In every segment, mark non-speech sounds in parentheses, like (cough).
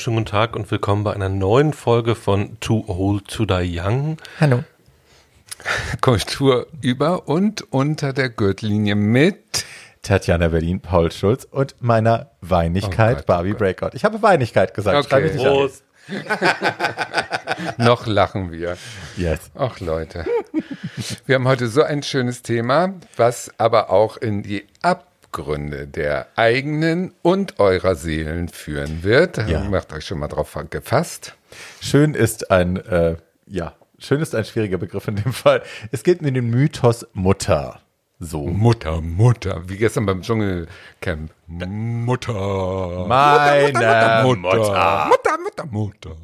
wunderschönen guten Tag und willkommen bei einer neuen Folge von Too Old to Die Young. Hallo. Kultur über und unter der Gürtellinie mit Tatjana Berlin, Paul Schulz und meiner Weinigkeit Oh Gott, Barbie oh. Breakout. Ich habe Weinigkeit gesagt. Okay. Schreib mich nicht an. Prost. (laughs) noch lachen wir. Yes. Ach Leute, wir haben heute so ein schönes Thema, was aber auch in die Abgründe der eigenen und eurer Seelen führen wird. Ja. Macht euch schon mal drauf gefasst. Schön ist ein, äh, ja, schön ist ein schwieriger Begriff in dem Fall. Es geht mir den Mythos Mutter. So. Mutter, Mutter, wie gestern beim Dschungelcamp. Mutter. Meine Mutter, Mutter. Mutter, Mutter, Mutter.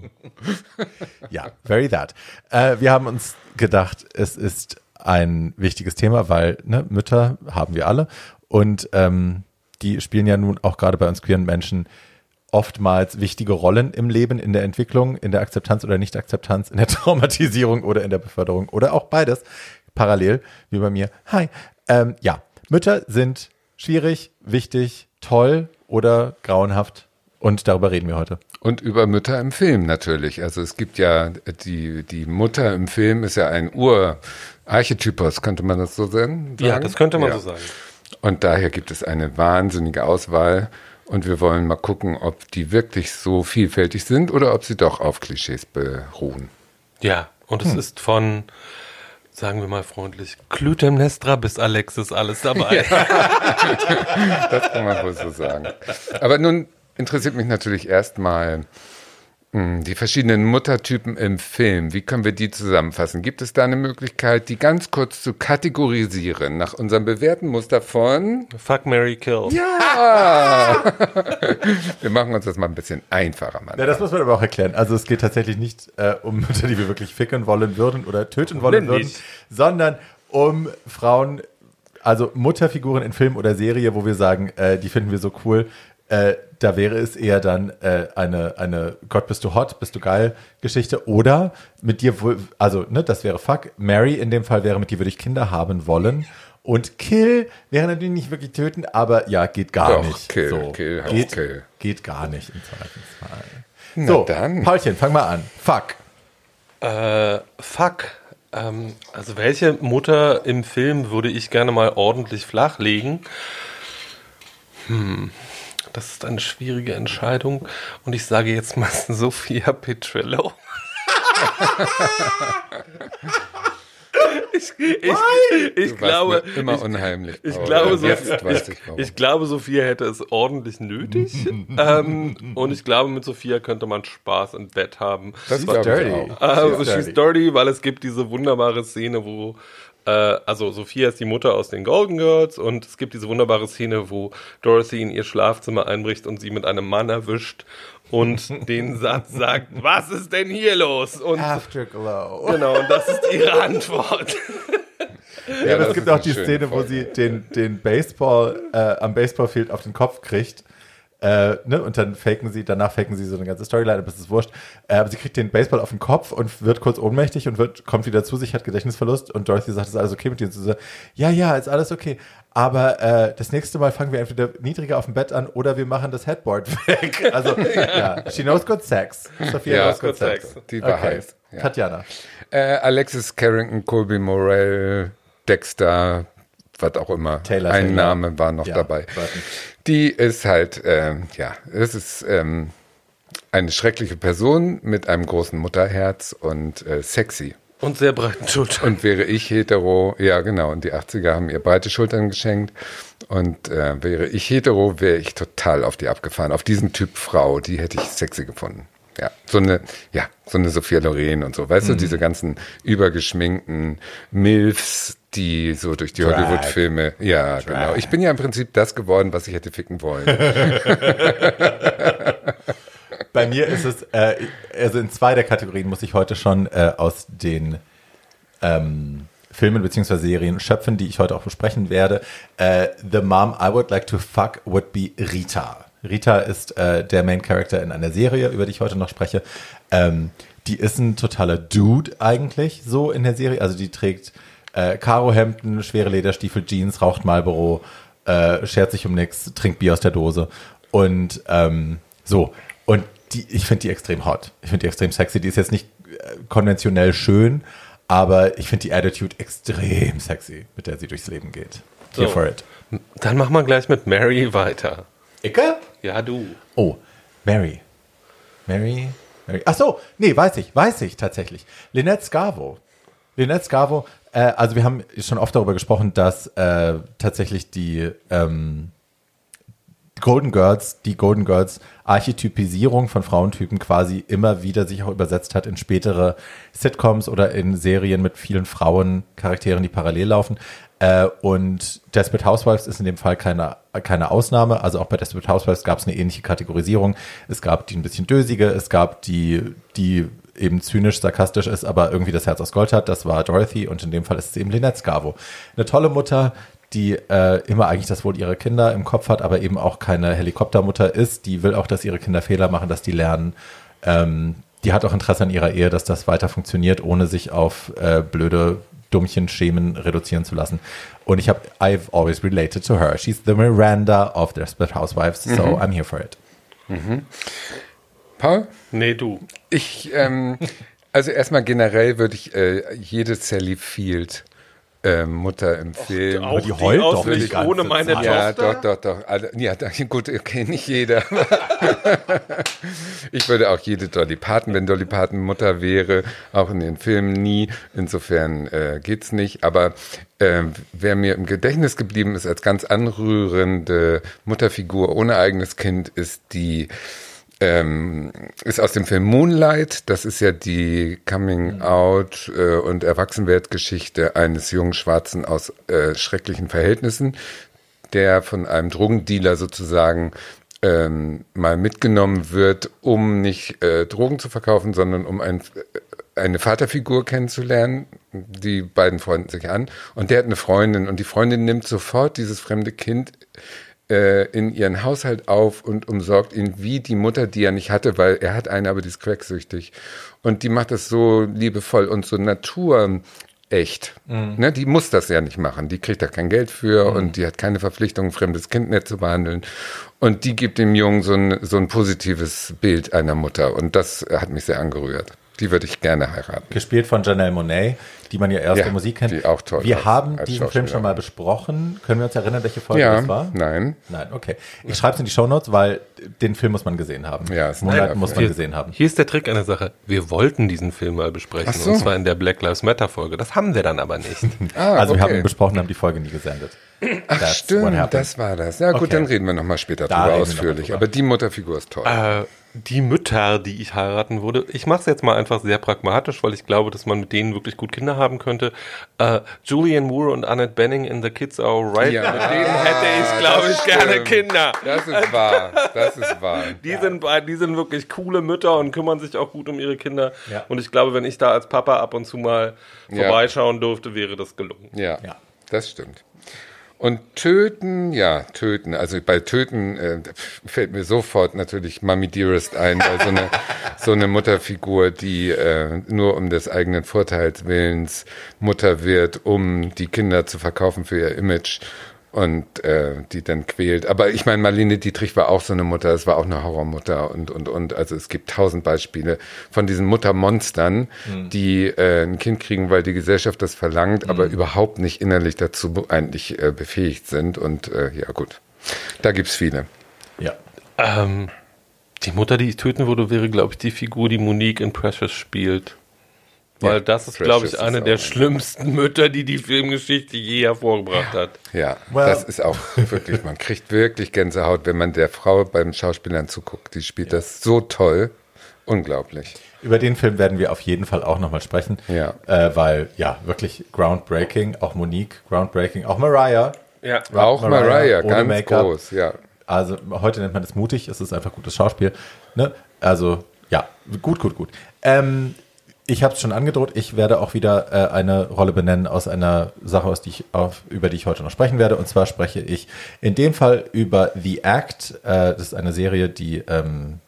Ja, very that. Äh, wir haben uns gedacht, es ist ein wichtiges Thema, weil ne, Mütter haben wir alle und ähm, die spielen ja nun auch gerade bei uns queeren Menschen oftmals wichtige Rollen im Leben, in der Entwicklung, in der Akzeptanz oder Nicht-Akzeptanz, in der (laughs) Traumatisierung oder in der Beförderung oder auch beides parallel, wie bei mir. Hi. Ähm, ja, Mütter sind schwierig, wichtig, toll oder grauenhaft und darüber reden wir heute. Und über Mütter im Film natürlich. Also es gibt ja die, die Mutter im Film ist ja ein Urarchetypus, könnte man das so sagen? Ja, das könnte man Ja. so sagen. Und daher gibt es eine wahnsinnige Auswahl. Und wir wollen mal gucken, ob die wirklich so vielfältig sind oder ob sie doch auf Klischees beruhen. Ja, und Hm. es ist von, sagen wir mal freundlich, Clytemnestra bis Alexis alles dabei. Das kann man wohl so sagen. Aber nun interessiert mich natürlich erstmal die verschiedenen Muttertypen im Film. Wie können wir die zusammenfassen? Gibt es da eine Möglichkeit, die ganz kurz zu kategorisieren nach unserem bewährten Muster von Fuck, Mary Kill. Ja! (laughs) wir machen uns das mal ein bisschen einfacher, Mann. Ja, das muss man aber auch erklären. Also es geht tatsächlich nicht äh, um Mütter, die wir wirklich ficken wollen würden oder töten wollen würden, nicht. sondern um Frauen, also Mutterfiguren in Film oder Serie, wo wir sagen, äh, die finden wir so cool. Äh, da wäre es eher dann äh, eine, eine Gott bist du hot, bist du geil Geschichte oder mit dir wohl, also ne, das wäre Fuck. Mary in dem Fall wäre mit dir würde ich Kinder haben wollen. Und Kill wäre natürlich nicht wirklich töten, aber ja, geht gar Doch, nicht. Kill, so, Kill, geht, Kill. geht gar nicht im Zweifelsfall. Na So, dann. Paulchen, fang mal an. Fuck. Äh, fuck. Ähm, also welche Mutter im Film würde ich gerne mal ordentlich flachlegen? Hm, das ist eine schwierige Entscheidung und ich sage jetzt mal (laughs) Sophia Petrillo. (laughs) ich, ich, ich glaube, immer ich, unheimlich. ich Paul. glaube, Und so, jetzt weiß ich ich, ich glaube, Sophia hätte es ordentlich nötig. (laughs) ähm, und ich glaube, mit Sophia könnte man Spaß im Bett haben. das ich dirty. auch. Also She's dirty. dirty, weil es gibt diese wunderbare Szene, wo also Sophia ist die Mutter aus den Golden Girls und es gibt diese wunderbare Szene, wo Dorothy in ihr Schlafzimmer einbricht und sie mit einem Mann erwischt und (laughs) den Satz sagt, was ist denn hier los? Und Afterglow. genau, und das ist ihre Antwort. (laughs) Ja, aber das es gibt auch die Szene, wo Folge. sie den, den Baseball äh, am Baseballfield auf den Kopf kriegt. Äh, ne? Und dann faken sie, danach faken sie so eine ganze Storyline, aber es ist wurscht. Äh, aber sie kriegt den Baseball auf den Kopf und wird kurz ohnmächtig und wird, kommt wieder zu sich, hat Gedächtnisverlust und Dorothy sagt, ist alles okay mit dir? Und sie so, ja, ja, ist alles okay. Aber äh, das nächste Mal fangen wir entweder niedriger auf dem Bett an oder wir machen das Headboard (laughs) weg. Also, (laughs) ja, she knows good sex. Sophia Ja, knows good good sex. sex. Die war heiß. Ja. Tatjana. Äh, Alexis Carrington, Colby Morell, Dexter, was auch immer. Taylor Ein Taylor. Name war noch Ja, dabei. Burton. Die ist halt, ähm, ja, es ist ähm, eine schreckliche Person mit einem großen Mutterherz und äh, sexy. Und sehr breiten Schultern. Und wäre ich hetero, ja genau, und die 80er haben ihr breite Schultern geschenkt. Und äh, wäre ich hetero, wäre ich total auf die abgefahren. Auf diesen Typ Frau, die hätte ich sexy gefunden. Ja, so eine, ja, so eine Sophia Loren und so. Weißt du, diese ganzen übergeschminkten Milfs, die so durch die Drag. Hollywood-Filme, ja, genau. Ich bin ja im Prinzip das geworden, was ich hätte ficken wollen. (laughs) Bei mir ist es, äh, also in zwei der Kategorien muss ich heute schon äh, aus den ähm, Filmen bzw. Serien schöpfen, die ich heute auch besprechen werde. Äh, The Mom I Would Like to Fuck would be Rita. Rita ist äh, der Main Character in einer Serie, über die ich heute noch spreche. Ähm, die ist ein totaler Dude eigentlich so in der Serie. Also die trägt äh, Karohemden, schwere Lederstiefel, Jeans, raucht Marlboro, äh, schert sich um nichts, trinkt Bier aus der Dose und ähm, so. Und die, ich finde die extrem hot. Ich finde die extrem sexy. Die ist jetzt nicht äh, konventionell schön, aber ich finde die Attitude extrem sexy, mit der sie durchs Leben geht. Here So. for it. Dann machen wir gleich mit Mary weiter. Icke? Ja, du. Oh, Mary. Mary? Mary. Ach so, nee, weiß ich, weiß ich tatsächlich. Lynette Scavo. Lynette Scavo, äh, also wir haben schon oft darüber gesprochen, dass äh, tatsächlich die ähm, Golden Girls, die Golden Girls Archetypisierung von Frauentypen quasi immer wieder sich auch übersetzt hat in spätere Sitcoms oder in Serien mit vielen Frauencharakteren, die parallel laufen. Äh, und Desperate Housewives ist in dem Fall keine, keine Ausnahme. Also auch bei Desperate Housewives gab es eine ähnliche Kategorisierung. Es gab die ein bisschen dösige, es gab die, die eben zynisch, sarkastisch ist, aber irgendwie das Herz aus Gold hat. Das war Dorothy und in dem Fall ist es eben Lynette Scavo. Eine tolle Mutter, die äh, immer eigentlich das Wohl ihrer Kinder im Kopf hat, aber eben auch keine Helikoptermutter ist. Die will auch, dass ihre Kinder Fehler machen, dass die lernen. Ähm, die hat auch Interesse an ihrer Ehe, dass das weiter funktioniert, ohne sich auf äh, blöde Dummchen-Schemen reduzieren zu lassen. Und ich habe, I've always related to her. She's the Miranda of Desperate Housewives, so I'm here for it. Paul? Nee, du. Ich, ähm, also erstmal generell würde ich äh, jede Sally Field äh, Mutter empfehlen. auch die heult aus doch die ganze ohne meine Zeit. ja, Tochter. doch, doch, doch. Also, ja, gut, okay, nicht jeder. (laughs) ich würde auch jede Dolly Parton, wenn Dolly Parton Mutter wäre, auch in den Filmen nie. Insofern äh, geht's nicht. Aber äh, wer mir im Gedächtnis geblieben ist als ganz anrührende Mutterfigur ohne eigenes Kind, ist die ähm, ist aus dem Film Moonlight. Das ist ja die Coming-out äh, und Erwachsenwerdgeschichte eines jungen Schwarzen aus äh, schrecklichen Verhältnissen, der von einem Drogendealer sozusagen ähm, mal mitgenommen wird, um nicht äh, Drogen zu verkaufen, sondern um ein, eine Vaterfigur kennenzulernen. Die beiden freunden sich an und der hat eine Freundin und die Freundin nimmt sofort dieses fremde Kind äh, in ihren Haushalt auf und umsorgt ihn wie die Mutter, die er nicht hatte, weil er hat eine, aber die ist cracksüchtig. Und die macht das so liebevoll und so naturecht. Ne, die muss das ja nicht machen. Die kriegt da kein Geld für und die hat keine Verpflichtung, ein fremdes Kind nett zu behandeln. Und die gibt dem Jungen so ein, so ein positives Bild einer Mutter. Und das hat mich sehr angerührt. Die würde ich gerne heiraten. Gespielt von Janelle Monet, die man ja erst Ja, der Musik kennt. die auch toll Wir als- haben als diesen Film schon mal besprochen. Können wir uns erinnern, welche Folge Ja, das war? nein. Nein, okay. Ich schreibe es in die Shownotes, weil den Film muss man gesehen haben. Ja, ist toller muss man gesehen haben. Hier ist der Trick an der Sache. Wir wollten diesen Film mal besprechen. So. Und zwar in der Black Lives Matter Folge. Das haben wir dann aber nicht. (laughs) Ah, also wir haben okay. ihn besprochen, haben die Folge nie gesendet. Ach, That's stimmt, das war das. Ja, gut, Okay. dann reden wir nochmal später Da drüber ausführlich. drüber. Aber die Mutterfigur ist toll. äh, die Mütter, die ich heiraten würde, ich mache es jetzt mal einfach sehr pragmatisch, weil ich glaube, dass man mit denen wirklich gut Kinder haben könnte. Äh, Julianne Moore und Annette Benning in The Kids Are Alright. Ja. Mit denen hätte ich, glaube ich, gerne stimmt. Kinder. Das ist wahr. Das ist wahr. Die, sind, bei- die sind wirklich coole Mütter und kümmern sich auch gut um ihre Kinder. Ja. Und ich glaube, wenn ich da als Papa ab und zu mal Ja. vorbeischauen durfte, wäre das gelungen. Ja, Ja. das stimmt. Und töten, ja, töten. Also bei töten äh, fällt mir sofort natürlich Mummy Dearest ein, weil so eine, (laughs) so eine Mutterfigur, die äh, nur um des eigenen Vorteils willens Mutter wird, um die Kinder zu verkaufen für ihr Image und äh, die dann quält. Aber ich meine, Marlene Dietrich war auch so eine Mutter, es war auch eine Horrormutter und, und, und. Also es gibt tausend Beispiele von diesen Muttermonstern, die äh, ein Kind kriegen, weil die Gesellschaft das verlangt, aber überhaupt nicht innerlich dazu eigentlich äh, befähigt sind. Und äh, ja gut, da gibt's viele. Ja. Ähm, die Mutter, die ich töten würde, wäre, glaube ich, die Figur, die Monique in Precious spielt. Weil Ja, das ist, glaube ich, ist eine der schlimmsten Mütter, die die Filmgeschichte je hervorgebracht hat. Ja, Well- das ist auch (laughs) wirklich, man kriegt wirklich Gänsehaut, wenn man der Frau beim Schauspielern zuguckt. Die spielt das so toll. Unglaublich. Über den Film werden wir auf jeden Fall auch nochmal sprechen. Ja. Äh, weil, ja, wirklich groundbreaking. Auch Monique, groundbreaking. Auch Mariah. Ja. Auch Mariah Mariah, ohne ganz Make-up. groß, ja. Also heute nennt man es mutig, es ist einfach gutes Schauspiel. Ne? Also ja, gut, gut, gut. Ähm, ich habe es schon angedroht, ich werde auch wieder äh, eine Rolle benennen aus einer Sache, aus die ich, auf, über die ich heute noch sprechen werde. Und zwar spreche ich in dem Fall über The Act. Äh, das ist eine Serie, die ähm,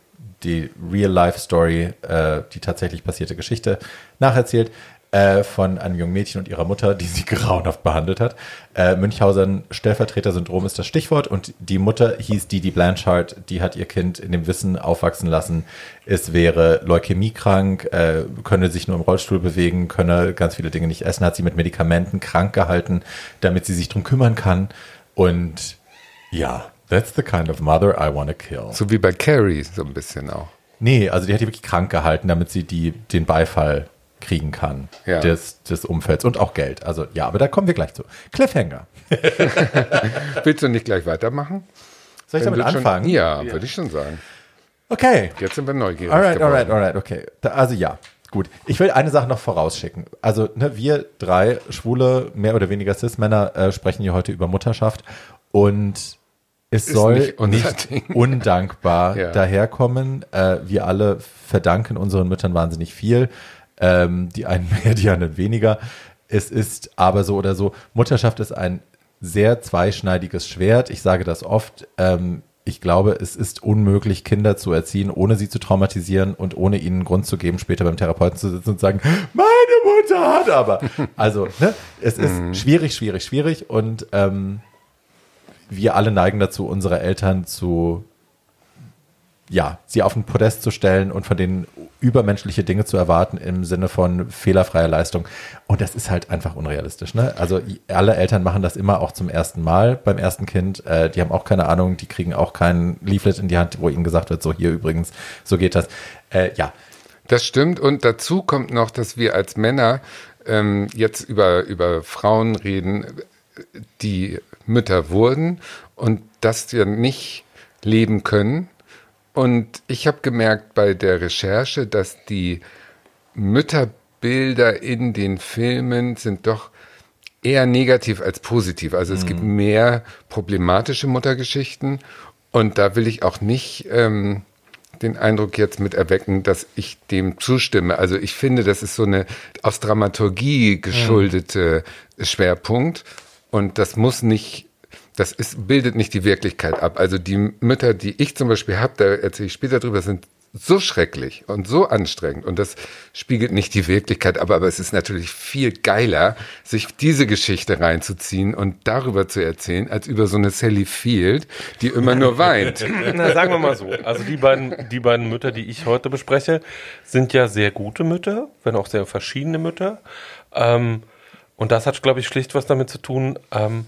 die Real-Life-Story, äh, die tatsächlich passierte Geschichte nacherzählt. Äh, von einem jungen Mädchen und ihrer Mutter, die sie (laughs) grauenhaft behandelt hat. Äh, Münchhausern Stellvertreter-Syndrom ist das Stichwort und die Mutter hieß Didi Blanchard, die hat ihr Kind in dem Wissen aufwachsen lassen, es wäre leukämiekrank, äh, könne sich nur im Rollstuhl bewegen, könne ganz viele Dinge nicht essen, hat sie mit Medikamenten krank gehalten, damit sie sich drum kümmern kann und ja, that's the kind of mother I want to kill. So wie bei Carrie, so ein bisschen auch. Nee, also die hat die wirklich krank gehalten, damit sie die, den Beifall kriegen kann Ja. des, des Umfelds und auch Geld. Also ja, aber da kommen wir gleich zu. Cliffhanger. (laughs) Willst du nicht gleich weitermachen? Soll ich Wenn damit du schon- anfangen? Ja, würde ich schon sagen. Okay. Jetzt sind wir neugierig. Alright, geworden. alright, alright, okay. Da, also ja, gut. Ich will eine Sache noch vorausschicken. Also ne, wir drei schwule, mehr oder weniger Cis-Männer äh, sprechen hier heute über Mutterschaft und es Ist soll nicht nicht (laughs) undankbar Ja. daherkommen. Äh, wir alle verdanken unseren Müttern wahnsinnig viel. Ähm, die einen (laughs) mehr, die anderen weniger. Es ist aber so oder so, Mutterschaft ist ein sehr zweischneidiges Schwert. Ich sage das oft. Ähm, ich glaube, es ist unmöglich, Kinder zu erziehen, ohne sie zu traumatisieren und ohne ihnen Grund zu geben, später beim Therapeuten zu sitzen und zu sagen, meine Mutter hat aber. (laughs) Also, ne, es ist schwierig, schwierig, schwierig und ähm, wir alle neigen dazu, unsere Eltern zu, ja, sie auf ein Podest zu stellen und von denen übermenschliche Dinge zu erwarten im Sinne von fehlerfreier Leistung. Und das ist halt einfach unrealistisch. Ne? Also alle Eltern machen das immer auch zum ersten Mal beim ersten Kind. Äh, die haben auch keine Ahnung, die kriegen auch kein Leaflet in die Hand, wo ihnen gesagt wird, so hier übrigens, so geht das. Äh, ja, Das stimmt. Und dazu kommt noch, dass wir als Männer ähm, jetzt über, über Frauen reden, die Mütter wurden und das wir nicht leben können. Und ich habe gemerkt bei der Recherche, dass die Mütterbilder in den Filmen sind doch eher negativ als positiv. Also es gibt mehr problematische Muttergeschichten und da will ich auch nicht ähm, den Eindruck jetzt mit erwecken, dass ich dem zustimme. Also ich finde, das ist so eine aus Dramaturgie geschuldete Schwerpunkt und das muss nicht, das ist, bildet nicht die Wirklichkeit ab. Also die Mütter, die ich zum Beispiel habe, da erzähle ich später drüber, sind so schrecklich und so anstrengend und das spiegelt nicht die Wirklichkeit ab, aber es ist natürlich viel geiler, sich diese Geschichte reinzuziehen und darüber zu erzählen, als über so eine Sally Field, die immer nur weint. (laughs) Na, sagen wir mal so. Also die beiden, die beiden Mütter, die ich heute bespreche, sind ja sehr gute Mütter, wenn auch sehr verschiedene Mütter. Ähm, und das hat, glaube ich, schlicht was damit zu tun. Ähm,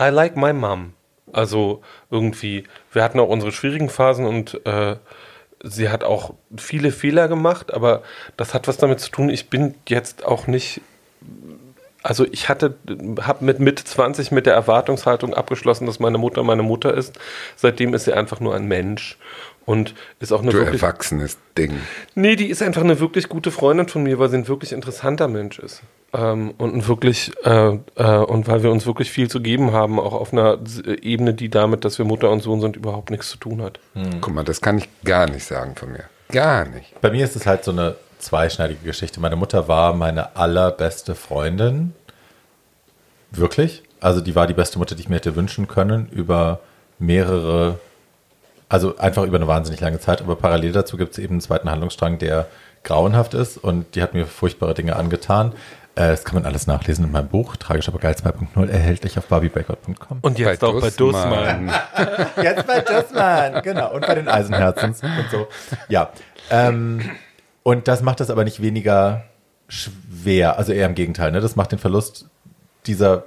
I like my mom. Also irgendwie, wir hatten auch unsere schwierigen Phasen und äh, sie hat auch viele Fehler gemacht, aber das hat was damit zu tun, ich bin jetzt auch nicht also ich hatte, habe mit Mitte 20 mit der Erwartungshaltung abgeschlossen, dass meine Mutter meine Mutter ist. Seitdem ist sie einfach nur ein Mensch und ist auch eine Du wirklich. erwachsenes Ding. Nee, die ist einfach eine wirklich gute Freundin von mir, weil sie ein wirklich interessanter Mensch ist. Ähm, und wirklich, äh, äh, und weil wir uns wirklich viel zu geben haben, auch auf einer Ebene, die damit, dass wir Mutter und Sohn sind, überhaupt nichts zu tun hat. Guck mal, das kann ich gar nicht sagen von mir. Gar nicht. Bei mir ist es halt so eine zweischneidige Geschichte. Meine Mutter war meine allerbeste Freundin. Wirklich. Also die war die beste Mutter, die ich mir hätte wünschen können über mehrere, also einfach über eine wahnsinnig lange Zeit. Aber parallel dazu gibt es eben einen zweiten Handlungsstrang, der grauenhaft ist und die hat mir furchtbare Dinge angetan. Äh, Das kann man alles nachlesen in meinem Buch, tragisch aber geil 2.0, erhältlich auf barbiebreakout.com. Und jetzt auch bei Dussmann. (laughs) Jetzt bei Dussmann, genau. Und bei den Eisenherzens und so. Ja. Ähm, und das macht das aber nicht weniger schwer. Also eher im Gegenteil. Ne? Das macht den Verlust dieser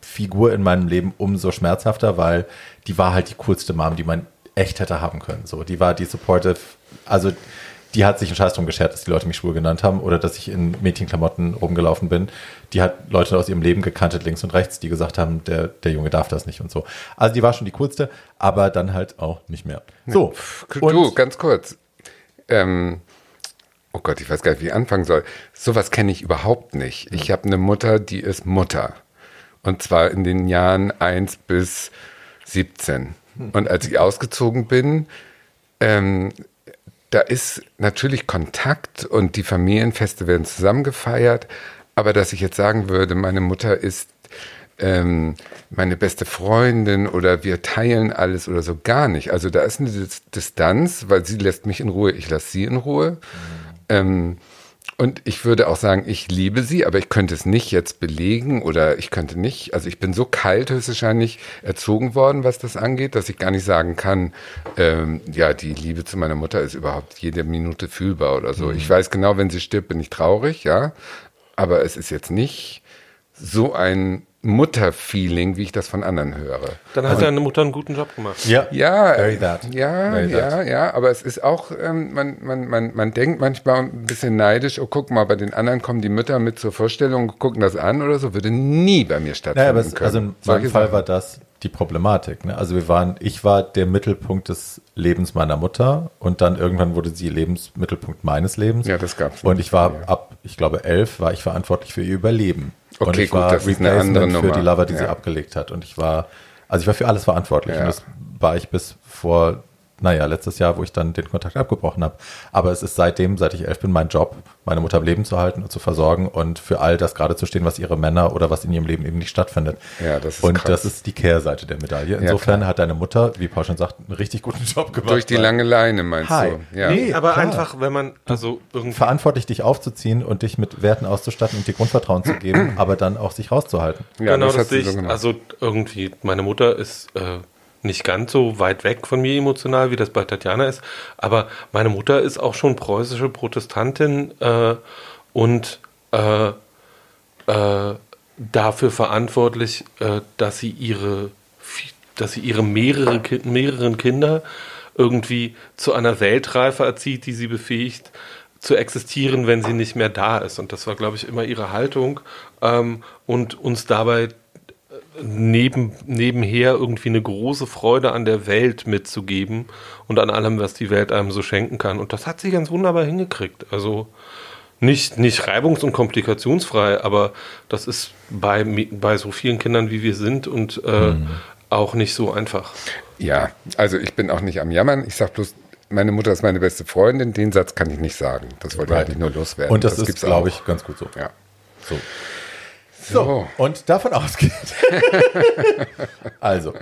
Figur in meinem Leben umso schmerzhafter, weil die war halt die coolste Mom, die man echt hätte haben können. So, die war die supportive, also die hat sich einen Scheiß drum geschert, dass die Leute mich schwul genannt haben oder dass ich in Mädchenklamotten rumgelaufen bin. Die hat Leute aus ihrem Leben gekantet, links und rechts, die gesagt haben, der, der Junge darf das nicht und so. Also die war schon die coolste, aber dann halt auch nicht mehr. So. du, ganz kurz. Ähm, oh Gott, ich weiß gar nicht, wie ich anfangen soll. Sowas kenne ich überhaupt nicht. Ich habe eine Mutter, die ist Mutter. Und zwar in den Jahren 1 bis 17. Und als ich ausgezogen bin, ähm, da ist natürlich Kontakt und die Familienfeste werden zusammen gefeiert. Aber dass ich jetzt sagen würde, meine Mutter ist ähm, meine beste Freundin oder wir teilen alles oder so gar nicht. Also da ist eine Dis Distanz, weil sie lässt mich in Ruhe, ich lasse sie in Ruhe. Ähm, Und ich würde auch sagen, ich liebe sie, aber ich könnte es nicht jetzt belegen oder ich könnte nicht, also ich bin so kalt höchstwahrscheinlich erzogen worden, was das angeht, dass ich gar nicht sagen kann, ähm, ja, die Liebe zu meiner Mutter ist überhaupt jede Minute fühlbar oder so. Mhm. Ich weiß genau, wenn sie stirbt, bin ich traurig, ja, aber es ist jetzt nicht so ein Mutterfeeling, wie ich das von anderen höre. Dann hat also, deine Mutter einen guten Job gemacht. Ja, ja, Very that. ja, Very ja, that. ja, aber es ist auch, ähm, man, man, man, man denkt manchmal ein bisschen neidisch, oh, guck mal, bei den anderen kommen die Mütter mit zur Vorstellung, gucken das an oder so, würde nie bei mir stattfinden naja, aber es, können. Also in meinem Fall war das die Problematik. Ne? Also wir waren, ich war der Mittelpunkt des Lebens meiner Mutter und dann irgendwann wurde sie Lebensmittelpunkt meines Lebens. Ja, das gab's. Und ich war ja. ab, ich glaube, elf war ich verantwortlich für ihr Überleben. Okay, und ich gut, war das ist eine andere Nummer. für die Lover, die ja. sie abgelegt hat. Und ich war, also ich war für alles verantwortlich. Ja. Und das war ich bis vor naja, letztes Jahr, wo ich dann den Kontakt abgebrochen habe. Aber es ist seitdem, seit ich elf bin, mein Job, meine Mutter am Leben zu halten und zu versorgen und für all das gerade zu stehen, was ihre Männer oder was in ihrem Leben eben nicht stattfindet. Ja, das ist Und krass. das ist die Kehrseite der Medaille. Insofern ja, hat deine Mutter, wie Paul schon sagt, einen richtig guten Job gemacht. Durch die lange Leine, meinst Hi. du? Ja. Nee, aber klar. einfach, wenn man also irgendwie verantwortlich dich aufzuziehen und dich mit Werten auszustatten und dir Grundvertrauen zu geben, (clears throat) aber dann auch sich rauszuhalten. Ja, genau, das, das sehe ich. So also irgendwie, meine Mutter ist äh, nicht ganz so weit weg von mir emotional, wie das bei Tatjana ist. Aber meine Mutter ist auch schon preußische Protestantin äh, und äh, äh, dafür verantwortlich, äh, dass sie ihre, dass sie ihre mehrere, mehreren Kinder irgendwie zu einer Weltreife erzieht, die sie befähigt, zu existieren, wenn sie nicht mehr da ist. Und das war, glaube ich, immer ihre Haltung ähm, und uns dabei neben, nebenher irgendwie eine große Freude an der Welt mitzugeben und an allem, was die Welt einem so schenken kann. Und das hat sie ganz wunderbar hingekriegt. Also nicht, nicht reibungs- und komplikationsfrei, aber das ist bei, bei so vielen Kindern, wie wir sind und äh, mhm. auch nicht so einfach. Ja, also ich bin auch nicht am Jammern. Ich sage bloß, meine Mutter ist meine beste Freundin. Den Satz kann ich nicht sagen. Das wollte right. ich nur loswerden. Und das, das ist, glaube ich, ganz gut so. Ja. So. So, und davon (laughs) ausgeht. also,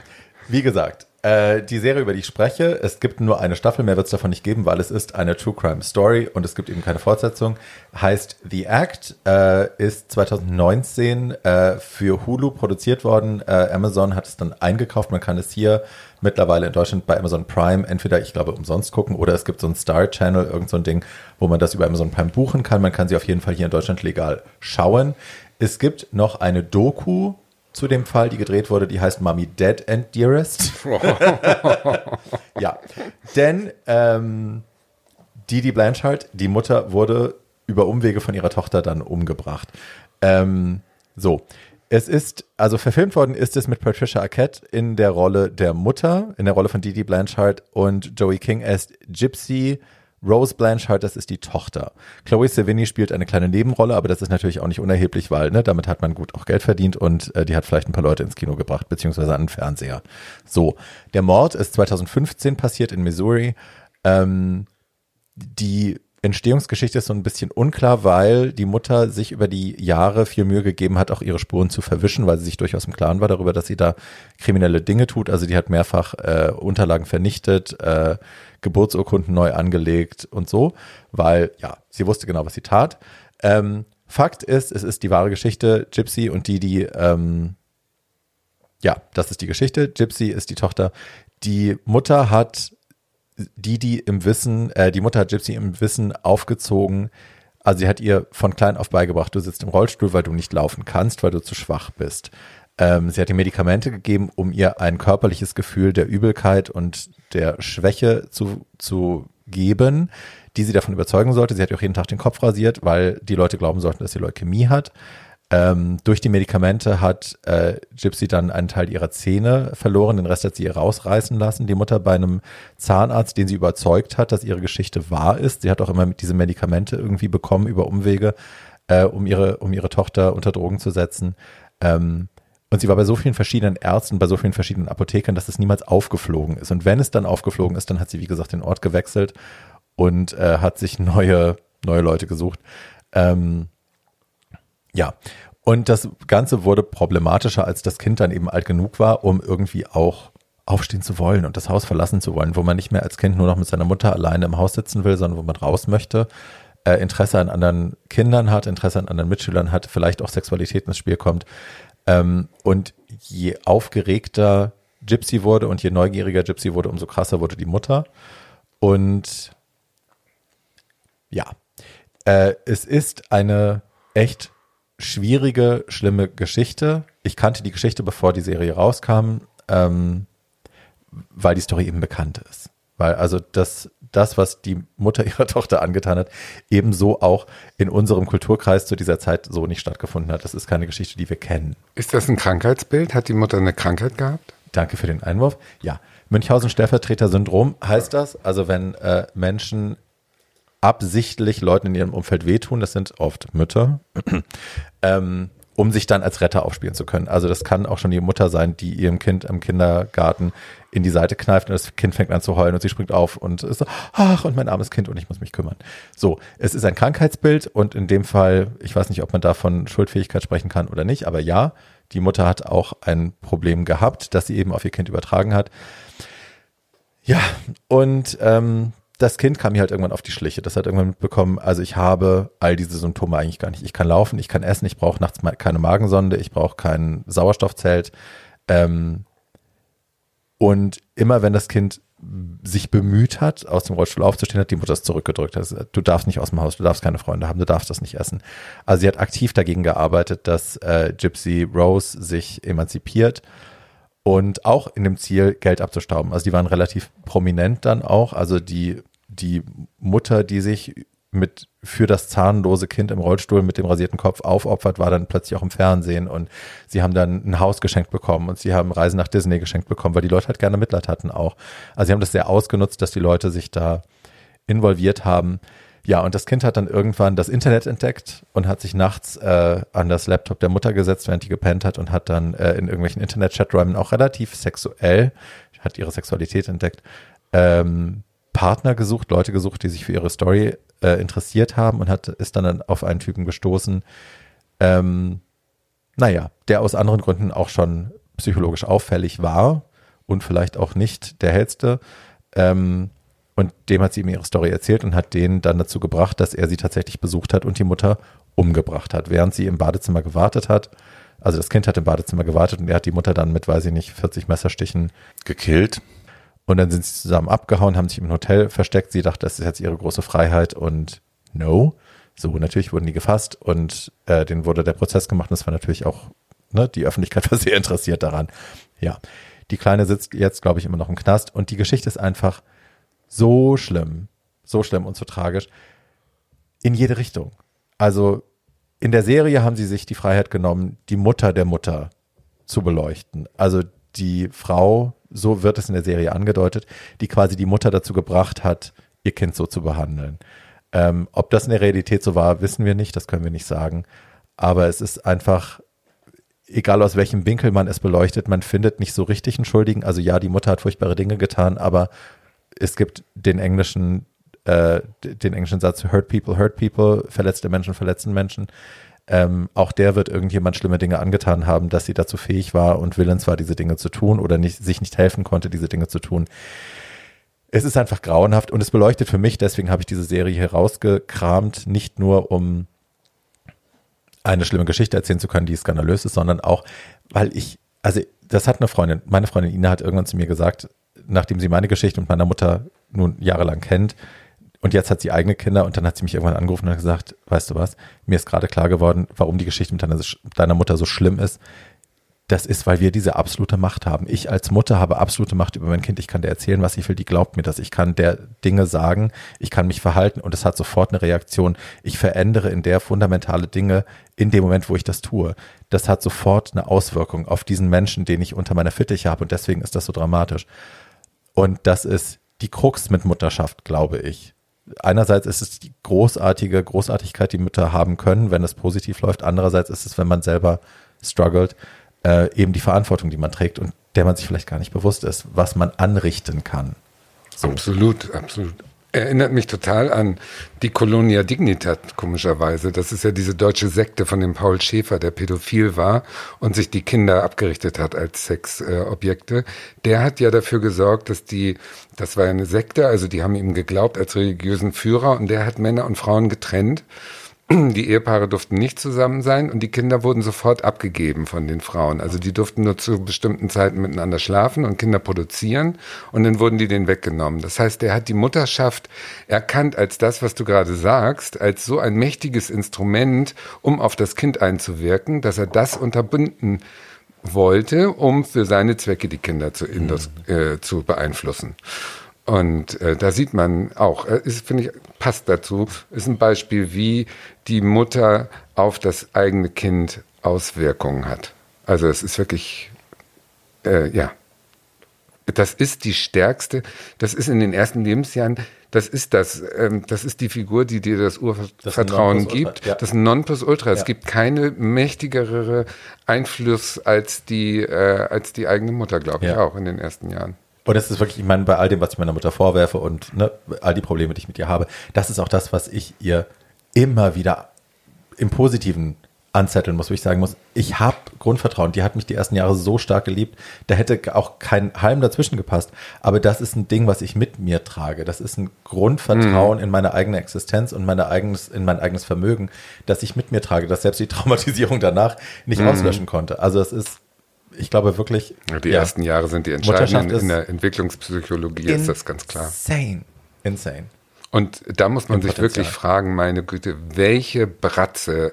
wie gesagt, äh, die Serie, über die ich spreche, es gibt nur eine Staffel, mehr wird es davon nicht geben, weil es ist eine True Crime Story und es gibt eben keine Fortsetzung. Heißt The Act, äh, ist 2019 äh, für Hulu produziert worden. Äh, Amazon hat es dann eingekauft. Man kann es hier mittlerweile in Deutschland bei Amazon Prime entweder, ich glaube, umsonst gucken oder es gibt so ein Star Channel, irgend so ein Ding, wo man das über Amazon Prime buchen kann. Man kann sie auf jeden Fall hier in Deutschland legal schauen. Es gibt noch eine Doku zu dem Fall, die gedreht wurde, die heißt Mommy Dead and Dearest. (laughs) ja, denn ähm, Didi Blanchard, die Mutter, wurde über Umwege von ihrer Tochter dann umgebracht. Ähm, so, es ist, also verfilmt worden ist es mit Patricia Arquette in der Rolle der Mutter, in der Rolle von Didi Blanchard und Joey King als Gypsy Rose Blanchard, das ist die Tochter. Chloe Sevigny spielt eine kleine Nebenrolle, aber das ist natürlich auch nicht unerheblich, weil ne, damit hat man gut auch Geld verdient und äh, die hat vielleicht ein paar Leute ins Kino gebracht, beziehungsweise an den Fernseher. So, der Mord ist 2015 passiert in Missouri. Ähm, die Entstehungsgeschichte ist so ein bisschen unklar, weil die Mutter sich über die Jahre viel Mühe gegeben hat, auch ihre Spuren zu verwischen, weil sie sich durchaus im Klaren war darüber, dass sie da kriminelle Dinge tut. Also die hat mehrfach äh, Unterlagen vernichtet, äh, Geburtsurkunden neu angelegt und so, weil ja, sie wusste genau, was sie tat. Ähm, Fakt ist, es ist die wahre Geschichte. Gypsy und die, die, ähm, ja, das ist die Geschichte. Gypsy ist die Tochter. Die Mutter hat die, die im Wissen, äh, die Mutter hat Gypsy im Wissen aufgezogen. Also sie hat ihr von klein auf beigebracht, du sitzt im Rollstuhl, weil du nicht laufen kannst, weil du zu schwach bist. Ähm, sie hat ihr Medikamente gegeben, um ihr ein körperliches Gefühl der Übelkeit und der Schwäche zu, zu geben, die sie davon überzeugen sollte. Sie hat ihr auch jeden Tag den Kopf rasiert, weil die Leute glauben sollten, dass sie Leukämie hat. Ähm, durch die Medikamente hat äh, Gypsy dann einen Teil ihrer Zähne verloren, den Rest hat sie ihr rausreißen lassen. Die Mutter bei einem Zahnarzt, den sie überzeugt hat, dass ihre Geschichte wahr ist. Sie hat auch immer diese Medikamente irgendwie bekommen über Umwege, äh, um, ihre, um ihre Tochter unter Drogen zu setzen. Ähm, und sie war bei so vielen verschiedenen Ärzten, bei so vielen verschiedenen Apothekern, dass es niemals aufgeflogen ist. Und wenn es dann aufgeflogen ist, dann hat sie, wie gesagt, den Ort gewechselt und äh, hat sich neue, neue Leute gesucht. Ähm, ja, und das Ganze wurde problematischer, als das Kind dann eben alt genug war, um irgendwie auch aufstehen zu wollen und das Haus verlassen zu wollen, wo man nicht mehr als Kind nur noch mit seiner Mutter alleine im Haus sitzen will, sondern wo man raus möchte. äh, Interesse an anderen Kindern hat, Interesse an anderen Mitschülern hat, vielleicht auch Sexualität ins Spiel kommt. Ähm, und je aufgeregter Gypsy wurde und je neugieriger Gypsy wurde, umso krasser wurde die Mutter. Und ja, äh, es ist eine echt schwierige, schlimme Geschichte. Ich kannte die Geschichte, bevor die Serie rauskam, ähm, weil die Story eben bekannt ist. Weil also das, das, was die Mutter (laughs) ihrer Tochter angetan hat, ebenso auch in unserem Kulturkreis zu dieser Zeit so nicht stattgefunden hat. Das ist keine Geschichte, die wir kennen. Ist das ein Krankheitsbild? Hat die Mutter eine Krankheit gehabt? Danke für den Einwurf. Ja, Münchhausen-Stellvertreter-Syndrom heißt das. Also wenn äh, Menschen absichtlich Leuten in ihrem Umfeld wehtun, das sind oft Mütter, (clears throat) ähm, um sich dann als Retter aufspielen zu können. Also das kann auch schon die Mutter sein, die ihrem Kind im Kindergarten in die Seite kneift und das Kind fängt an zu heulen und sie springt auf und ist so, ach, und mein armes Kind und ich muss mich kümmern. So, es ist ein Krankheitsbild und in dem Fall, ich weiß nicht, ob man da von Schuldfähigkeit sprechen kann oder nicht, aber ja, die Mutter hat auch ein Problem gehabt, das sie eben auf ihr Kind übertragen hat. Ja, und ähm, das Kind kam mir halt irgendwann auf die Schliche. Das hat irgendwann mitbekommen, also ich habe all diese Symptome eigentlich gar nicht. Ich kann laufen, ich kann essen, ich brauche nachts keine Magensonde, ich brauche kein Sauerstoffzelt. Ähm, und immer wenn das Kind sich bemüht hat, aus dem Rollstuhl aufzustehen, hat die Mutter es zurückgedrückt. Also, du darfst nicht aus dem Haus, du darfst keine Freunde haben, du darfst das nicht essen. Also sie hat aktiv dagegen gearbeitet, dass äh, Gypsy Rose sich emanzipiert und auch in dem Ziel, Geld abzustauben. Also die waren relativ prominent dann auch. Also die, die Mutter, die sich mit für das zahnlose Kind im Rollstuhl mit dem rasierten Kopf aufopfert, war dann plötzlich auch im Fernsehen und sie haben dann ein Haus geschenkt bekommen und sie haben Reisen nach Disney geschenkt bekommen, weil die Leute halt gerne Mitleid hatten auch. Also sie haben das sehr ausgenutzt, dass die Leute sich da involviert haben. Ja, und das Kind hat dann irgendwann das Internet entdeckt und hat sich nachts äh, an das Laptop der Mutter gesetzt, während die gepennt hat und hat dann äh, in irgendwelchen Internet-Chaträumen auch relativ sexuell, hat ihre Sexualität entdeckt, ähm, Partner gesucht, Leute gesucht, die sich für ihre Story äh, interessiert haben und hat, ist dann auf einen Typen gestoßen, ähm, naja, der aus anderen Gründen auch schon psychologisch auffällig war und vielleicht auch nicht der hellste. Ähm, und dem hat sie ihm ihre Story erzählt und hat den dann dazu gebracht, dass er sie tatsächlich besucht hat und die Mutter umgebracht hat, während sie im Badezimmer gewartet hat. Also das Kind hat im Badezimmer gewartet und er hat die Mutter dann mit, weiß ich nicht, 40 Messerstichen gekillt. Und dann sind sie zusammen abgehauen, haben sich im Hotel versteckt. Sie dachte, das ist jetzt ihre große Freiheit und no. So, natürlich wurden die gefasst und äh, denen wurde der Prozess gemacht. Und das war natürlich auch, ne, die Öffentlichkeit (laughs) war sehr interessiert daran. Ja, die Kleine sitzt jetzt, glaube ich, immer noch im Knast und die Geschichte ist einfach so schlimm, so schlimm und so tragisch in jede Richtung. Also in der Serie haben sie sich die Freiheit genommen, die Mutter der Mutter zu beleuchten. Also die Frau, so wird es in der Serie angedeutet, die quasi die Mutter dazu gebracht hat, ihr Kind so zu behandeln. Ähm, ob das in der Realität so war, wissen wir nicht, das können wir nicht sagen. Aber es ist einfach, egal aus welchem Winkel man es beleuchtet, man findet nicht so richtig einen Schuldigen. Also ja, die Mutter hat furchtbare Dinge getan, aber es gibt den englischen, äh, den englischen Satz, hurt people, hurt people, verletzte Menschen, verletzten Menschen. Ähm, auch der wird irgendjemand schlimme Dinge angetan haben, dass sie dazu fähig war und willens war, diese Dinge zu tun oder nicht, sich nicht helfen konnte, diese Dinge zu tun. Es ist einfach grauenhaft und es beleuchtet für mich, deswegen habe ich diese Serie hier rausgekramt, nicht nur um eine schlimme Geschichte erzählen zu können, die skandalös ist, sondern auch, weil ich, also das hat eine Freundin, meine Freundin Ina hat irgendwann zu mir gesagt, nachdem sie meine Geschichte und meiner Mutter nun jahrelang kennt, und jetzt hat sie eigene Kinder und dann hat sie mich irgendwann angerufen und gesagt, weißt du was, mir ist gerade klar geworden, warum die Geschichte mit deiner, deiner Mutter so schlimm ist. Das ist, weil wir diese absolute Macht haben. Ich als Mutter habe absolute Macht über mein Kind. Ich kann der erzählen, was ich will. Die glaubt mir das. Ich kann der Dinge sagen. Ich kann mich verhalten und es hat sofort eine Reaktion. Ich verändere in der fundamentale Dinge in dem Moment, wo ich das tue. Das hat sofort eine Auswirkung auf diesen Menschen, den ich unter meiner Fittiche habe und deswegen ist das so dramatisch. Und das ist die Krux mit Mutterschaft, glaube ich einerseits ist es die großartige Großartigkeit, die Mütter haben können, wenn es positiv läuft. Andererseits ist es, wenn man selber struggelt, äh, eben die Verantwortung, die man trägt und der man sich vielleicht gar nicht bewusst ist, was man anrichten kann. So. Absolut, absolut. Erinnert mich total an die Colonia Dignitat, komischerweise. Das ist ja diese deutsche Sekte von dem Paul Schäfer, der pädophil war und sich die Kinder abgerichtet hat als Sexobjekte. Äh, der hat ja dafür gesorgt, dass die, das war eine Sekte, also die haben ihm geglaubt als religiösen Führer und der hat Männer und Frauen getrennt (clears throat) die Ehepaare durften nicht zusammen sein und die Kinder wurden sofort abgegeben von den Frauen. Also die durften nur zu bestimmten Zeiten miteinander schlafen und Kinder produzieren und dann wurden die denen weggenommen. Das heißt, er hat die Mutterschaft erkannt als das, was du gerade sagst, als so ein mächtiges Instrument, um auf das Kind einzuwirken, dass er das unterbunden wollte, um für seine Zwecke die Kinder zu, Indus, äh, zu beeinflussen. Und äh, da sieht man auch, äh, ist, finde ich, passt dazu, ist ein Beispiel, wie die Mutter auf das eigene Kind Auswirkungen hat. Also es ist wirklich, äh, ja, das ist die stärkste, das ist in den ersten Lebensjahren, das ist das, ähm, das ist die Figur, die dir das Urvertrauen das gibt. Ja. Das Nonplusultra. Ja. Es gibt keine mächtigere Einfluss als die, äh, als die eigene Mutter, glaube ich, ja. auch in den ersten Jahren. Und das ist wirklich, ich meine, bei all dem, was ich meiner Mutter vorwerfe und ne, all die Probleme, die ich mit ihr habe, das ist auch das, was ich ihr immer wieder im Positiven anzetteln muss, wo ich sagen muss, ich habe Grundvertrauen. Die hat mich die ersten Jahre so stark geliebt, da hätte auch kein Halm dazwischen gepasst. Aber das ist ein Ding, was ich mit mir trage. Das ist ein Grundvertrauen mhm. in meine eigene Existenz und meine eigenes, in mein eigenes Vermögen, das ich mit mir trage, dass selbst die (laughs) Traumatisierung danach nicht mhm. auslöschen konnte. Also es ist ich glaube wirklich. Die ja, ersten Jahre sind die entscheidenden. In der Entwicklungspsychologie ist das ganz klar. Insane. Insane. Und da muss man Im sich Potenzial. wirklich fragen, meine Güte, welche Bratze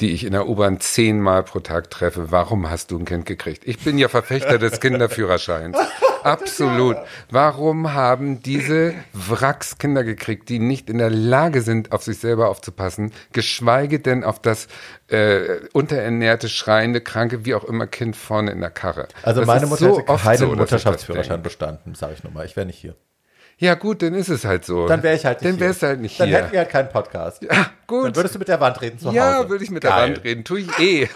die ich in der U-Bahn zehnmal pro Tag treffe. Warum hast du ein Kind gekriegt? Ich bin ja Verfechter des (laughs) Kinderführerscheins. Absolut. Warum haben diese Wracks Kinder gekriegt, die nicht in der Lage sind, auf sich selber aufzupassen, geschweige denn auf das äh, unterernährte, schreiende, kranke, wie auch immer Kind vorne in der Karre? Also das meine Mutter so hätte keinen so, Mutterschaftsführerschein bestanden, sage ich nochmal. Ich wäre nicht hier. Ja, gut, dann ist es halt so. Dann wäre ich halt nicht Dann wärst du halt nicht dann hier. Dann hätten wir halt keinen Podcast. Ja, gut. Dann würdest du mit der Wand reden zu Hause. Ja, würde ich mit Geil. der Wand reden. Tue ich eh.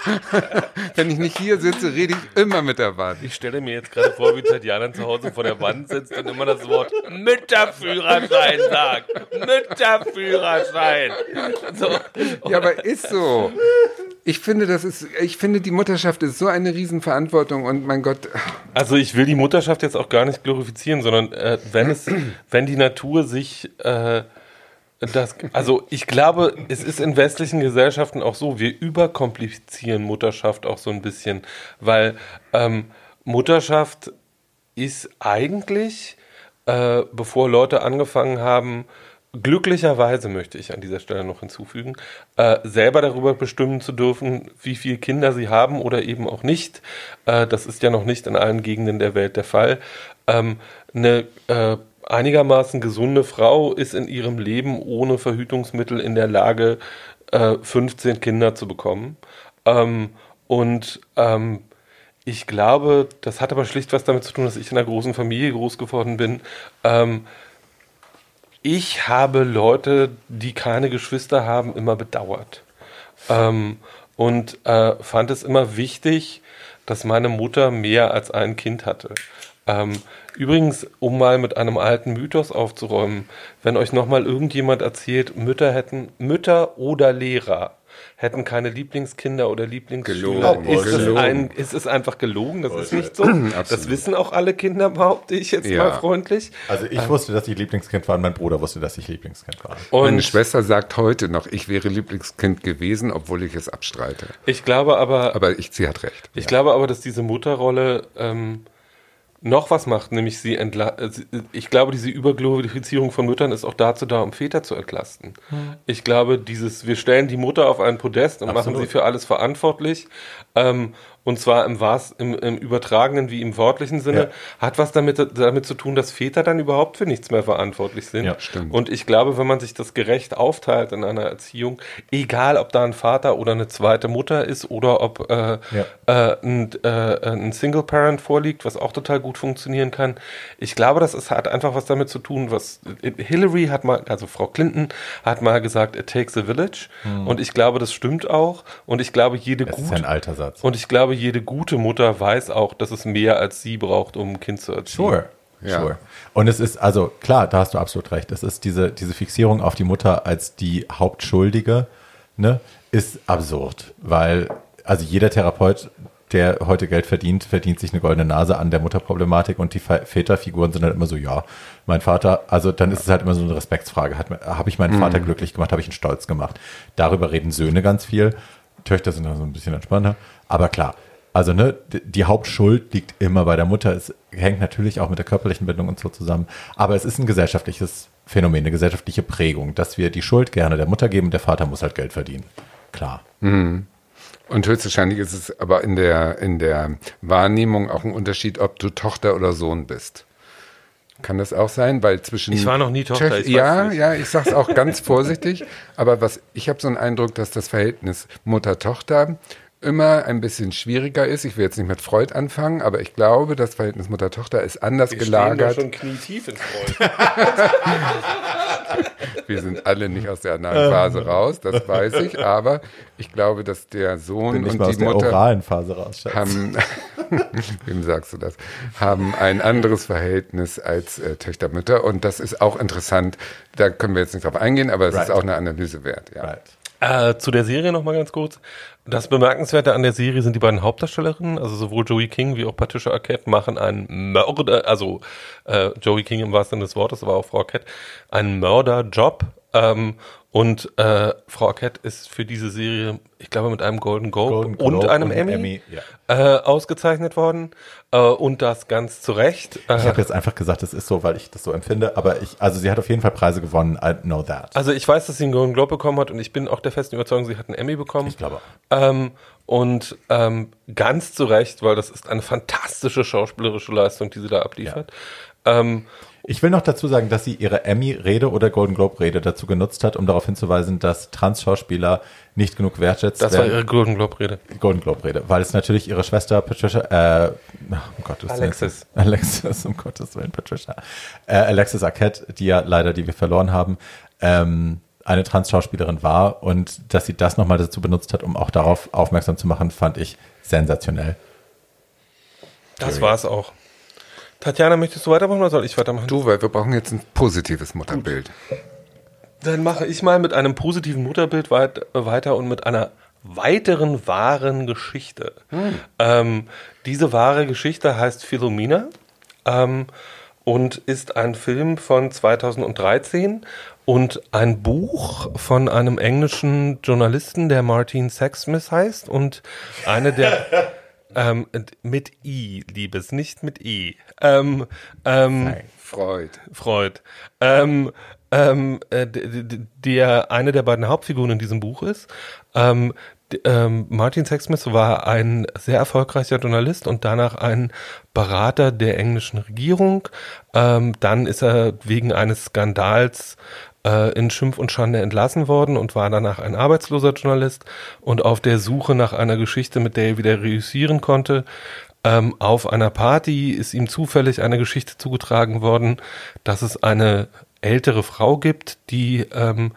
(laughs) Wenn ich nicht hier sitze, rede ich immer mit der Wand. Ich stelle mir jetzt gerade vor, wie Tatjana zu Hause vor der Wand sitzt und immer das Wort Mütterführerschein sagt. Mütterführerschein. So. Ja, aber ist so. (laughs) Ich finde, das ist, ich finde, die Mutterschaft ist so eine Riesenverantwortung und mein Gott. Also ich will die Mutterschaft jetzt auch gar nicht glorifizieren, sondern äh, wenn es, (clears throat) wenn die Natur sich äh, das, also ich glaube, es ist in westlichen Gesellschaften auch so, wir überkomplizieren Mutterschaft auch so ein bisschen, weil ähm, Mutterschaft ist eigentlich, äh, bevor Leute angefangen haben, glücklicherweise möchte ich an dieser Stelle noch hinzufügen, äh, selber darüber bestimmen zu dürfen, wie viele Kinder sie haben oder eben auch nicht. Äh, das ist ja noch nicht in allen Gegenden der Welt der Fall. Ähm, eine äh, einigermaßen gesunde Frau ist in ihrem Leben ohne Verhütungsmittel in der Lage, 15 äh, Kinder zu bekommen. Ähm, und ähm, ich glaube, das hat aber schlicht was damit zu tun, dass ich in einer großen Familie groß geworden bin. Ähm, ich habe Leute, die keine Geschwister haben, immer bedauert. Ähm, und äh, fand es immer wichtig, dass meine Mutter mehr als ein Kind hatte. Ähm, übrigens, um mal mit einem alten Mythos aufzuräumen, wenn euch nochmal irgendjemand erzählt, Mütter hätten Mütter oder Lehrer hätten keine Lieblingskinder oder Lieblingsschüler. Gelogen. Ist, gelogen. Es ein, ist es einfach gelogen? Das ist nicht so. das wissen auch alle Kinder, behaupte ich jetzt ja. mal freundlich. Also ich wusste, dass ich Lieblingskind war und mein Bruder wusste, dass ich Lieblingskind war. Und Meine Schwester sagt heute noch, ich wäre Lieblingskind gewesen, obwohl ich es abstreite. Ich glaube aber... Aber ich, sie hat recht. Ich ja. glaube aber, dass diese Mutterrolle... Ähm, noch was macht, nämlich sie entla äh, ich glaube, diese Überglorifizierung von Müttern ist auch dazu da, um Väter zu entlasten. Hm. Ich glaube, dieses, wir stellen die Mutter auf ein Podest und Absolut. machen sie für alles verantwortlich. Ähm, und zwar im, im, im übertragenen wie im wörtlichen Sinne, ja. hat was damit, damit zu tun, dass Väter dann überhaupt für nichts mehr verantwortlich sind. Ja, stimmt. Und ich glaube, wenn man sich das gerecht aufteilt in einer Erziehung, egal ob da ein Vater oder eine zweite Mutter ist oder ob äh, ja. äh, ein, äh, ein Single Parent vorliegt, was auch total gut funktionieren kann, ich glaube, das ist, hat einfach was damit zu tun, was Hillary hat mal, also Frau Clinton hat mal gesagt, it takes a village. Hm. Und ich glaube, das stimmt auch. Und ich glaube, jede das gute. ist ein alter Satz. Und ich glaube, jede gute Mutter weiß auch, dass es mehr als sie braucht, um ein Kind zu erziehen. Sure. Ja. Sure. Und es ist, also klar, da hast du absolut recht. Es ist diese, diese Fixierung auf die Mutter als die Hauptschuldige, ne, ist absurd. Weil, also jeder Therapeut, der heute Geld verdient, verdient sich eine goldene Nase an der Mutterproblematik und die Väterfiguren sind dann immer so, ja, mein Vater, also dann ist es halt immer so eine Respektsfrage. Habe ich meinen Vater glücklich gemacht, habe ich ihn stolz gemacht. Darüber reden Söhne ganz viel. Töchter sind dann so ein bisschen entspannter. Aber klar, also ne, die Hauptschuld liegt immer bei der Mutter. Es hängt natürlich auch mit der körperlichen Bindung und so zusammen. Aber es ist ein gesellschaftliches Phänomen, eine gesellschaftliche Prägung, dass wir die Schuld gerne der Mutter geben und der Vater muss halt Geld verdienen. Klar. Und höchstwahrscheinlich ist es aber in der, in der Wahrnehmung auch ein Unterschied, ob du Tochter oder Sohn bist. Kann das auch sein? Weil zwischen. Ich war noch nie Tochter, Töch- ich ja, nicht. ja, ich sag's auch ganz (laughs) vorsichtig. Aber was, ich habe so einen Eindruck, dass das Verhältnis Mutter-Tochter immer ein bisschen schwieriger ist. Ich will jetzt nicht mit Freud anfangen, aber ich glaube, das Verhältnis Mutter-Tochter ist anders gelagert. schon knietief ins Freud. (laughs) Wir sind alle nicht aus der analen Phase raus, das weiß ich. Aber ich glaube, dass der Sohn Bin und mal aus die der Mutter oralen Phase raus. Schatz. haben, (laughs) wem sagst du das, haben ein anderes Verhältnis als äh, Töchter, Mütter. Und das ist auch interessant. Da können wir jetzt nicht drauf eingehen, aber es Right. ist auch eine Analyse wert. Ja. Right. Äh, zu der Serie noch mal ganz kurz. Das Bemerkenswerte an der Serie sind die beiden Hauptdarstellerinnen, also sowohl Joey King wie auch Patricia Arquette machen einen Mörder, also äh, Joey King im wahrsten Sinne des Wortes, aber auch Frau Arquette, einen Mörderjob. Ähm, und äh, Frau Arquette ist für diese Serie, ich glaube, mit einem Golden Globe, Golden und Globe einem und Emmy, Emmy, äh, ausgezeichnet worden. Äh, und das ganz zu Recht. Äh, Ich habe jetzt einfach gesagt, es ist so, weil ich das so empfinde. Aber ich, also sie hat auf jeden Fall Preise gewonnen. I know that. Also ich weiß, dass sie einen Golden Globe bekommen hat und ich bin auch der festen Überzeugung, sie hat einen Emmy bekommen. Ich glaube. Ähm, und ähm, ganz zu Recht, weil das ist eine fantastische schauspielerische Leistung, die sie da abliefert. Ähm, Ich will noch dazu sagen, dass sie ihre Emmy-Rede oder Golden Globe-Rede dazu genutzt hat, um darauf hinzuweisen, dass Trans-Schauspieler nicht genug wertschätzt das war werden. ihre Golden Globe-Rede. Golden Globe-Rede, weil es natürlich ihre Schwester Patricia, äh, um Gottes Willen. Alexis. Alexis, um Gottes Willen, Patricia. Äh, Alexis Arquette, die ja leider, die wir verloren haben, ähm, eine Trans-Schauspielerin war und dass sie das nochmal dazu benutzt hat, um auch darauf aufmerksam zu machen, fand ich sensationell. Das war's auch. Tatjana, möchtest du weitermachen oder soll ich weitermachen? Du, weil wir brauchen jetzt ein positives Mutterbild. Dann mache ich mal mit einem positiven Mutterbild weit, weiter und mit einer weiteren wahren Geschichte. Ähm, diese wahre Geschichte heißt Philomena ähm, und ist ein Film von 2013 und ein Buch von einem englischen Journalisten, der Martin Sexsmith heißt und eine der (laughs) ähm, mit I, Liebes, nicht mit E. Ähm, ähm, Freud. Freud. Ähm, ähm, äh, der eine der beiden Hauptfiguren in diesem Buch ist. Ähm, ähm, Martin Sexsmith war ein sehr erfolgreicher Journalist und danach ein Berater der englischen Regierung. Ähm, dann ist er wegen eines Skandals in Schimpf und Schande entlassen worden und war danach ein arbeitsloser Journalist und auf der Suche nach einer Geschichte, mit der er wieder reüssieren konnte. Ähm, auf einer Party ist ihm zufällig eine Geschichte zugetragen worden, dass es eine ältere Frau gibt, die ähm,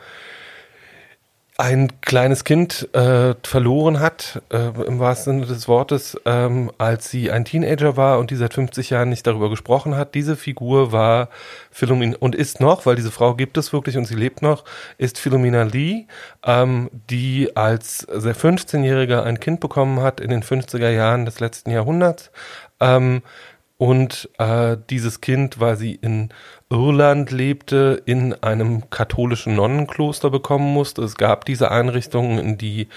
ein kleines Kind äh, verloren hat, äh, im wahrsten Sinne des Wortes, ähm, als sie ein Teenager war und die seit 50 Jahren nicht darüber gesprochen hat. Diese Figur war Philomena und ist noch, weil diese Frau gibt es wirklich und sie lebt noch, ist Philomena Lee, ähm, die als sehr 15-Jähriger ein Kind bekommen hat in den 50er Jahren des letzten Jahrhunderts. Ähm, und äh, dieses Kind, weil sie in Irland lebte, in einem katholischen Nonnenkloster bekommen musste. Es gab diese Einrichtungen, in die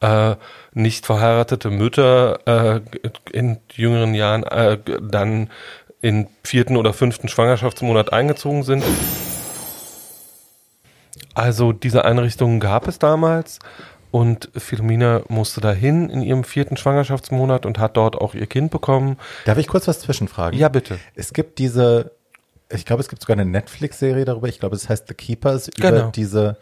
äh, nicht verheiratete Mütter äh, in jüngeren Jahren äh, dann in vierten oder fünften Schwangerschaftsmonat eingezogen sind. Also diese Einrichtungen gab es damals und Philomena musste dahin in ihrem vierten Schwangerschaftsmonat und hat dort auch ihr Kind bekommen. Darf ich kurz was zwischenfragen? Ja, bitte. Es gibt diese, ich glaube, es gibt sogar eine Netflix-Serie darüber. Ich glaube, es heißt The Keepers über Genau. diese,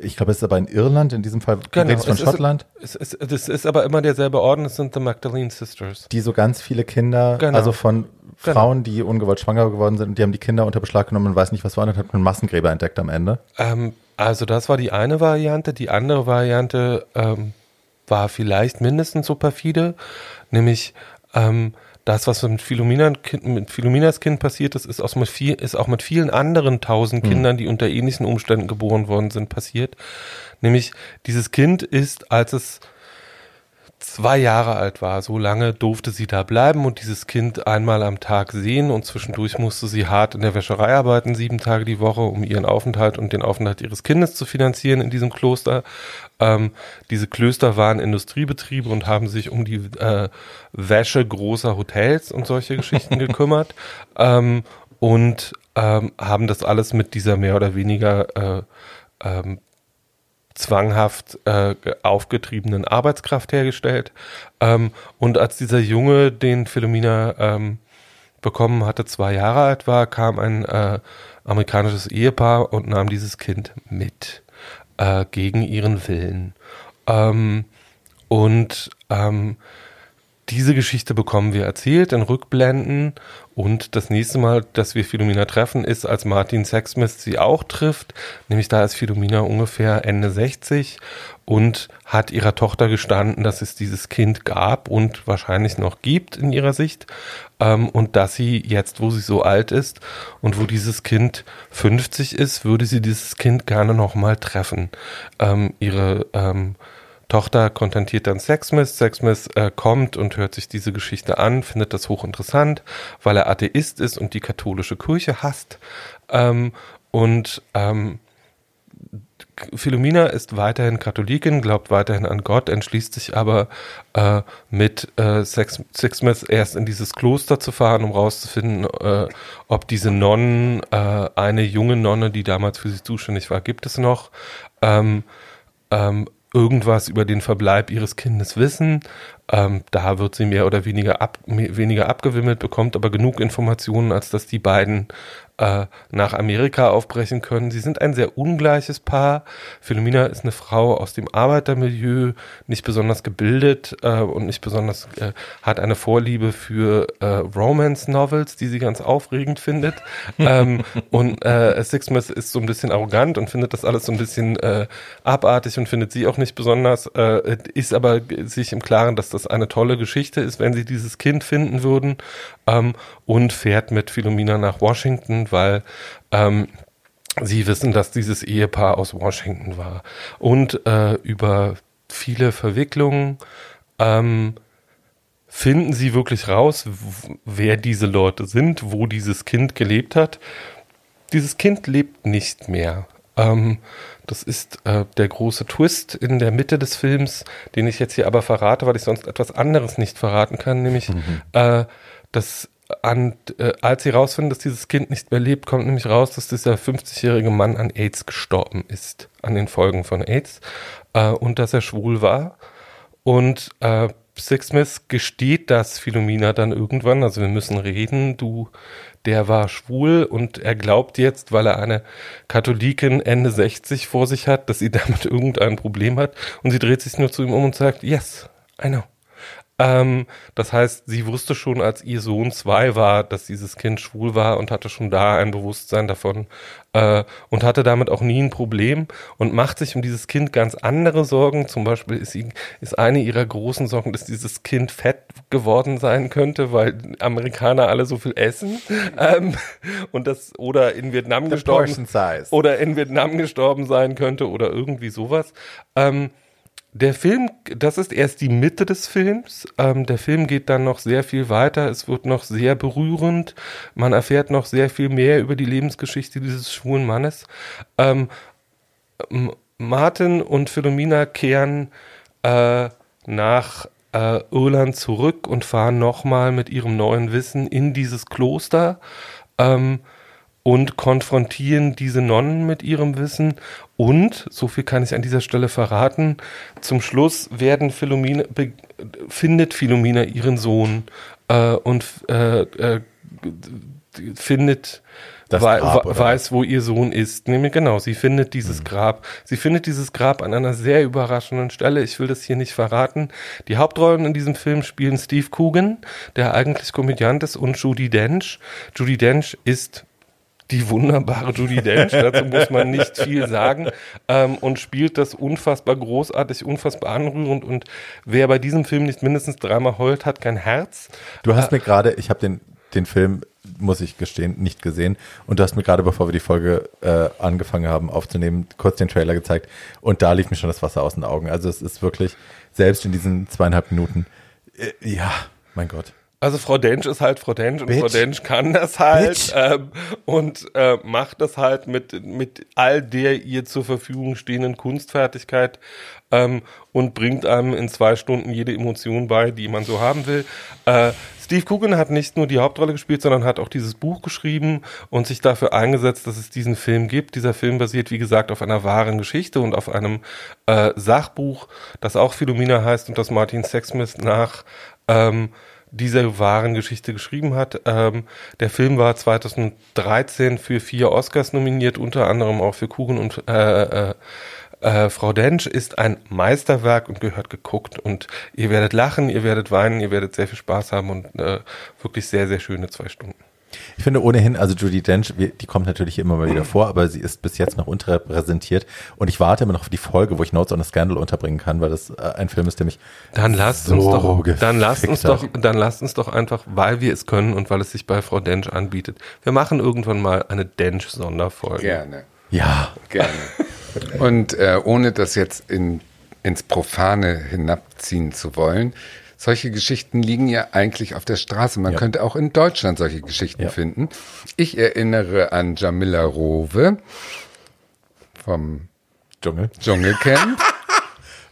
ich glaube, es ist aber in Irland, in diesem Fall Genau, redest von es ist- Schottland, Es ist, das ist aber immer derselbe Orden, es sind The Magdalene Sisters. die so ganz viele Kinder, Genau. also von Genau. Frauen, die ungewollt schwanger geworden sind und die haben die Kinder unter Beschlag genommen und weiß nicht, was war und hat einen Massengräber entdeckt am Ende. Ähm, also das war die eine Variante. Die andere Variante ähm, war vielleicht mindestens so perfide, nämlich ähm, das, was mit, Philomena, mit Philominas Kind passiert ist, ist auch mit, viel, ist auch mit vielen anderen tausend mhm. Kindern, die unter ähnlichen Umständen geboren worden sind, passiert. Nämlich, dieses Kind ist, als es zwei Jahre alt war. So lange durfte sie da bleiben und dieses Kind einmal am Tag sehen und zwischendurch musste sie hart in der Wäscherei arbeiten, sieben Tage die Woche, um ihren Aufenthalt und den Aufenthalt ihres Kindes zu finanzieren in diesem Kloster. Ähm, diese Klöster waren Industriebetriebe und haben sich um die äh, Wäsche großer Hotels und solche Geschichten (laughs) gekümmert ähm, und ähm, haben das alles mit dieser mehr oder weniger äh, ähm, zwanghaft äh, aufgetriebenen Arbeitskraft hergestellt. Ähm, und als dieser Junge, den Philomena ähm, bekommen hatte, zwei Jahre alt war, kam ein äh, amerikanisches Ehepaar und nahm dieses Kind mit äh, gegen ihren Willen. Ähm, und ähm, diese Geschichte bekommen wir erzählt in Rückblenden und das nächste Mal, dass wir Philomena treffen, ist, als Martin Sexsmith sie auch trifft. Nämlich da ist Philomena ungefähr Ende 60 und hat ihrer Tochter gestanden, dass es dieses Kind gab und wahrscheinlich noch gibt in ihrer Sicht. Ähm, und dass sie jetzt, wo sie so alt ist und wo dieses Kind 50 ist, würde sie dieses Kind gerne nochmal treffen. Ähm, ihre ähm, Tochter kontaktiert dann Sexsmith. Sexsmith äh, kommt und hört sich diese Geschichte an, findet das hochinteressant, weil er Atheist ist und die katholische Kirche hasst. Ähm, und ähm, Philomena ist weiterhin Katholikin, glaubt weiterhin an Gott, entschließt sich aber äh, mit äh, Sex, erst in dieses Kloster zu fahren, um rauszufinden, äh, ob diese Nonnen, äh, eine junge Nonne, die damals für sie zuständig war, gibt es noch, ähm, ähm, irgendwas über den Verbleib ihres Kindes wissen. Ähm, da wird sie mehr oder weniger, ab, weniger abgewimmelt, bekommt aber genug Informationen, als dass die beiden äh, nach Amerika aufbrechen können. Sie sind ein sehr ungleiches Paar. Philomena ist eine Frau aus dem Arbeitermilieu, nicht besonders gebildet äh, und nicht besonders äh, hat eine Vorliebe für äh, Romance-Novels, die sie ganz aufregend findet. (laughs) ähm, und äh, Sixsmith ist so ein bisschen arrogant und findet das alles so ein bisschen äh, abartig und findet sie auch nicht besonders, äh, ist aber sich im Klaren, dass das eine tolle Geschichte ist, wenn sie dieses Kind finden würden ähm, und fährt mit Philomena nach Washington, weil ähm, sie wissen, dass dieses Ehepaar aus Washington war. Und äh, über viele Verwicklungen ähm, finden sie wirklich raus, wer diese Leute sind, wo dieses Kind gelebt hat. Dieses Kind lebt nicht mehr. Ähm, das ist äh, der große Twist in der Mitte des Films, den ich jetzt hier aber verrate, weil ich sonst etwas anderes nicht verraten kann, nämlich mhm. äh, dass an, äh, als sie rausfinden, dass dieses Kind nicht mehr lebt, kommt nämlich raus, dass dieser 50-jährige Mann an AIDS gestorben ist, an den Folgen von AIDS, äh, und dass er schwul war. Und äh, Sixsmith gesteht das Philomena dann irgendwann, also wir müssen reden, du, der war schwul und er glaubt jetzt, weil er eine Katholikin Ende 60 vor sich hat, dass sie (laughs) damit irgendein Problem hat und sie dreht sich nur zu ihm um und sagt, yes, I know. Ähm, das heißt, sie wusste schon, als ihr Sohn zwei war, dass dieses Kind schwul war und hatte schon da ein Bewusstsein davon äh, und hatte damit auch nie ein Problem und macht sich um dieses Kind ganz andere Sorgen. Zum Beispiel ist, sie, ist eine ihrer großen Sorgen, dass dieses Kind fett geworden sein könnte, weil Amerikaner alle so viel essen ähm, und das oder in Vietnam gestorben oder in Vietnam gestorben sein könnte oder irgendwie sowas. Ähm, der Film, das ist erst die Mitte des Films. Ähm, der Film geht dann noch sehr viel weiter. Es wird noch sehr berührend. Man erfährt noch sehr viel mehr über die Lebensgeschichte dieses schwulen Mannes. Ähm, Martin und Philomena kehren äh, nach äh, Irland zurück und fahren nochmal mit ihrem neuen Wissen in dieses Kloster. Ähm, und konfrontieren diese Nonnen mit ihrem Wissen. Und, so viel kann ich an dieser Stelle verraten, zum Schluss werden Philomena, findet Philomena ihren Sohn äh, und äh, äh, findet das Grab, weiß, wo ihr Sohn ist. Nämlich genau, sie findet dieses mhm. Grab. Sie findet dieses Grab an einer sehr überraschenden Stelle. Ich will das hier nicht verraten. Die Hauptrollen in diesem Film spielen Steve Coogan, der eigentlich Komödiant ist, und Judy Dench. Judy Dench ist die wunderbare Judy Dench, dazu muss man nicht viel sagen, ähm, und spielt das unfassbar großartig, unfassbar anrührend. Und wer bei diesem Film nicht mindestens dreimal heult, hat kein Herz. Du hast äh, mir gerade, ich habe den, den Film, muss ich gestehen, nicht gesehen. Und du hast mir gerade, bevor wir die Folge äh, angefangen haben aufzunehmen, kurz den Trailer gezeigt. Und da lief mir schon das Wasser aus den Augen. Also es ist wirklich, selbst in diesen zweieinhalb Minuten, äh, ja, mein Gott. Also Frau Densch ist halt Frau Densch und Bitch. Frau Densch kann das halt ähm, und äh, macht das halt mit, mit all der ihr zur Verfügung stehenden Kunstfertigkeit ähm, und bringt einem in zwei Stunden jede Emotion bei, die man so haben will. Äh, Steve Coogan hat nicht nur die Hauptrolle gespielt, sondern hat auch dieses Buch geschrieben und sich dafür eingesetzt, dass es diesen Film gibt. Dieser Film basiert, wie gesagt, auf einer wahren Geschichte und auf einem äh, Sachbuch, das auch Philomena heißt und das Martin Sexsmith nach ähm, diese wahren Geschichte geschrieben hat. Ähm, der Film war 2013 für vier Oscars nominiert, unter anderem auch für Kuchen und äh, äh, äh, Frau Densch ist ein Meisterwerk und gehört geguckt und ihr werdet lachen, ihr werdet weinen, ihr werdet sehr viel Spaß haben und äh, wirklich sehr, sehr schöne zwei Stunden. Ich finde ohnehin, also Judy Dench, die kommt natürlich immer mal wieder vor, aber sie ist bis jetzt noch unterrepräsentiert und ich warte immer noch auf die Folge, wo ich Notes on a Scandal unterbringen kann, weil das äh, ein Film ist, der mich dann lasst so uns doch, dann lasst uns doch, dann lasst uns doch einfach, weil wir es können und weil es sich bei Frau Dench anbietet. Wir machen irgendwann mal eine Dench Sonderfolge. Gerne. Ja, gerne. Und äh, ohne das jetzt in, ins Profane hinabziehen zu wollen, solche Geschichten liegen ja eigentlich auf der Straße. Man ja. könnte auch in Deutschland solche Geschichten ja. finden. Ich erinnere an Jamila Rowe vom Dschungel. Dschungelcamp. (laughs)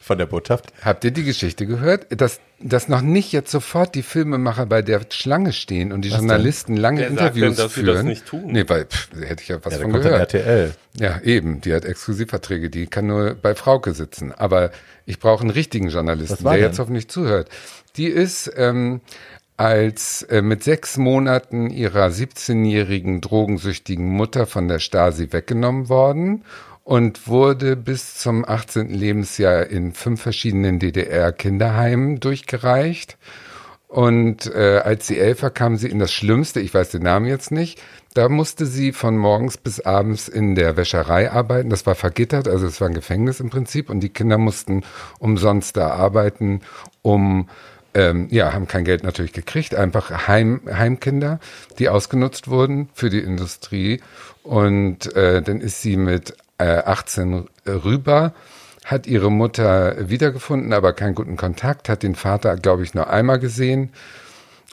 Von der Botschaft. Habt ihr die Geschichte gehört? Dass, dass noch nicht jetzt sofort die Filmemacher bei der Schlange stehen und die was Journalisten denn? lange Wer Interviews denn, führen. Sie das nicht tun? Nee, weil pff, hätte ich ja was ja, von gehört. RTL. Ja, eben. Die hat Exklusivverträge. Die kann nur bei Frauke sitzen. Aber ich brauche einen richtigen Journalisten, der denn? jetzt hoffentlich zuhört. Die ist ähm, als äh, mit sechs Monaten ihrer 17-jährigen drogensüchtigen Mutter von der Stasi weggenommen worden und wurde bis zum 18. Lebensjahr in fünf verschiedenen DDR-Kinderheimen durchgereicht. Und äh, als sie elf war, kam sie in das Schlimmste, ich weiß den Namen jetzt nicht, da musste sie von morgens bis abends in der Wäscherei arbeiten. Das war vergittert, also es war ein Gefängnis im Prinzip. Und die Kinder mussten umsonst da arbeiten, um ähm, ja, haben kein Geld natürlich gekriegt, einfach Heim, Heimkinder, die ausgenutzt wurden für die Industrie. Und äh, dann ist sie mit 18 rüber, hat ihre Mutter wiedergefunden, aber keinen guten Kontakt, hat den Vater, glaube ich, nur einmal gesehen.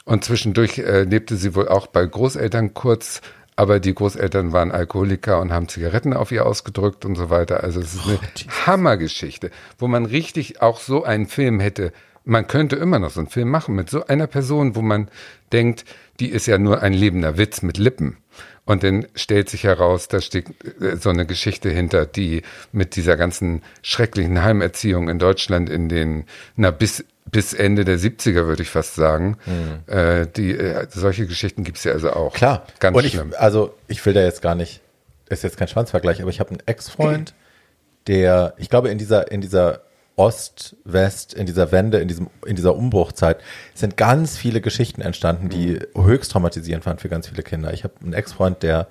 Und zwischendurch äh, lebte sie wohl auch bei Großeltern kurz, aber die Großeltern waren Alkoholiker und haben Zigaretten auf ihr ausgedrückt und so weiter. Also es ist eine oh, Hammergeschichte, wo man richtig auch so einen Film hätte. Man könnte immer noch so einen Film machen mit so einer Person, wo man denkt, die ist ja nur ein lebender Witz mit Lippen. Und dann stellt sich heraus, da steht äh, so eine Geschichte hinter, die mit dieser ganzen schrecklichen Heimerziehung in Deutschland in den, na, bis, bis Ende der 70er, würde ich fast sagen. Mhm. Äh, die, äh, solche Geschichten gibt es ja also auch. Klar. Ganz Und schlimm. Ich, also, ich will da jetzt gar nicht, ist jetzt kein Schwanzvergleich, aber ich habe einen Ex-Freund, (clears throat) der, ich glaube, in dieser, in dieser Ost, West, in dieser Wende, in, diesem, in dieser Umbruchzeit sind ganz viele Geschichten entstanden, die höchst traumatisierend waren für ganz viele Kinder. Ich habe einen Ex-Freund, der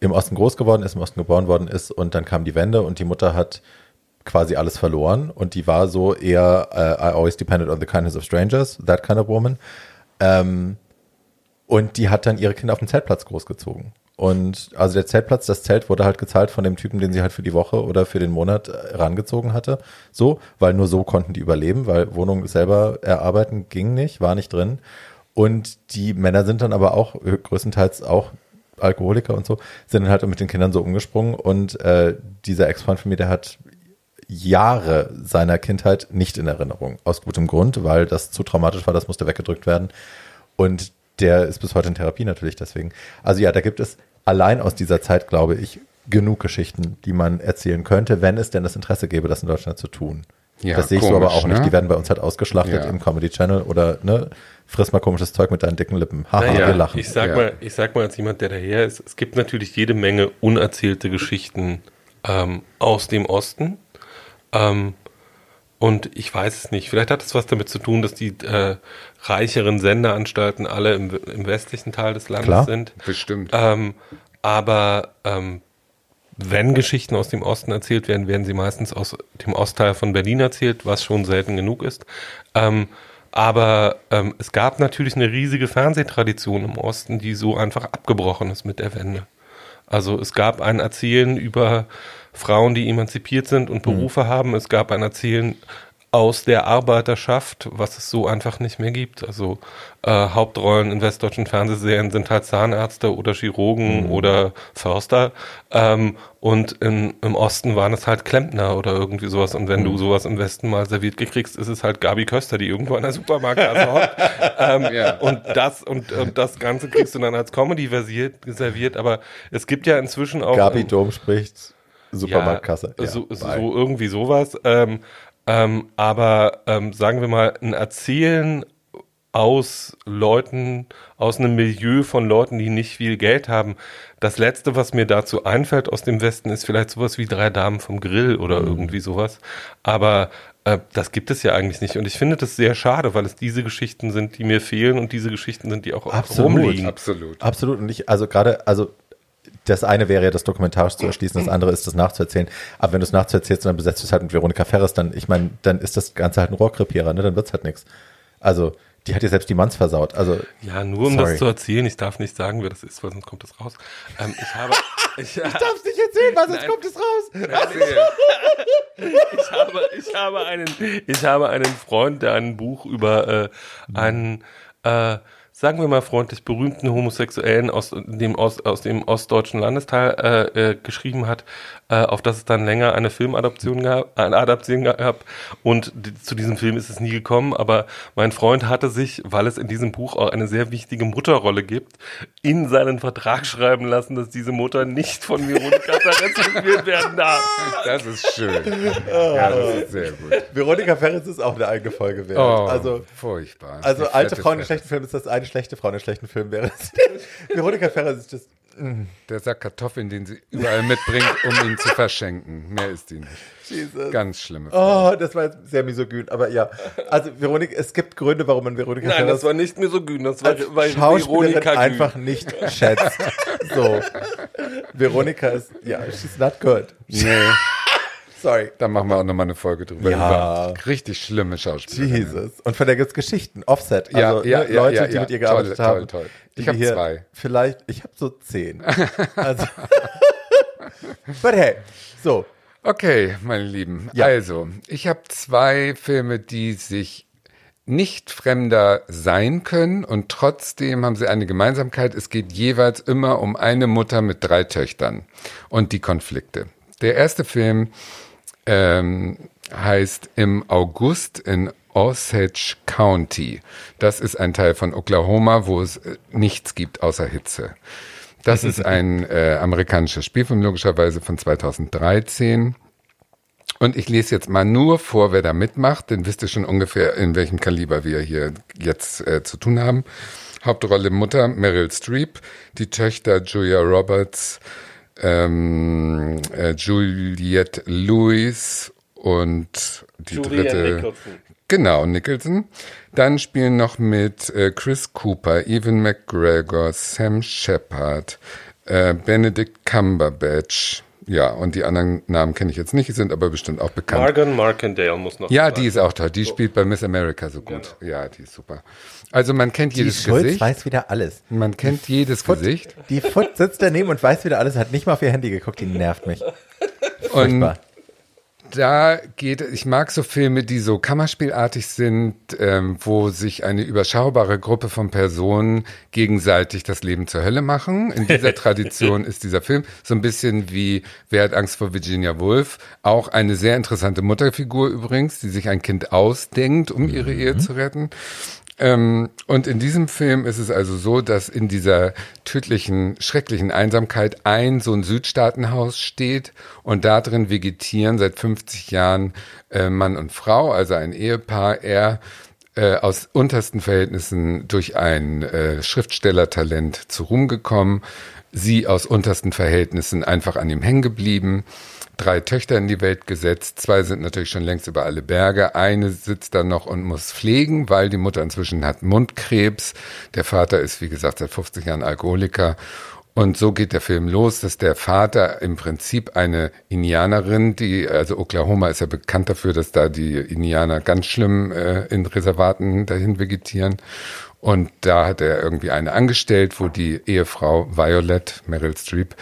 im Osten groß geworden ist, im Osten geboren worden ist und dann kam die Wende und die Mutter hat quasi alles verloren und die war so eher uh, I always depended on the kindness of strangers, that kind of woman. Ähm, und die hat dann ihre Kinder auf dem Zeltplatz großgezogen. Und also der Zeltplatz, das Zelt wurde halt gezahlt von dem Typen, den sie halt für die Woche oder für den Monat äh, rangezogen hatte. So, weil nur so konnten die überleben, weil Wohnung selber erarbeiten ging nicht, war nicht drin. Und die Männer sind dann aber auch größtenteils auch Alkoholiker und so, sind dann halt mit den Kindern so umgesprungen. Und äh, dieser Ex-Freund von mir, der hat Jahre seiner Kindheit nicht in Erinnerung. Aus gutem Grund, weil das zu traumatisch war, das musste weggedrückt werden. Und der ist bis heute in Therapie natürlich deswegen. Also ja, da gibt es allein aus dieser Zeit, glaube ich, genug Geschichten, die man erzählen könnte, wenn es denn das Interesse gäbe, das in Deutschland zu tun. Ja, das sehe ich komisch, so aber auch ne? nicht. Die werden bei uns halt ausgeschlachtet ja. im Comedy Channel oder ne, friss mal komisches Zeug mit deinen dicken Lippen. Haha, naja, wir lachen. Ich sag ja. mal, ich sag mal als jemand, der daher ist, es gibt natürlich jede Menge unerzählte Geschichten ähm, aus dem Osten. Ähm, und ich weiß es nicht. Vielleicht hat es was damit zu tun, dass die äh, reicheren Sendeanstalten alle im, im westlichen Teil des Landes Klar. sind. Bestimmt. Ähm, aber ähm, wenn Geschichten aus dem Osten erzählt werden, werden sie meistens aus dem Ostteil von Berlin erzählt, was schon selten genug ist. Ähm, aber ähm, es gab natürlich eine riesige Fernsehtradition im Osten, die so einfach abgebrochen ist mit der Wende. Also es gab ein Erzählen über Frauen, die emanzipiert sind und Berufe mhm. haben. Es gab ein Erzählen aus der Arbeiterschaft, was es so einfach nicht mehr gibt. Also äh, Hauptrollen in westdeutschen Fernsehserien sind halt Zahnärzte oder Chirurgen mhm. oder Förster. Ähm, und in, im Osten waren es halt Klempner oder irgendwie sowas. Und wenn mhm. du sowas im Westen mal serviert gekriegst, ist es halt Gabi Köster, die irgendwo an der Supermarktkasse hockt. (laughs) ähm, ja. Und das und, und das Ganze kriegst du dann als Comedy versiert, serviert. Aber es gibt ja inzwischen auch. Gabi Dom spricht. Supermarktkasse. Ja, so, so irgendwie sowas. Ähm, ähm, aber ähm, sagen wir mal, ein Erzählen aus Leuten, aus einem Milieu von Leuten, die nicht viel Geld haben. Das letzte, was mir dazu einfällt aus dem Westen, ist vielleicht sowas wie drei Damen vom Grill oder mhm. irgendwie sowas. Aber äh, das gibt es ja eigentlich nicht. Und ich finde das sehr schade, weil es diese Geschichten sind, die mir fehlen und diese Geschichten sind, die auch absolut, rumliegen. Absolut. Absolut. Und ich, also gerade, also das eine wäre ja das dokumentarisch zu erschließen, das andere ist das nachzuerzählen. Aber wenn du es nachzuerzählst und dann besetzt du es halt mit Veronika Ferres, dann, ich meine, dann ist das Ganze halt ein Rohrkrepierer, ne? Dann wird's halt nichts. Also, die hat ja selbst die Manns versaut. Also, ja, nur um sorry. das zu erzählen, ich darf nicht sagen, wer das ist, weil sonst kommt das raus. Ähm, ich habe. (laughs) Ich, ich darf es nicht erzählen, weil sonst Nein. kommt es raus. (laughs) ich, habe, ich, habe einen, ich habe einen Freund, der ein Buch über äh, einen äh, sagen wir mal freundlich, berühmten Homosexuellen aus dem, Ost, aus dem ostdeutschen Landesteil äh, äh, geschrieben hat, äh, auf das es dann länger eine Filmadaption gab, eine Adaption gab. Und die, zu diesem Film ist es nie gekommen, aber mein Freund hatte sich, weil es in diesem Buch auch eine sehr wichtige Mutterrolle gibt, in seinen Vertrag schreiben lassen, dass diese Mutter nicht von Veronika (laughs) Ferres gespielt werden darf. Das ist schön. (laughs) ja, das ist sehr gut. Veronika Ferres ist auch eine eigene Folge wert. Oh, also, furchtbar. Also alte Frauen in schlechten Filmen ist das eine schlechte Frau in einem schlechten Film wäre. (laughs) Veronika Ferrer ist das. Mm. Der Sack Kartoffeln, den sie überall mitbringt, um ihn zu verschenken. Mehr ist die nicht. Jesus. Ganz schlimme Frau. Oh, das war jetzt sehr misogyn, aber ja. Also Veronika, es gibt Gründe, warum man Veronika Nein, das war nicht misogyn, das war, weil Veronika einfach nicht schätzt. So. Veronika ist, ja, she's not good. Nee. Sorry. Da machen wir auch nochmal eine Folge drüber. Ja. Über richtig schlimme Schauspieler. Jesus. Und von der gibt es Geschichten. Offset. Also ja, ja, ne, Leute, ja, die mit ihr gearbeitet toll, haben. Toll, toll. Ich habe zwei. Vielleicht, ich habe so zehn. (laughs) also. (laughs) But hey, so. Okay, meine Lieben. Also, ich habe zwei Filme, die sich nicht fremder sein können und trotzdem haben sie eine Gemeinsamkeit. Es geht jeweils immer um eine Mutter mit drei Töchtern und die Konflikte. Der erste Film ähm, heißt im August in Osage County. Das ist ein Teil von Oklahoma, wo es äh, nichts gibt außer Hitze. Das ist ein äh, amerikanischer Spielfilm, logischerweise von 2013. Und ich lese jetzt mal nur vor, wer da mitmacht, denn wisst ihr schon ungefähr, in welchem Kaliber wir hier jetzt äh, zu tun haben. Hauptrolle Mutter Meryl Streep, die Töchter Julia Roberts, ähm, äh, Juliette Lewis und die Juliette dritte. Nicholson. Genau, Nicholson. Dann spielen noch mit äh, Chris Cooper, Evan McGregor, Sam Shepard, äh, Benedict Cumberbatch. Ja, und die anderen Namen kenne ich jetzt nicht, sind aber bestimmt auch bekannt. Margon Markendale muss noch. Ja, die ist auch toll. Die so. spielt bei Miss America so gut. Genau. Ja, die ist super. Also man kennt die jedes Schulz Gesicht. weiß wieder alles. Man kennt die jedes Foot, Gesicht. Die Foot sitzt daneben und weiß wieder alles, hat nicht mal auf ihr Handy geguckt, die nervt mich. Furchtbar. Da geht, ich mag so Filme, die so kammerspielartig sind, ähm, wo sich eine überschaubare Gruppe von Personen gegenseitig das Leben zur Hölle machen. In dieser (laughs) Tradition ist dieser Film so ein bisschen wie Wer hat Angst vor Virginia Woolf? Auch eine sehr interessante Mutterfigur übrigens, die sich ein Kind ausdenkt, um ihre Ehe mhm. zu retten. Ähm, und in diesem Film ist es also so, dass in dieser tödlichen, schrecklichen Einsamkeit ein so ein Südstaatenhaus steht und da drin vegetieren seit 50 Jahren äh, Mann und Frau, also ein Ehepaar. Er äh, aus untersten Verhältnissen durch ein äh, Schriftstellertalent zu Ruhm gekommen, sie aus untersten Verhältnissen einfach an ihm hängen geblieben drei Töchter in die Welt gesetzt. Zwei sind natürlich schon längst über alle Berge. Eine sitzt da noch und muss pflegen, weil die Mutter inzwischen hat Mundkrebs. Der Vater ist, wie gesagt, seit 50 Jahren Alkoholiker. Und so geht der Film los, dass der Vater im Prinzip eine Indianerin, die, also Oklahoma ist ja bekannt dafür, dass da die Indianer ganz schlimm äh, in Reservaten dahin vegetieren. Und da hat er irgendwie eine angestellt, wo die Ehefrau Violet, Meryl Streep,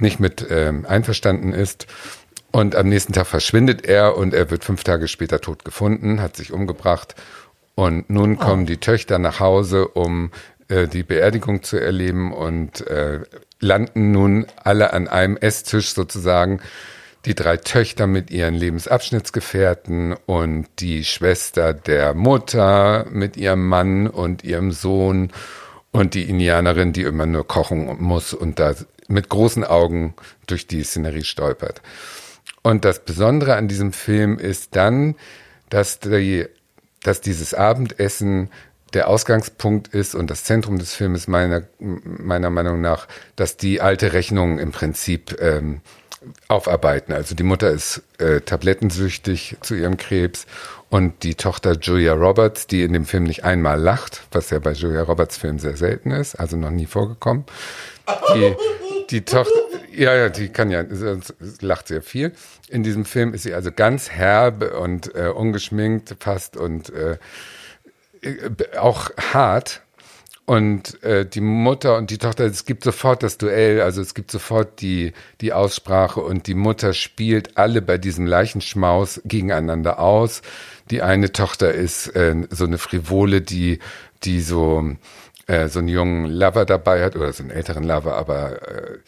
nicht mit ähm, einverstanden ist. Und am nächsten Tag verschwindet er und er wird fünf Tage später tot gefunden, hat sich umgebracht. Und nun kommen oh. die Töchter nach Hause, um äh, die Beerdigung zu erleben und äh, landen nun alle an einem Esstisch sozusagen. Die drei Töchter mit ihren Lebensabschnittsgefährten und die Schwester der Mutter mit ihrem Mann und ihrem Sohn und die Indianerin, die immer nur kochen muss und da mit großen Augen durch die Szenerie stolpert. Und das Besondere an diesem Film ist dann, dass, die, dass dieses Abendessen der Ausgangspunkt ist und das Zentrum des Filmes meiner, meiner Meinung nach, dass die alte Rechnung im Prinzip ähm, aufarbeiten. Also die Mutter ist äh, tablettensüchtig zu ihrem Krebs und die Tochter Julia Roberts, die in dem Film nicht einmal lacht, was ja bei Julia Roberts Filmen sehr selten ist, also noch nie vorgekommen. Die, die Tochter, ja, ja, die kann ja, lacht sehr viel. In diesem Film ist sie also ganz herb und äh, ungeschminkt fast und äh, auch hart. Und äh, die Mutter und die Tochter, es gibt sofort das Duell, also es gibt sofort die, die Aussprache und die Mutter spielt alle bei diesem Leichenschmaus gegeneinander aus. Die eine Tochter ist äh, so eine Frivole, die, die so, äh, so einen jungen Lover dabei hat, oder so einen älteren Lover, aber äh,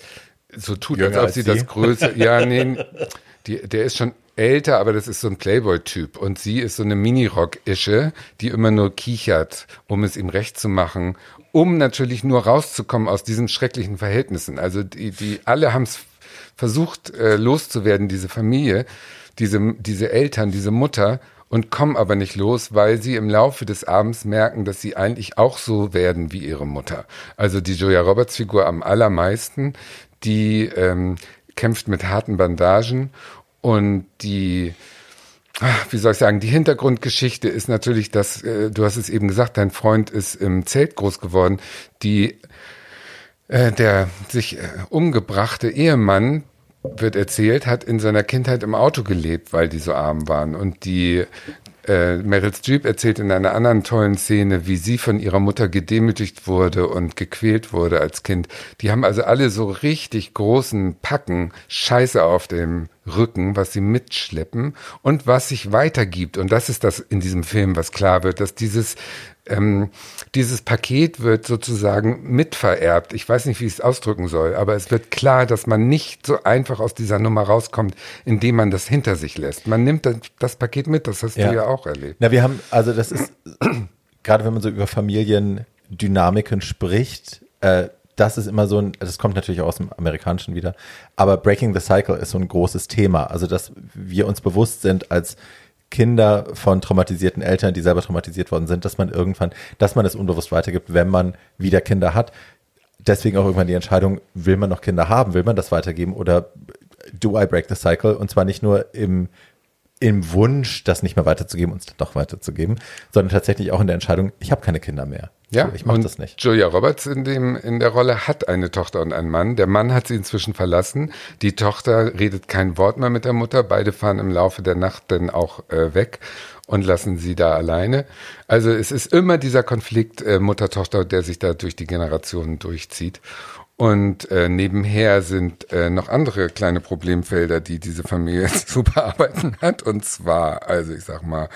so tut, Jünger als ob sie, sie das größte, ja, nee, (laughs) die, der ist schon älter, aber das ist so ein Playboy-Typ. Und sie ist so eine Minirock-Ische, die immer nur kichert, um es ihm recht zu machen, um natürlich nur rauszukommen aus diesen schrecklichen Verhältnissen. Also die, die alle haben es versucht äh, loszuwerden, diese Familie, diese, diese Eltern, diese Mutter und kommen aber nicht los, weil sie im Laufe des Abends merken, dass sie eigentlich auch so werden wie ihre Mutter. Also die Julia Roberts Figur am allermeisten, die ähm, kämpft mit harten Bandagen und die, wie soll ich sagen, die Hintergrundgeschichte ist natürlich, dass, äh, du hast es eben gesagt, dein Freund ist im Zelt groß geworden. Die, äh, der sich äh, umgebrachte Ehemann, wird erzählt, hat in seiner Kindheit im Auto gelebt, weil die so arm waren. Und die äh, Meryl Streep erzählt in einer anderen tollen Szene, wie sie von ihrer Mutter gedemütigt wurde und gequält wurde als Kind. Die haben also alle so richtig großen Packen Scheiße auf dem Rücken, was sie mitschleppen und was sich weitergibt. Und das ist das in diesem Film, was klar wird, dass dieses ähm, dieses Paket wird sozusagen mitvererbt. Ich weiß nicht, wie ich es ausdrücken soll, aber es wird klar, dass man nicht so einfach aus dieser Nummer rauskommt, indem man das hinter sich lässt. Man nimmt das, das Paket mit, das hast ja. du ja auch erlebt. Na, wir haben, also das ist, (clears throat) gerade wenn man so über Familiendynamiken spricht, äh, das ist immer so ein, das kommt natürlich auch aus dem Amerikanischen wieder, aber Breaking the Cycle ist so ein großes Thema. Also, dass wir uns bewusst sind als Kinder von traumatisierten Eltern, die selber traumatisiert worden sind, dass man irgendwann, dass man es unbewusst weitergibt, wenn man wieder Kinder hat. Deswegen auch irgendwann die Entscheidung, will man noch Kinder haben, will man das weitergeben oder do I break the cycle? Und zwar nicht nur im, im Wunsch, das nicht mehr weiterzugeben und es doch weiterzugeben, sondern tatsächlich auch in der Entscheidung, ich habe keine Kinder mehr. Ja, ich mache das nicht. Julia Roberts in dem in der Rolle hat eine Tochter und einen Mann. Der Mann hat sie inzwischen verlassen. Die Tochter redet kein Wort mehr mit der Mutter. Beide fahren im Laufe der Nacht dann auch äh, weg und lassen sie da alleine. Also es ist immer dieser Konflikt äh, Mutter-Tochter, der sich da durch die Generationen durchzieht. Und äh, nebenher sind äh, noch andere kleine Problemfelder, die diese Familie (laughs) zu bearbeiten hat. Und zwar, also ich sag mal,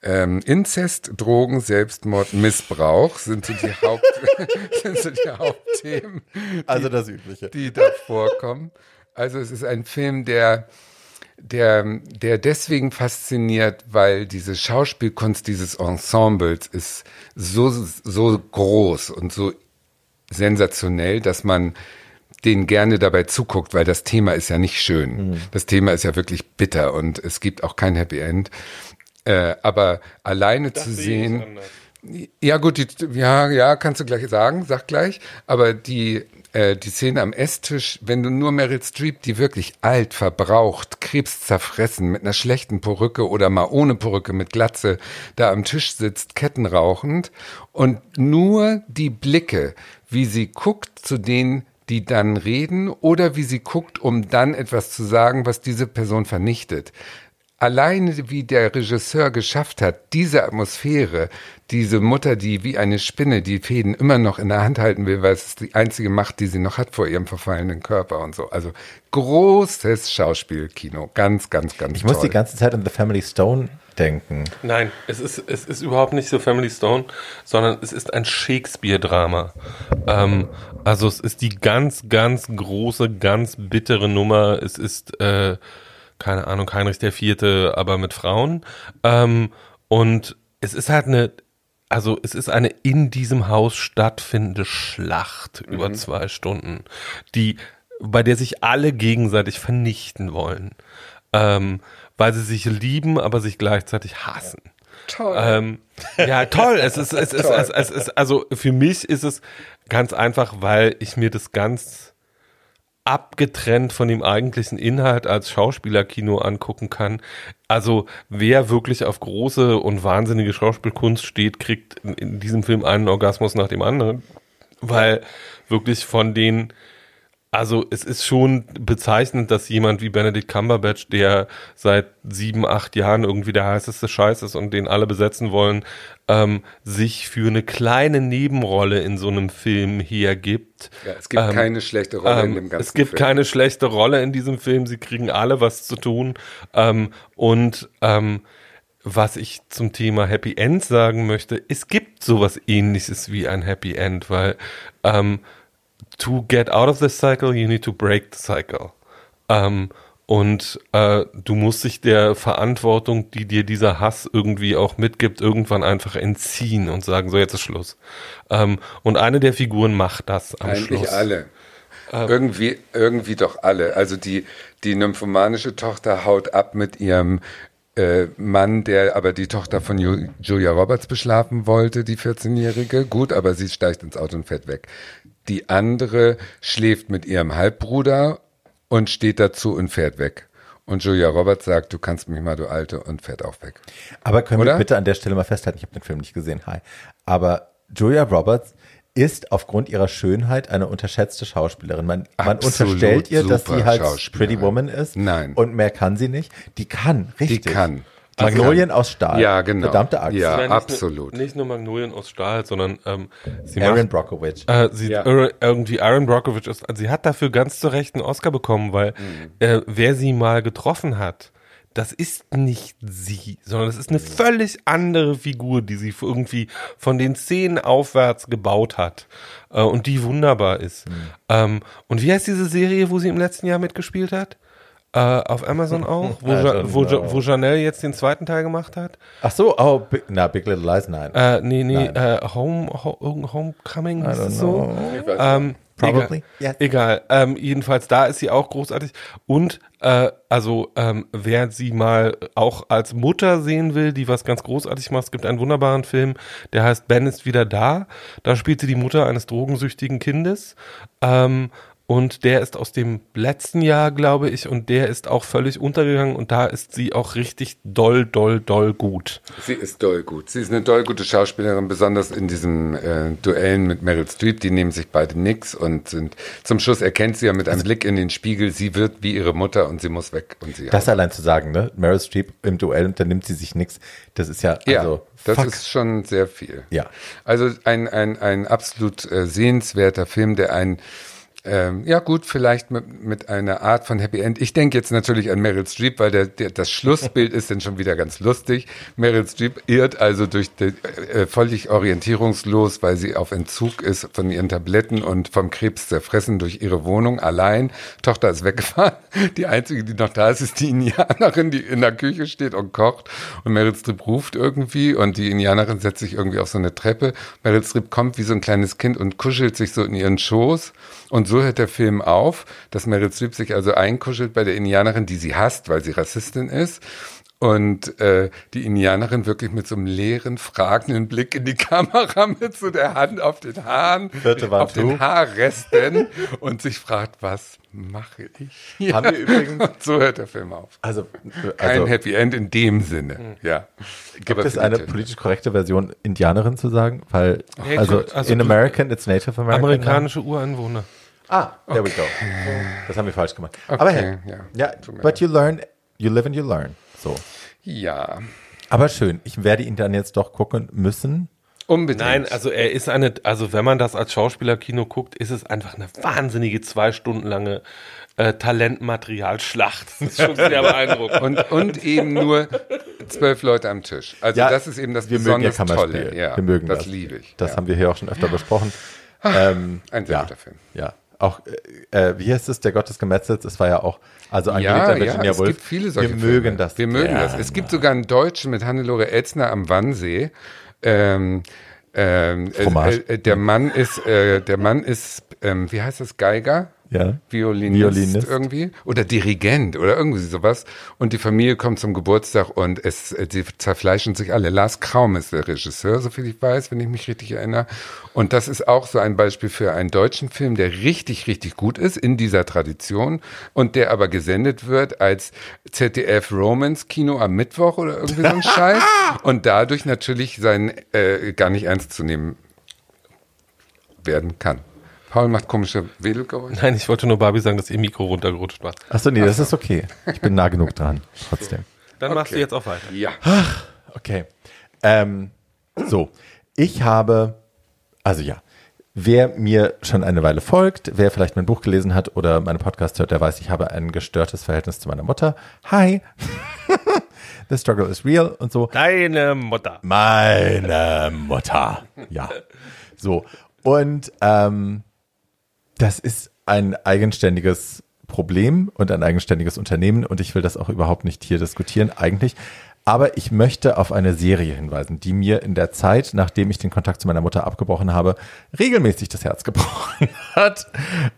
ähm, Inzest, Drogen, Selbstmord, Missbrauch sind so die, Haupt, (laughs) sind so die Hauptthemen. Also das Übliche. Die da vorkommen. Also es ist ein Film, der der, der deswegen fasziniert, weil diese Schauspielkunst dieses Ensembles ist so, so groß und so sensationell, dass man denen gerne dabei zuguckt, weil das Thema ist ja nicht schön. Mhm. Das Thema ist ja wirklich bitter und es gibt auch kein Happy End. Äh, aber alleine das zu sehen. Ja, gut, die, ja, ja, kannst du gleich sagen, sag gleich. Aber die, äh, die Szene am Esstisch, wenn du nur Meryl Streep, die wirklich alt, verbraucht, krebszerfressen, mit einer schlechten Perücke oder mal ohne Perücke, mit Glatze, da am Tisch sitzt, kettenrauchend und nur die Blicke, wie sie guckt zu den die dann reden oder wie sie guckt, um dann etwas zu sagen, was diese Person vernichtet alleine wie der Regisseur geschafft hat, diese Atmosphäre, diese Mutter, die wie eine Spinne die Fäden immer noch in der Hand halten will, weil es die einzige Macht, die sie noch hat vor ihrem verfallenen Körper und so. Also großes Schauspielkino. Ganz, ganz, ganz Ich toll. muss die ganze Zeit an The Family Stone denken. Nein, es ist, es ist überhaupt nicht so Family Stone, sondern es ist ein Shakespeare-Drama. Ähm, also es ist die ganz, ganz große, ganz bittere Nummer. Es ist, äh, keine Ahnung, Heinrich der Vierte, aber mit Frauen. Ähm, und es ist halt eine, also es ist eine in diesem Haus stattfindende Schlacht über zwei Stunden, die, bei der sich alle gegenseitig vernichten wollen. Ähm, weil sie sich lieben, aber sich gleichzeitig hassen. Toll. Ähm, ja, toll. Es ist, es (laughs) ist, es, es ist, also für mich ist es ganz einfach, weil ich mir das ganz abgetrennt von dem eigentlichen Inhalt als Schauspielerkino angucken kann. Also wer wirklich auf große und wahnsinnige Schauspielkunst steht, kriegt in, in diesem Film einen Orgasmus nach dem anderen, weil wirklich von den also es ist schon bezeichnend, dass jemand wie Benedict Cumberbatch, der seit sieben, acht Jahren irgendwie der heißeste Scheiß ist und den alle besetzen wollen, ähm, sich für eine kleine Nebenrolle in so einem Film hergibt. ja, es gibt ähm, keine schlechte Rolle in Ähm, dem ganzen es gibt Film. keine schlechte Rolle in diesem Film. Sie kriegen alle was zu tun. Ähm, und ähm, was ich zum Thema Happy End sagen möchte, es gibt sowas ähnliches wie ein Happy End, weil ähm, to get out of the cycle, you need to break the cycle. Ähm, und äh, du musst dich der Verantwortung, die dir dieser Hass irgendwie auch mitgibt, irgendwann einfach entziehen und sagen, so jetzt ist Schluss. Ähm, und eine der Figuren macht das am Eigentlich Schluss. alle. irgendwie, irgendwie doch alle. Also die, die nymphomanische Tochter haut ab mit ihrem äh, Mann, der aber die Tochter von Ju Julia Roberts beschlafen wollte, die 14-Jährige. Gut, aber sie steigt ins Auto und fährt weg. Die andere schläft mit ihrem Halbbruder und steht dazu und fährt weg. Und Julia Roberts sagt, du kannst mich mal, du Alte, und fährt auch weg. Aber können Oder? wir bitte an der Stelle mal festhalten, ich habe den Film nicht gesehen, hi. Aber Julia Roberts ist aufgrund ihrer Schönheit eine unterschätzte Schauspielerin. Man, man unterstellt ihr, dass sie halt. Pretty Woman ist. Nein. Und mehr kann sie nicht. Die kann, richtig. kann. Magnolien kann. aus Stahl. Ja, genau. Verdammte Axt. Ja. nicht absolut. Nur, nicht nur Magnolien aus Stahl, sondern ähm, sie Aaron macht, Brockovich. äh, sie Ja. ir- irgendwie Aaron Brockovich ist, sie hat dafür ganz zu Recht einen Oscar bekommen, weil Mhm. äh, wer sie mal getroffen hat, das ist nicht sie, sondern das ist eine völlig andere Figur, die sie irgendwie von den Szenen aufwärts gebaut hat äh, und die wunderbar ist. Ähm, und wie heißt diese Serie, wo sie im letzten Jahr mitgespielt hat? Äh, auf Amazon (laughs) auch, wo, ja, wo, wo Janelle jetzt den zweiten Teil gemacht hat. Ach so, oh, Big, na, Big Little Lies, nein. Äh, nee, nee, Nein. äh, Home, Ho, irgendein Homecoming I hieß don't es so. Ähm, Probably, Egal. yes. egal. Ähm, jedenfalls, da ist sie auch großartig. Und äh, also, ähm, wer sie mal auch als Mutter sehen will, die was ganz großartig macht, es gibt einen wunderbaren Film, der heißt Ben ist wieder da. Da spielt sie die Mutter eines drogensüchtigen Kindes. Ähm, und der ist aus dem letzten Jahr, glaube ich, und der ist auch völlig untergegangen und da ist sie auch richtig doll, doll, doll gut. Sie ist doll gut. Sie ist eine doll gute Schauspielerin, besonders in diesen äh, Duellen mit Meryl Streep. Die nehmen sich beide nix und sind zum Schluss erkennt sie ja mit einem Blick in den Spiegel, sie wird wie ihre Mutter und sie muss weg und sie Das allein zu sagen, ne? Meryl Streep im Duell und dann nimmt sie sich nix. Das ist ja, ja, also, das fuck. ist schon sehr viel. Ja. Also ein, ein, ein absolut äh, sehenswerter Film, der ein ähm, ja gut, vielleicht mit, mit einer Art von Happy End. Ich denke jetzt natürlich an Meryl Streep, weil der, der, das Schlussbild ist dann schon wieder ganz lustig. Meryl Streep irrt also durch die, äh, völlig orientierungslos, weil sie auf Entzug ist von ihren Tabletten und vom Krebs zerfressen durch ihre Wohnung allein. Tochter ist weggefahren. Die einzige, die noch da ist, ist die Indianerin, die in der Küche steht und kocht. Und Meryl Streep ruft irgendwie und die Indianerin setzt sich irgendwie auf so eine Treppe. Meryl Streep kommt wie so ein kleines Kind und kuschelt sich so in ihren Schoß. Und so hört der Film auf, dass Meryl Streep sich also einkuschelt bei der Indianerin, die sie hasst, weil sie Rassistin ist. Und äh, die Indianerin wirklich mit so einem leeren, fragenden Blick in die (laughs) Kamera mit so der Hand auf den Haaren, auf den zu. Haarresten und sich fragt, was mache ich? Haben wir übrigens- Und so hört der Film auf. Also, Kein also Happy End in dem Sinne, ja. gibt Aber es eine politisch korrekte Version, Indianerin zu sagen? Weil, Ja, also, also in American, it's Native American. Amerikanische Ureinwohner. Ah, there we go. Das haben wir falsch gemacht. Aber hey, Tut mir but you learn, you live and you learn. So. Ja, Aber schön. Ich werde ihn dann jetzt doch gucken müssen. unbedingt. Nein, also er ist eine, also wenn man das als Schauspielerkino guckt, ist es einfach eine wahnsinnige zwei Stunden lange äh, Talentmaterialschlacht. Das ist schon (laughs) sehr beeindruckend. und, und eben nur zwölf Leute am Tisch. Also Ja, das ist eben das wir mögen ja besonders Tolle. Ja, wir mögen das. das liebe ich. Das ja. haben wir hier auch schon öfter besprochen. Ähm, Ein sehr ja, guter Film. Ja. Auch, äh, äh, wie heißt es, der Gott des Gemetzels? Es war ja auch, also Ja, Angelita ja, Virginia es Woolf. gibt viele solche Wir Filme. mögen das. Wir mögen das. gerne. Es gibt sogar einen Deutschen mit Hannelore Elzner am Wannsee. Ähm, ähm, äh, Fromage. äh, der Mann ist, äh, der Mann ist, ähm, wie heißt das, Geiger? Ja. Violinist, Violinist. irgendwie oder Dirigent oder irgendwie sowas und die Familie kommt zum Geburtstag und es sie zerfleischen sich alle. Lars Kraum ist der Regisseur, soviel ich weiß, wenn ich mich richtig erinnere. Und das ist auch so ein Beispiel für einen deutschen Film, der richtig richtig gut ist in dieser Tradition und der aber gesendet wird als ZDF Romance Kino am Mittwoch oder irgendwie so ein (laughs) Scheiß und dadurch natürlich sein äh, gar nicht ernst zu nehmen werden kann. Paul macht komische Wedelgeräusche. Nein, ich wollte nur Barbie sagen, dass ihr Mikro runtergerutscht war. Achso, nee, das ist okay. Ich bin nah genug dran. Trotzdem. Dann machst du jetzt auch weiter. Ja. Okay. Ähm, so, ich habe, also ja, wer mir schon eine Weile folgt, wer vielleicht mein Buch gelesen hat oder meine Podcast hört, der weiß, ich habe ein gestörtes Verhältnis zu meiner Mutter. Hi. (laughs) The struggle is real und so. Deine Mutter. Meine Mutter. Ja. So. Und ähm, das ist ein eigenständiges Problem und ein eigenständiges Unternehmen und ich will das auch überhaupt nicht hier diskutieren eigentlich. Aber ich möchte auf eine Serie hinweisen, die mir in der Zeit, nachdem ich den Kontakt zu meiner Mutter abgebrochen habe, regelmäßig das Herz (laughs) gebrochen hat.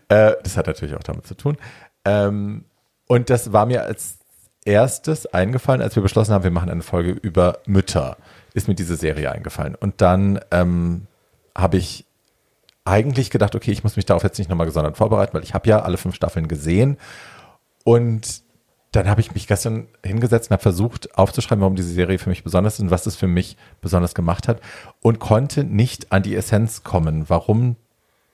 Äh, das hat natürlich auch damit zu tun. Ähm, und das war mir als erstes eingefallen, als wir beschlossen haben, wir machen eine Folge über Mütter, ist mir diese Serie eingefallen. Und dann ähm, habe ich eigentlich gedacht, okay, ich muss mich darauf jetzt nicht nochmal gesondert vorbereiten, weil ich habe ja alle fünf Staffeln gesehen. Und dann habe ich mich gestern hingesetzt und habe versucht aufzuschreiben, warum diese Serie für mich besonders ist und was es für mich besonders gemacht hat und konnte nicht an die Essenz kommen, warum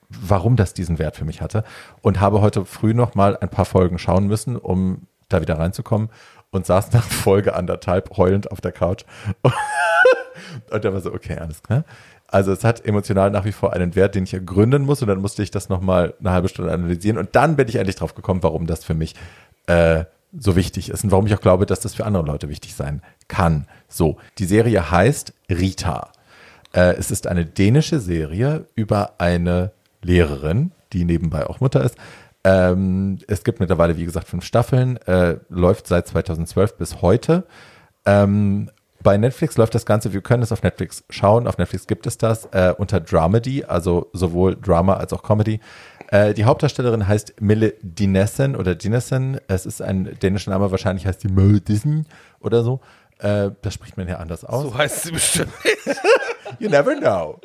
warum das diesen Wert für mich hatte und habe heute früh noch mal ein paar Folgen schauen müssen, um da wieder reinzukommen und saß nach Folge anderthalb heulend auf der Couch (laughs) und da war so, okay, alles klar. Also es hat emotional nach wie vor einen Wert, den ich ergründen muss und dann musste ich das nochmal eine halbe Stunde analysieren und dann bin ich endlich drauf gekommen, warum das für mich äh, so wichtig ist und warum ich auch glaube, dass das für andere Leute wichtig sein kann. So, die Serie heißt Rita. Äh, es ist eine dänische Serie über eine Lehrerin, die nebenbei auch Mutter ist. Ähm, es gibt mittlerweile, wie gesagt, fünf Staffeln, äh, läuft seit 2012 bis heute. Ähm, bei Netflix läuft das Ganze, wir können es auf Netflix schauen. Auf Netflix gibt es das äh, unter Dramedy, also sowohl Drama als auch Comedy. Äh, die Hauptdarstellerin heißt Mille Dinesen oder Dinesen. Es ist ein dänischer Name, wahrscheinlich heißt die Mille Disney oder so. Äh, das spricht man ja anders aus. So heißt sie bestimmt. (laughs) You never know.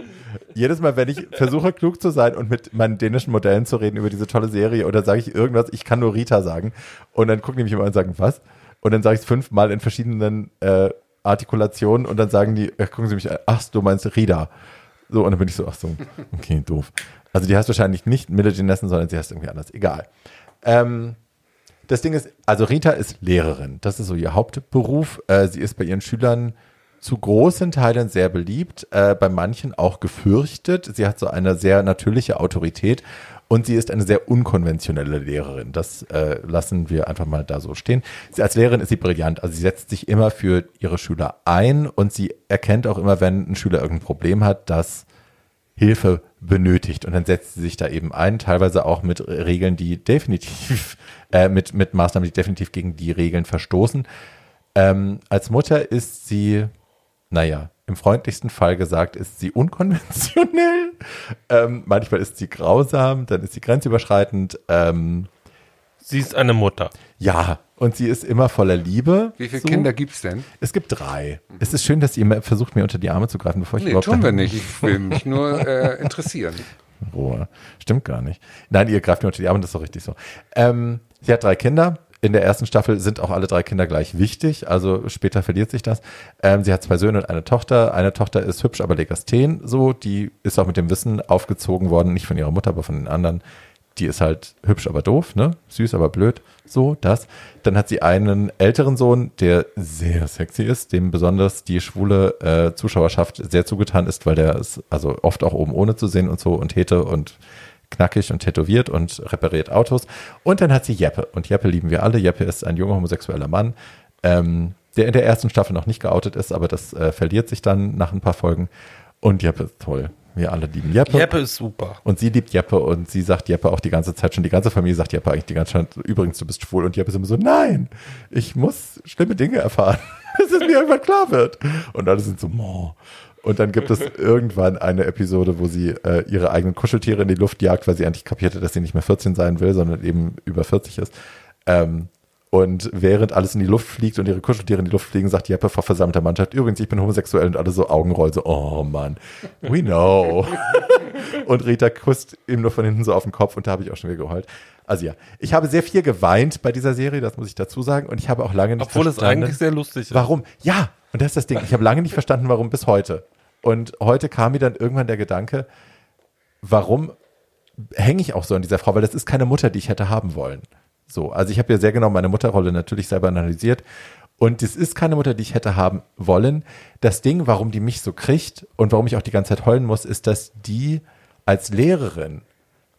Jedes Mal, wenn ich versuche, klug zu sein und mit meinen dänischen Modellen zu reden über diese tolle Serie oder sage ich irgendwas, ich kann nur Rita sagen. Und dann gucken die mich immer und sagen, was? Und dann sage ich es fünfmal in verschiedenen äh, Artikulationen und dann sagen die, gucken sie mich an, ach, du meinst Rita. So, und dann bin ich so, ach so, okay, doof. Also die heißt wahrscheinlich nicht Mille Nessen, sondern sie heißt irgendwie anders. Egal. Ähm, das Ding ist, also Rita ist Lehrerin. Das ist so ihr Hauptberuf. Äh, sie ist bei ihren Schülern zu großen Teilen sehr beliebt, äh, bei manchen auch gefürchtet. Sie hat so eine sehr natürliche Autorität und sie ist eine sehr unkonventionelle Lehrerin. Das äh, lassen wir einfach mal da so stehen. Sie, als Lehrerin ist sie brillant. Also sie setzt sich immer für ihre Schüler ein und sie erkennt auch immer, wenn ein Schüler irgendein Problem hat, dass Hilfe benötigt. Und dann setzt sie sich da eben ein, teilweise auch mit Regeln, die definitiv, (laughs) äh, mit, mit Maßnahmen, die definitiv gegen die Regeln verstoßen. Ähm, als Mutter ist sie, naja, im freundlichsten Fall gesagt, ist sie unkonventionell. (laughs) Ähm, manchmal ist sie grausam, dann ist sie grenzüberschreitend. Ähm, Sie ist eine Mutter. ja, und sie ist immer voller Liebe. Wie viele So. Kinder gibt's denn? Es gibt drei. Es ist schön, dass ihr immer versucht, mir unter die Arme zu greifen, bevor ich Nee, überhaupt tun wir nicht. Ich will mich nur (laughs) äh, interessieren. Ruhe. Stimmt gar nicht. Nein, ihr greift mir unter die Arme, das ist doch richtig so. Ähm, sie hat drei Kinder. In der ersten Staffel sind auch alle drei Kinder gleich wichtig. Also später verliert sich das. Ähm, sie hat zwei Söhne und eine Tochter. Eine Tochter ist hübsch, aber Legasthen. So, die ist auch mit dem Wissen aufgezogen worden, nicht von ihrer Mutter, aber von den anderen, die ist halt hübsch, aber doof, ne? Süß, aber blöd. So, das. Dann hat sie einen älteren Sohn, der sehr sexy ist, dem besonders die schwule äh, Zuschauerschaft sehr zugetan ist, weil der ist also oft auch oben ohne zu sehen und so und Hete und knackig und tätowiert und repariert Autos. Und dann hat sie Jeppe. Und Jeppe lieben wir alle. Jeppe ist ein junger homosexueller Mann, ähm, der in der ersten Staffel noch nicht geoutet ist, aber das äh, verliert sich dann nach ein paar Folgen. Und Jeppe ist toll. Wir alle lieben Jeppe. Jeppe ist super. Und sie liebt Jeppe und sie sagt Jeppe auch die ganze Zeit schon. Die ganze Familie sagt Jeppe eigentlich die ganze Zeit, übrigens, du bist schwul. Und Jeppe ist immer so, nein, ich muss schlimme Dinge erfahren, (laughs) bis es mir irgendwann klar wird. Und alle sind so, Mo. Und dann gibt es (laughs) irgendwann eine Episode, wo sie äh, ihre eigenen Kuscheltiere in die Luft jagt, weil sie eigentlich kapiert hat, dass sie nicht mehr 14 sein will, sondern eben über 40 ist. Ähm, und während alles in die Luft fliegt und ihre Kuscheltiere in die Luft fliegen, sagt Jeppe vor versammelter Mannschaft, übrigens, ich bin homosexuell und alle so Augenroll, so, oh Mann, we know. (laughs) und Rita kusst ihm nur von hinten so auf den Kopf und da habe ich auch schon wieder geheult. Also ja, ich habe sehr viel geweint bei dieser Serie, das muss ich dazu sagen. Und ich habe auch lange nicht Obwohl es verstanden. eigentlich sehr lustig ist. Warum? Ja, und das ist das Ding. Ich habe lange nicht verstanden, warum bis heute. Und heute kam mir dann irgendwann der Gedanke, warum hänge ich auch so an dieser Frau? Weil das ist keine Mutter, die ich hätte haben wollen. So, also ich habe ja sehr genau meine Mutterrolle natürlich selber analysiert. Und es ist keine Mutter, die ich hätte haben wollen. Das Ding, warum die mich so kriegt und warum ich auch die ganze Zeit heulen muss, ist, dass die als Lehrerin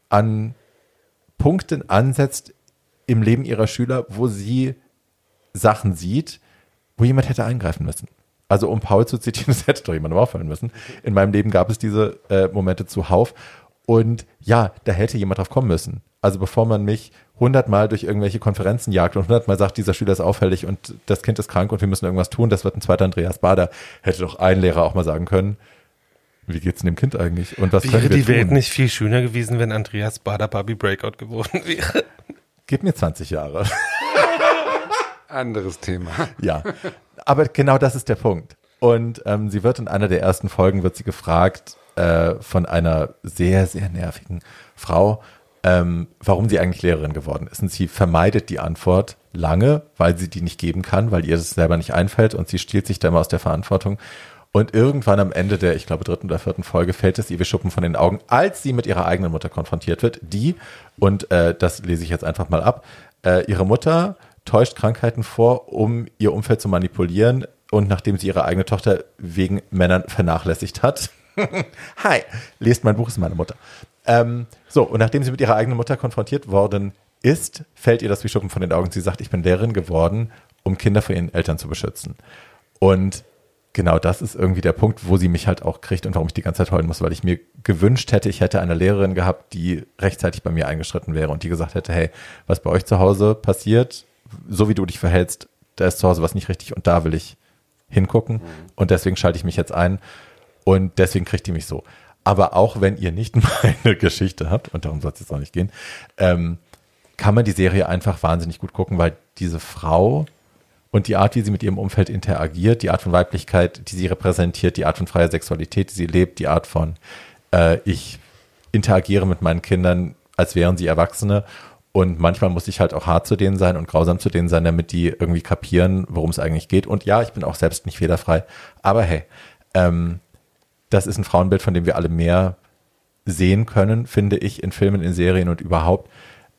an Punkten ansetzt im Leben ihrer Schüler, wo sie Sachen sieht, wo jemand hätte eingreifen müssen. Also um Paul zu zitieren, (laughs) das hätte doch jemandem auffallen müssen. In meinem Leben gab es diese äh, Momente zuhauf. Und ja, da hätte jemand drauf kommen müssen. Also bevor man mich hundertmal durch irgendwelche Konferenzen jagt und hundertmal sagt, dieser Schüler ist auffällig und das Kind ist krank und wir müssen irgendwas tun, das wird ein zweiter Andreas Bader, hätte doch ein Lehrer auch mal sagen können, wie geht's dem Kind eigentlich? Und was Wäre die Welt tun? nicht viel schöner gewesen, wenn Andreas Bader Barbie Breakout geworden wäre? Gib mir 20 Jahre. (laughs) Anderes Thema. (laughs) Ja, aber genau das ist der Punkt. Und ähm, sie wird in einer der ersten Folgen, wird sie gefragt äh, von einer sehr, sehr nervigen Frau, ähm, warum sie eigentlich Lehrerin geworden ist. Und sie vermeidet die Antwort lange, weil sie die nicht geben kann, weil ihr das selber nicht einfällt und sie stiehlt sich da immer aus der Verantwortung. Und irgendwann am Ende der, ich glaube, dritten oder vierten Folge fällt es ihr wie Schuppen von den Augen, als sie mit ihrer eigenen Mutter konfrontiert wird, die, und äh, das lese ich jetzt einfach mal ab, äh, ihre Mutter täuscht Krankheiten vor, um ihr Umfeld zu manipulieren und nachdem sie ihre eigene Tochter wegen Männern vernachlässigt hat. (laughs) Hi, lest mein Buch, ist meine Mutter. Ähm, so, und nachdem sie mit ihrer eigenen Mutter konfrontiert worden ist, fällt ihr das wie Schuppen von den Augen. Sie sagt, ich bin Lehrerin geworden, um Kinder vor ihren Eltern zu beschützen. Und genau das ist irgendwie der Punkt, wo sie mich halt auch kriegt und warum ich die ganze Zeit heulen muss, weil ich mir gewünscht hätte, ich hätte eine Lehrerin gehabt, die rechtzeitig bei mir eingeschritten wäre und die gesagt hätte, hey, was bei euch zu Hause passiert, so wie du dich verhältst, da ist zu Hause was nicht richtig und da will ich hingucken und deswegen schalte ich mich jetzt ein und deswegen kriegt die mich so. Aber auch wenn ihr nicht (laughs) meine Geschichte habt, und darum soll es jetzt auch nicht gehen, ähm, kann man die Serie einfach wahnsinnig gut gucken, weil diese Frau und die Art, wie sie mit ihrem Umfeld interagiert, die Art von Weiblichkeit, die sie repräsentiert, die Art von freier Sexualität, die sie lebt, die Art von äh, ich interagiere mit meinen Kindern, als wären sie Erwachsene. Und manchmal muss ich halt auch hart zu denen sein und grausam zu denen sein, damit die irgendwie kapieren, worum es eigentlich geht. Und ja, ich bin auch selbst nicht fehlerfrei. Aber hey, ähm, das ist ein Frauenbild, von dem wir alle mehr sehen können, finde ich, in Filmen, in Serien und überhaupt,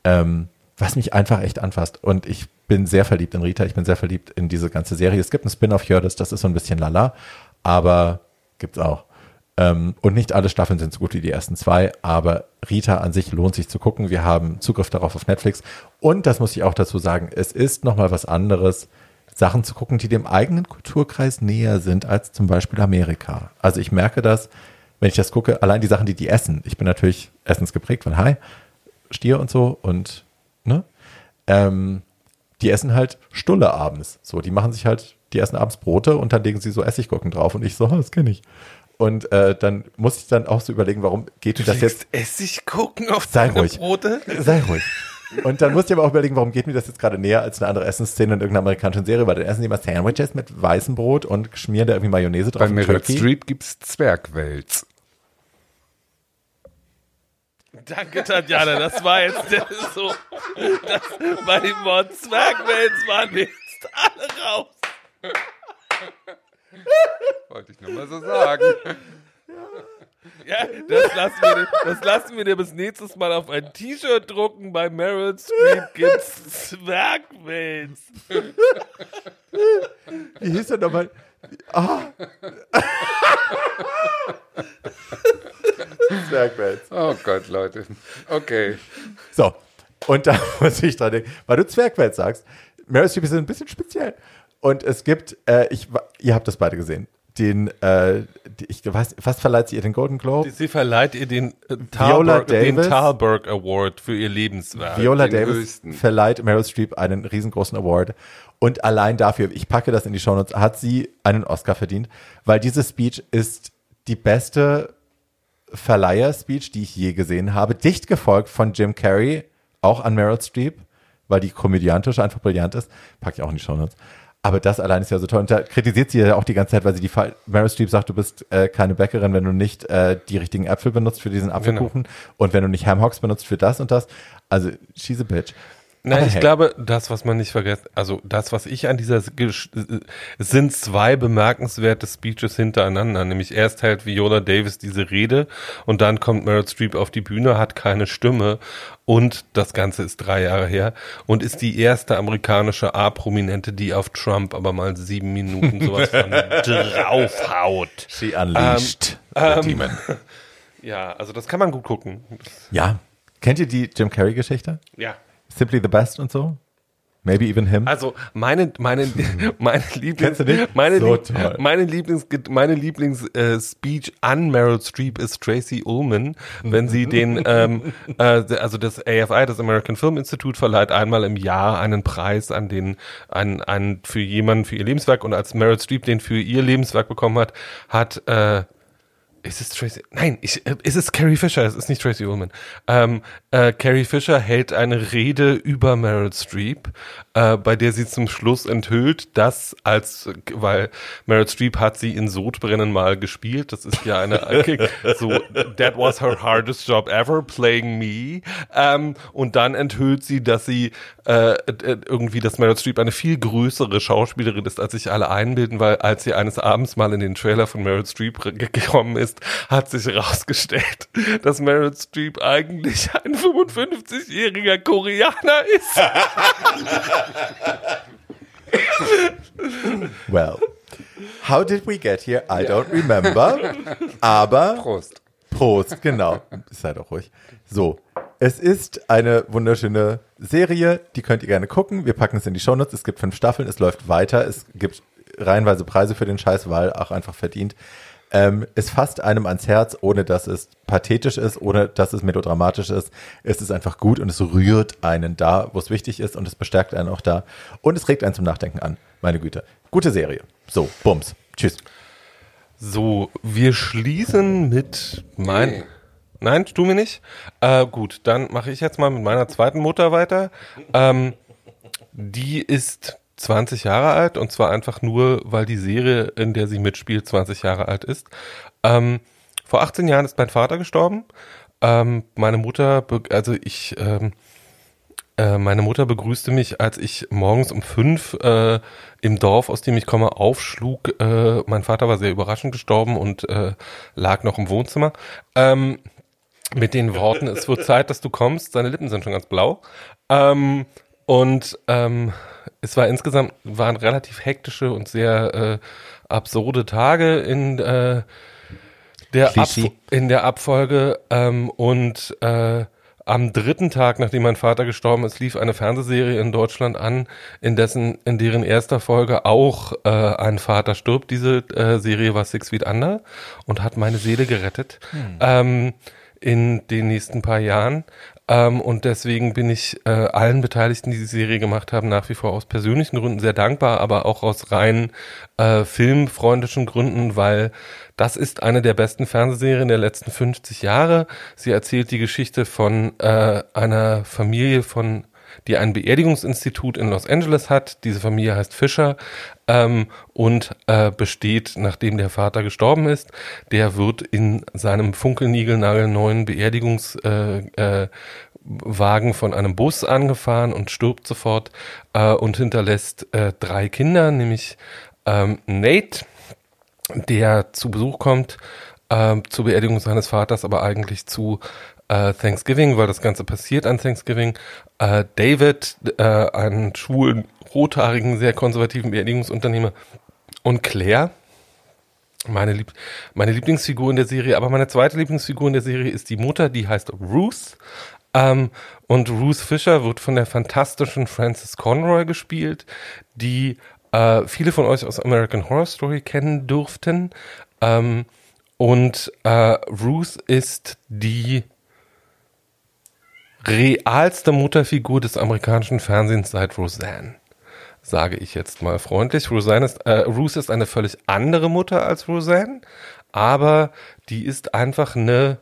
ähm, was mich einfach echt anfasst. Und ich bin sehr verliebt in Rita, ich bin sehr verliebt in diese ganze Serie. Es gibt ein Spin-off Hördes, das ist so ein bisschen lala, aber gibt's auch. Ähm, und nicht alle Staffeln sind so gut wie die ersten zwei, aber Rita an sich lohnt sich zu gucken. Wir haben Zugriff darauf auf Netflix. Und das muss ich auch dazu sagen, es ist nochmal was anderes, Sachen zu gucken, die dem eigenen Kulturkreis näher sind als zum Beispiel Amerika. Also ich merke das, wenn ich das gucke, allein die Sachen, die die essen. Ich bin natürlich essensgeprägt, weil hi, Stier und so und ne? Ähm, die essen halt Stulle abends. So, die machen sich halt, die essen abends Brote und dann legen sie so Essiggurken drauf und ich so, "Ah, das kenne ich. Und äh, dann muss ich dann auch so überlegen, warum geht mir das jetzt Essig gucken auf Sei deine ruhig. Brote? Sei ruhig. Und dann musste ich aber auch überlegen, warum geht mir das jetzt gerade näher als eine andere Essensszene in irgendeiner amerikanischen Serie, weil dann essen die immer Sandwiches mit weißem Brot und schmieren da irgendwie Mayonnaise drauf. Bei Meryl. Streep gibt's Zwergwels. Danke, Tatjana. Das war jetzt so. Das, bei dem Wort Zwergwels waren wir jetzt alle raus. (laughs) Wollte ich nur mal so sagen. (laughs) Ja, das lassen, wir dir, das lassen wir dir bis nächstes Mal auf ein T-Shirt drucken. Bei Meryl Streep gibt's Zwergwels. Wie hieß er nochmal? Ah. (laughs) Zwergwels. Oh Gott, Leute. Okay. So, und da muss ich dran denken, weil du Zwergwelt sagst. Meryl Streep ist ein bisschen speziell. Und es gibt, äh, ich, ihr habt das beide gesehen, den, äh, die, ich weiß, was verleiht sie ihr den Golden Globe? Sie verleiht ihr den, äh, Viola Thalberg, den Davis. Thalberg Award für ihr Lebenswerk. Viola den Davis höchsten. verleiht Meryl Streep einen riesengroßen Award. Und allein dafür, ich packe das in die Shownotes, hat sie einen Oscar verdient, weil diese Speech ist die beste Verleiher-Speech, die ich je gesehen habe. Dicht gefolgt von Jim Carrey, auch an Meryl Streep, weil die komödiantisch einfach brillant ist. Packe ich auch in die Shownotes. Aber das allein ist ja so toll. Und da kritisiert sie ja auch die ganze Zeit, weil sie die Fall Meryl Streep sagt, du bist äh, keine Bäckerin, wenn du nicht äh, die richtigen Äpfel benutzt für diesen Apfelkuchen und wenn du nicht Ham Hocks benutzt für das und das. Also, she's a bitch. Nein, Aber ich hey. glaube, das, was man nicht vergessen, also das, was ich an dieser, es sind zwei bemerkenswerte Speeches hintereinander, nämlich erst hält Viola Davis diese Rede und dann kommt Meryl Streep auf die Bühne, hat keine Stimme und das Ganze ist drei Jahre her und ist die erste amerikanische A-Prominente, die auf Trump aber mal sieben Minuten sowas von (laughs) draufhaut. She unleashed Ähm, demon. (laughs) Ja, also das kann man gut gucken. Ja. Kennt ihr die Jim Carrey-Geschichte? Ja. Simply the Best und so? Maybe even him? Also meine meine (laughs) meine Lieblings meine So Lieb- toll. meine Lieblings meine Lieblings äh, Speech an Meryl Streep ist Tracy Ullman, wenn sie den (laughs) ähm, äh, also das AFI das American Film Institute verleiht einmal im Jahr einen Preis an den an an für jemanden für ihr Lebenswerk und als Meryl Streep den für ihr Lebenswerk bekommen hat, hat äh, ist es Tracy? Nein, ich, äh, ist es Carrie Fisher? Es ist nicht Tracy Ullman. Ähm, äh, Carrie Fisher hält eine Rede über Meryl Streep, äh, bei der sie zum Schluss enthüllt, dass als, weil Meryl Streep hat sie in Sodbrennen mal gespielt. Das ist ja eine, (laughs) so, that was her hardest job ever, playing me. Ähm, und dann enthüllt sie, dass sie äh, äh, irgendwie, dass Meryl Streep eine viel größere Schauspielerin ist, als sich alle einbilden, weil als sie eines Abends mal in den Trailer von Meryl Streep re- gekommen ist, hat sich herausgestellt, (laughs) dass Meryl Streep eigentlich ein 55-jähriger Koreaner ist. (laughs) (laughs) Well, how did we get here? I don't remember. Aber Prost. Prost, genau. Sei doch ruhig. So, es ist eine wunderschöne Serie, die könnt ihr gerne gucken. Wir packen es in die Shownotes. Es gibt fünf Staffeln, es läuft weiter. Es gibt reihenweise Preise für den Scheiß, weil auch einfach verdient. Ähm, es fasst einem ans Herz, ohne dass es pathetisch ist, ohne dass es melodramatisch ist. Es ist einfach gut und es rührt einen da, wo es wichtig ist und es bestärkt einen auch da. Und es regt einen zum Nachdenken an. Meine Güte. Gute Serie. So, Bums. Tschüss. So, wir schließen mit mein. Nee. Nein, tu mir nicht. Äh, gut, dann mache ich jetzt mal mit meiner zweiten Mutter weiter. Ähm, die ist 20 Jahre alt und zwar einfach nur, weil die Serie, in der sie mitspielt, 20 Jahre alt ist. Ähm, vor 18 Jahren ist mein Vater gestorben. Ähm, meine Mutter, also ich, ähm, äh, meine Mutter begrüßte mich, als ich morgens um fünf äh, im Dorf, aus dem ich komme, aufschlug. Äh, mein Vater war sehr überraschend gestorben und äh, lag noch im Wohnzimmer. Ähm, mit den Worten, es wird Zeit, dass du kommst. Seine Lippen sind schon ganz blau. Ähm, und ähm, es war insgesamt, waren relativ hektische und sehr äh, absurde Tage in äh, der, Ab Klischee. in der Abfolge. Ähm, und äh, am dritten Tag, nachdem mein Vater gestorben ist, lief eine Fernsehserie in Deutschland an, in dessen, in deren erster Folge auch äh, ein Vater stirbt. Diese äh, Serie war Six Feet Under und hat meine Seele gerettet. Ähm, in den nächsten paar Jahren. Ähm, und deswegen bin ich äh, allen Beteiligten, die die Serie gemacht haben, nach wie vor aus persönlichen Gründen sehr dankbar, aber auch aus rein äh, filmfreundlichen Gründen, weil das ist eine der besten Fernsehserien der letzten 50 Jahre. Sie erzählt die Geschichte von äh, einer Familie von die ein Beerdigungsinstitut in Los Angeles hat. Diese Familie heißt Fischer ähm, und äh, besteht, nachdem der Vater gestorben ist. Der wird in seinem funkelnigelnagelneuen Beerdigungswagen äh, äh, von einem Bus angefahren und stirbt sofort äh, und hinterlässt äh, drei Kinder, nämlich ähm, Nate, der zu Besuch kommt äh, zur Beerdigung seines Vaters, aber eigentlich zu äh, Thanksgiving, weil das Ganze passiert an Thanksgiving. Äh, David, äh, einen schwulen, rothaarigen, sehr konservativen Beerdigungsunternehmer und Claire, meine, Lieb meine Lieblingsfigur in der Serie, aber meine zweite Lieblingsfigur in der Serie ist die Mutter, die heißt Ruth. Ähm, und Ruth Fisher wird von der fantastischen Frances Conroy gespielt, die äh, viele von euch aus American Horror Story kennen dürften. Ähm, und äh, Ruth ist die realste Mutterfigur des amerikanischen Fernsehens seit Roseanne sage ich jetzt mal freundlich. Roseanne ist, äh, Ruth ist eine völlig andere Mutter als Roseanne, aber die ist einfach eine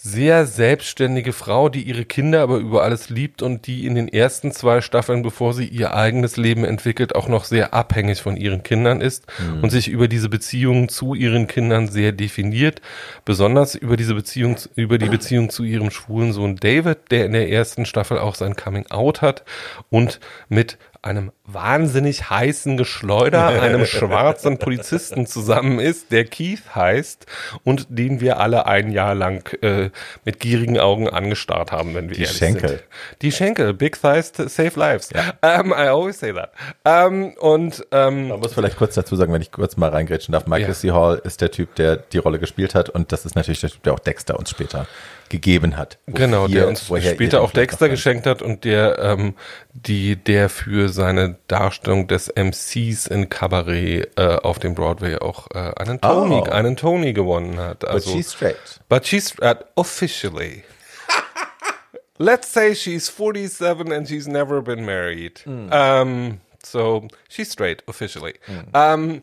sehr selbstständige Frau, die ihre Kinder aber über alles liebt und die in den ersten zwei Staffeln, bevor sie ihr eigenes Leben entwickelt, auch noch sehr abhängig von ihren Kindern ist mhm. und sich über diese Beziehungen zu ihren Kindern sehr definiert. Besonders über diese Beziehung, über die Beziehung zu ihrem schwulen Sohn David, der in der ersten Staffel auch sein Coming Out hat und mit einem wahnsinnig heißen Geschleuder, (laughs) einem schwarzen Polizisten zusammen ist, der Keith heißt und den wir alle ein Jahr lang äh, mit gierigen Augen angestarrt haben, wenn wir Die Schenkel. Sind. Die Schenkel. Big thighs save lives. Ja. Um, I always say that. Um, und um, Man muss vielleicht kurz dazu sagen, wenn ich kurz mal reingrätschen darf, Michael ja. C. Hall ist der Typ, der die Rolle gespielt hat und das ist natürlich der Typ, der auch Dexter uns später gegeben hat. Genau, hier, der uns später auch Dexter geschenkt hat und der ähm, die der für seine Darstellung des MCs in Cabaret äh, auf dem Broadway auch äh, einen Tony oh. einen Tony gewonnen hat. Also, but she's straight. But she's uh, officially. (laughs) Let's say she's 47 and she's never been married. Mm. Um, so she's straight officially. Mm. Um,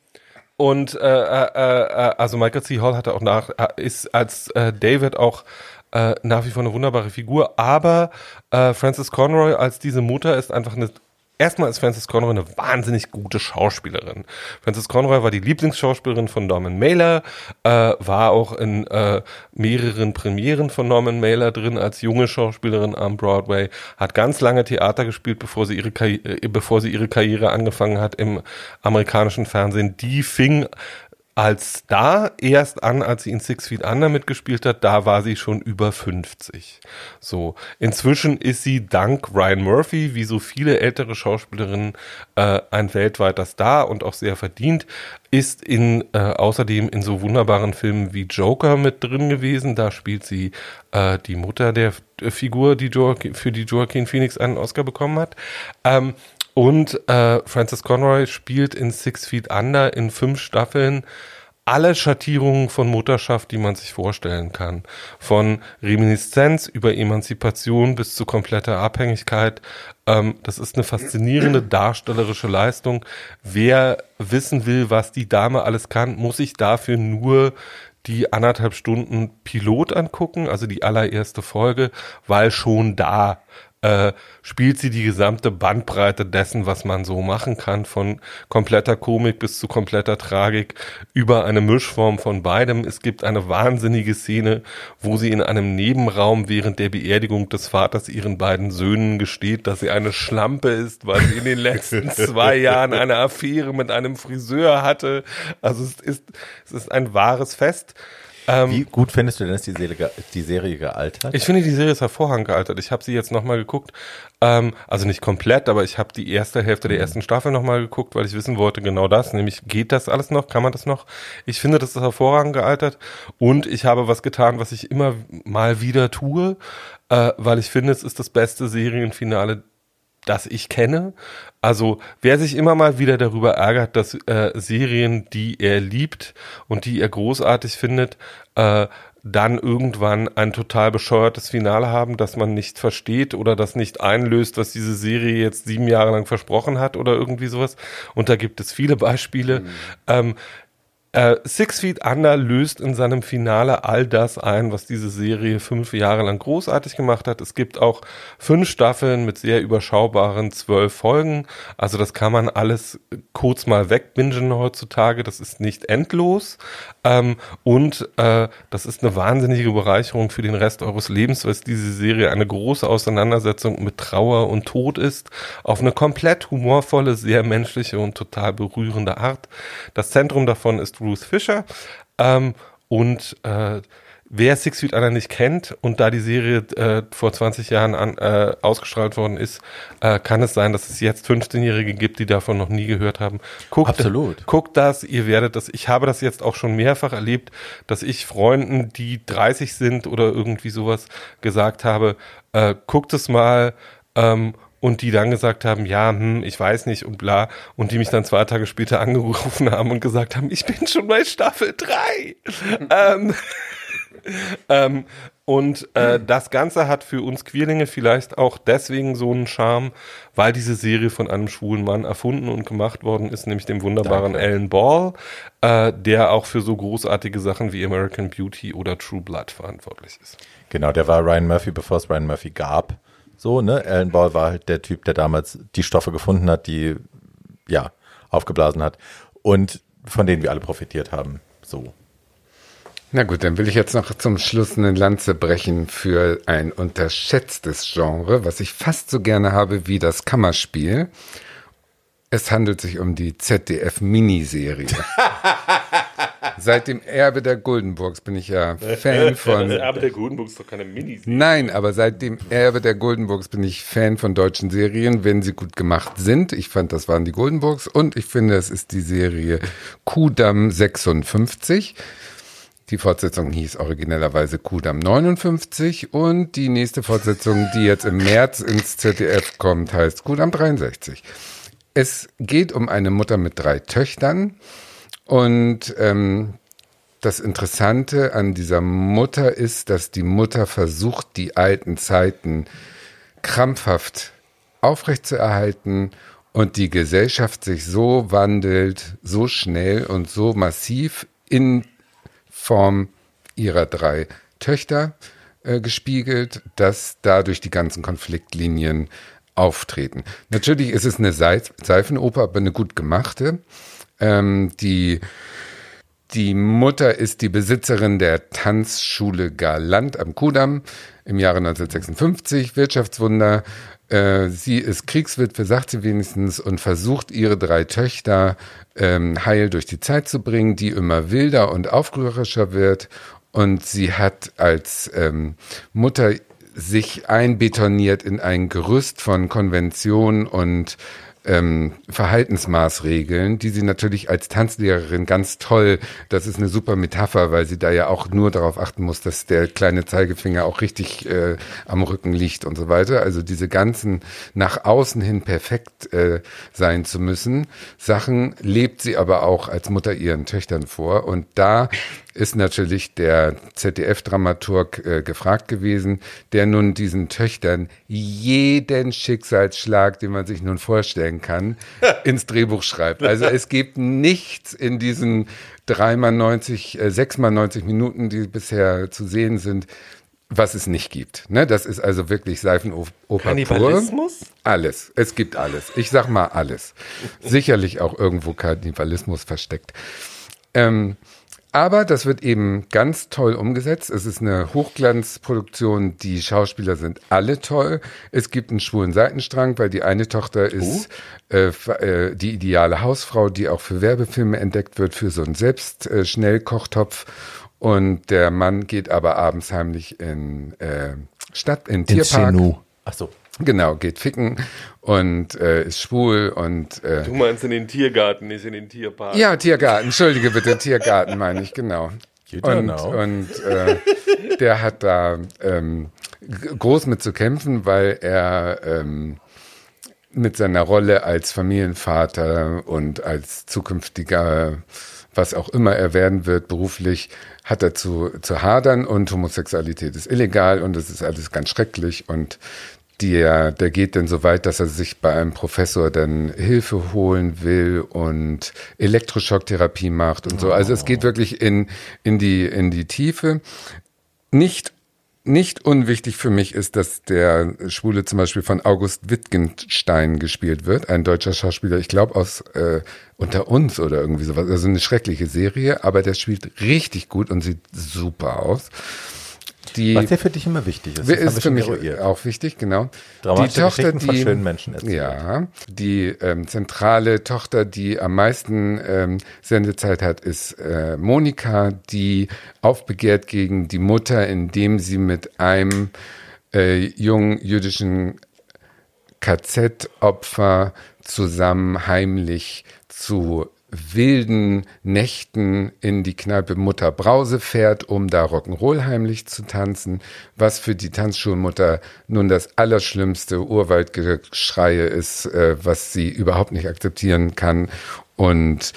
und äh, äh, äh, also Michael C. Hall hatte auch nach, äh, ist als äh, David auch äh, nach wie vor eine wunderbare Figur, aber äh, Frances Conroy als diese Mutter ist einfach eine Erstmal ist Frances Conroy eine wahnsinnig gute Schauspielerin. Frances Conroy war die Lieblingsschauspielerin von Norman Mailer, äh, war auch in äh, mehreren Premieren von Norman Mailer drin als junge Schauspielerin am Broadway, hat ganz lange Theater gespielt, bevor sie ihre, Karri äh, bevor sie ihre Karriere angefangen hat im amerikanischen Fernsehen. Die fing als da erst an, als sie in Six Feet Under mitgespielt hat, da war sie schon über 50. So, inzwischen ist sie dank Ryan Murphy, wie so viele ältere Schauspielerinnen, äh, ein weltweiter Star und auch sehr verdient, ist in äh, außerdem in so wunderbaren Filmen wie Joker mit drin gewesen. Da spielt sie äh, die Mutter der Figur, die Joaquin, für die Joaquin Phoenix einen Oscar bekommen hat. Ähm, und äh, Francis Conroy spielt in Six Feet Under in fünf Staffeln alle Schattierungen von Mutterschaft, die man sich vorstellen kann. Von Reminiszenz über Emanzipation bis zu kompletter Abhängigkeit. Ähm, das ist eine faszinierende darstellerische Leistung. Wer wissen will, was die Dame alles kann, muss sich dafür nur die anderthalb Stunden Pilot angucken, also die allererste Folge, weil schon da äh, spielt sie die gesamte Bandbreite dessen, was man so machen kann, von kompletter Komik bis zu kompletter Tragik, über eine Mischform von beidem. Es gibt eine wahnsinnige Szene, wo sie in einem Nebenraum während der Beerdigung des Vaters ihren beiden Söhnen gesteht, dass sie eine Schlampe ist, weil sie in den letzten (laughs) zwei Jahren eine Affäre mit einem Friseur hatte. Also es ist, es ist ein wahres Fest. Ähm, Wie gut findest du denn, ist die Serie, die Serie gealtert? Ich finde, die Serie ist hervorragend gealtert. Ich habe sie jetzt nochmal geguckt. Ähm, also nicht komplett, aber ich habe die erste Hälfte der mhm. ersten Staffel nochmal geguckt, weil ich wissen wollte, genau das. Nämlich, geht das alles noch? Kann man das noch? Ich finde, das ist hervorragend gealtert. Und ich habe was getan, was ich immer mal wieder tue, äh, weil ich finde, es ist das beste Serienfinale das ich kenne. Also wer sich immer mal wieder darüber ärgert, dass äh, Serien, die er liebt und die er großartig findet, äh, dann irgendwann ein total bescheuertes Finale haben, das man nicht versteht oder das nicht einlöst, was diese Serie jetzt sieben Jahre lang versprochen hat oder irgendwie sowas. Und da gibt es viele Beispiele. Mhm. Ähm, äh, Six Feet Under löst in seinem Finale all das ein, was diese Serie fünf Jahre lang großartig gemacht hat. Es gibt auch fünf Staffeln mit sehr überschaubaren zwölf Folgen. Also das kann man alles kurz mal wegbingen heutzutage. Das ist nicht endlos. Ähm, und äh, das ist eine wahnsinnige Bereicherung für den Rest eures Lebens, weil diese Serie eine große Auseinandersetzung mit Trauer und Tod ist. Auf eine komplett humorvolle, sehr menschliche und total berührende Art. Das Zentrum davon ist Ruth Fisher. Ähm, und äh, Wer Six Feet Under nicht kennt und da die Serie äh, vor 20 Jahren an, äh, ausgestrahlt worden ist, äh, kann es sein, dass es jetzt 15-Jährige gibt, die davon noch nie gehört haben. Guckt, Absolut. Guckt das, ihr werdet das. Ich habe das jetzt auch schon mehrfach erlebt, dass ich Freunden, die 30 sind oder irgendwie sowas, gesagt habe, äh, guckt es mal. Ähm, und die dann gesagt haben, ja, hm, ich weiß nicht und bla, und die mich dann zwei Tage später (laughs) angerufen haben und gesagt haben, ich bin schon bei Staffel 3. (laughs) ähm, (laughs) ähm, und äh, das Ganze hat für uns Queerlinge vielleicht auch deswegen so einen Charme, weil diese Serie von einem schwulen Mann erfunden und gemacht worden ist, nämlich dem wunderbaren Danke. Alan Ball, äh, der auch für so großartige Sachen wie American Beauty oder True Blood verantwortlich ist. Genau, der war Ryan Murphy, bevor es Ryan Murphy gab. So, ne? Alan Ball war halt der Typ, der damals die Stoffe gefunden hat, die, ja, aufgeblasen hat und von denen wir alle profitiert haben. So. Na gut, dann will ich jetzt noch zum Schluss eine Lanze brechen für ein unterschätztes Genre, was ich fast so gerne habe wie das Kammerspiel. Es handelt sich um die ZDF-Miniserie. (laughs) Seit dem Erbe der Goldenburgs bin ich ja Fan (laughs) von. Das Erbe der Goldenburgs ist doch keine Miniserie. Nein, aber seit dem Erbe der Goldenburgs bin ich Fan von deutschen Serien, wenn sie gut gemacht sind. Ich fand, das waren die Goldenburgs und ich finde, es ist die Serie Kudamm 56. Die Fortsetzung hieß originellerweise Kudam 59 und die nächste Fortsetzung, die jetzt im März ins ZDF kommt, heißt Kudam 63. Es geht um eine Mutter mit drei Töchtern und ähm, das Interessante an dieser Mutter ist, dass die Mutter versucht, die alten Zeiten krampfhaft aufrechtzuerhalten und die Gesellschaft sich so wandelt, so schnell und so massiv in Form ihrer drei Töchter äh, gespiegelt, dass dadurch die ganzen Konfliktlinien auftreten. Natürlich ist es eine Seifenoper, aber eine gut gemachte. Ähm, die, die Mutter ist die Besitzerin der Tanzschule Galant am Kudamm im Jahre 1956, Wirtschaftswunder. Äh, sie ist Kriegswitwe, sagt sie wenigstens, und versucht ihre drei Töchter ähm, heil durch die Zeit zu bringen, die immer wilder und aufrührerischer wird. Und sie hat als ähm, Mutter sich einbetoniert in ein Gerüst von Konventionen und ähm, Verhaltensmaßregeln, die sie natürlich als Tanzlehrerin ganz toll, das ist eine super Metapher, weil sie da ja auch nur darauf achten muss, dass der kleine Zeigefinger auch richtig äh, am Rücken liegt und so weiter. Also diese ganzen nach außen hin perfekt äh, sein zu müssen, Sachen lebt sie aber auch als Mutter ihren Töchtern vor. Und da ist natürlich der ZDF-Dramaturg äh, gefragt gewesen, der nun diesen Töchtern jeden Schicksalsschlag, den man sich nun vorstellen kann, (laughs) ins Drehbuch schreibt. Also es gibt nichts in diesen dreimal 90, äh, sechsmal 90 Minuten, die bisher zu sehen sind, was es nicht gibt. Ne? Das ist also wirklich Seifenoper Kannibalismus? Pur. Alles. Es gibt alles. Ich sag mal alles. Sicherlich auch irgendwo Kannibalismus versteckt. Ähm, aber das wird eben ganz toll umgesetzt. Es ist eine Hochglanzproduktion. Die Schauspieler sind alle toll. Es gibt einen schwulen Seitenstrang, weil die eine Tochter ist uh. äh, die ideale Hausfrau, die auch für Werbefilme entdeckt wird, für so einen Selbstschnellkochtopf. Äh, Und der Mann geht aber abends heimlich in äh, Stadt, in, in Tierpark. Ach so. Genau, geht ficken und äh, ist schwul und äh, Du meinst in den Tiergarten, nicht in den Tierpark. Ja, Tiergarten, entschuldige bitte, Tiergarten meine ich, genau. Und, und äh, der hat da ähm, groß mit zu kämpfen, weil er ähm, mit seiner Rolle als Familienvater und als zukünftiger, was auch immer er werden wird, beruflich, hat er zu, zu hadern und Homosexualität ist illegal und es ist alles ganz schrecklich und der, der geht dann so weit, dass er sich bei einem Professor dann Hilfe holen will und Elektroschocktherapie macht und so. Also es geht wirklich in, in, die, in die Tiefe. Nicht nicht unwichtig für mich ist, dass der Schwule zum Beispiel von August Wittgenstein gespielt wird, ein deutscher Schauspieler, ich glaube aus äh, Unter uns oder irgendwie sowas. Also eine schreckliche Serie, aber der spielt richtig gut und sieht super aus. Die, Was ja für dich immer wichtig ist. Das ist für mich eruiert. auch wichtig, genau. Dramatische die Tochter, die von schönen Menschen erzählt. Ja, die ähm, zentrale Tochter, die am meisten ähm, Sendezeit hat, ist äh, Monika, die aufbegehrt gegen die Mutter, indem sie mit einem äh, jungen jüdischen KZ-Opfer zusammen heimlich zu wilden Nächten in die Kneipe Mutter Brause fährt, um da Rock'n'Roll heimlich zu tanzen, was für die Tanzschulmutter nun das allerschlimmste Urwaldgeschreie ist, äh, was sie überhaupt nicht akzeptieren kann. Und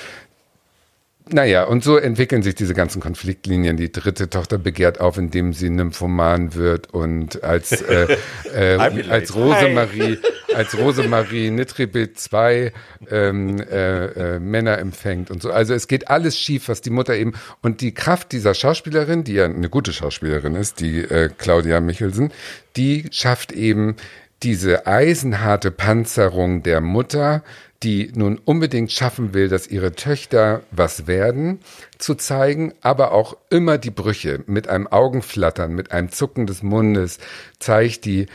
naja, und so entwickeln sich diese ganzen Konfliktlinien. Die dritte Tochter begehrt auf, indem sie Nymphoman wird und als, äh, (laughs) äh, als Rosemarie, (laughs) als Rosemarie Nitribit zwei ähm, äh, äh, Männer empfängt und so. Also es geht alles schief, was die Mutter eben und die Kraft dieser Schauspielerin, die ja eine gute Schauspielerin ist, die äh, Claudia Michelsen, die schafft eben diese eisenharte Panzerung der Mutter, die nun unbedingt schaffen will, dass ihre Töchter was werden, zu zeigen, aber auch immer die Brüche mit einem Augenflattern, mit einem Zucken des Mundes zeigt die,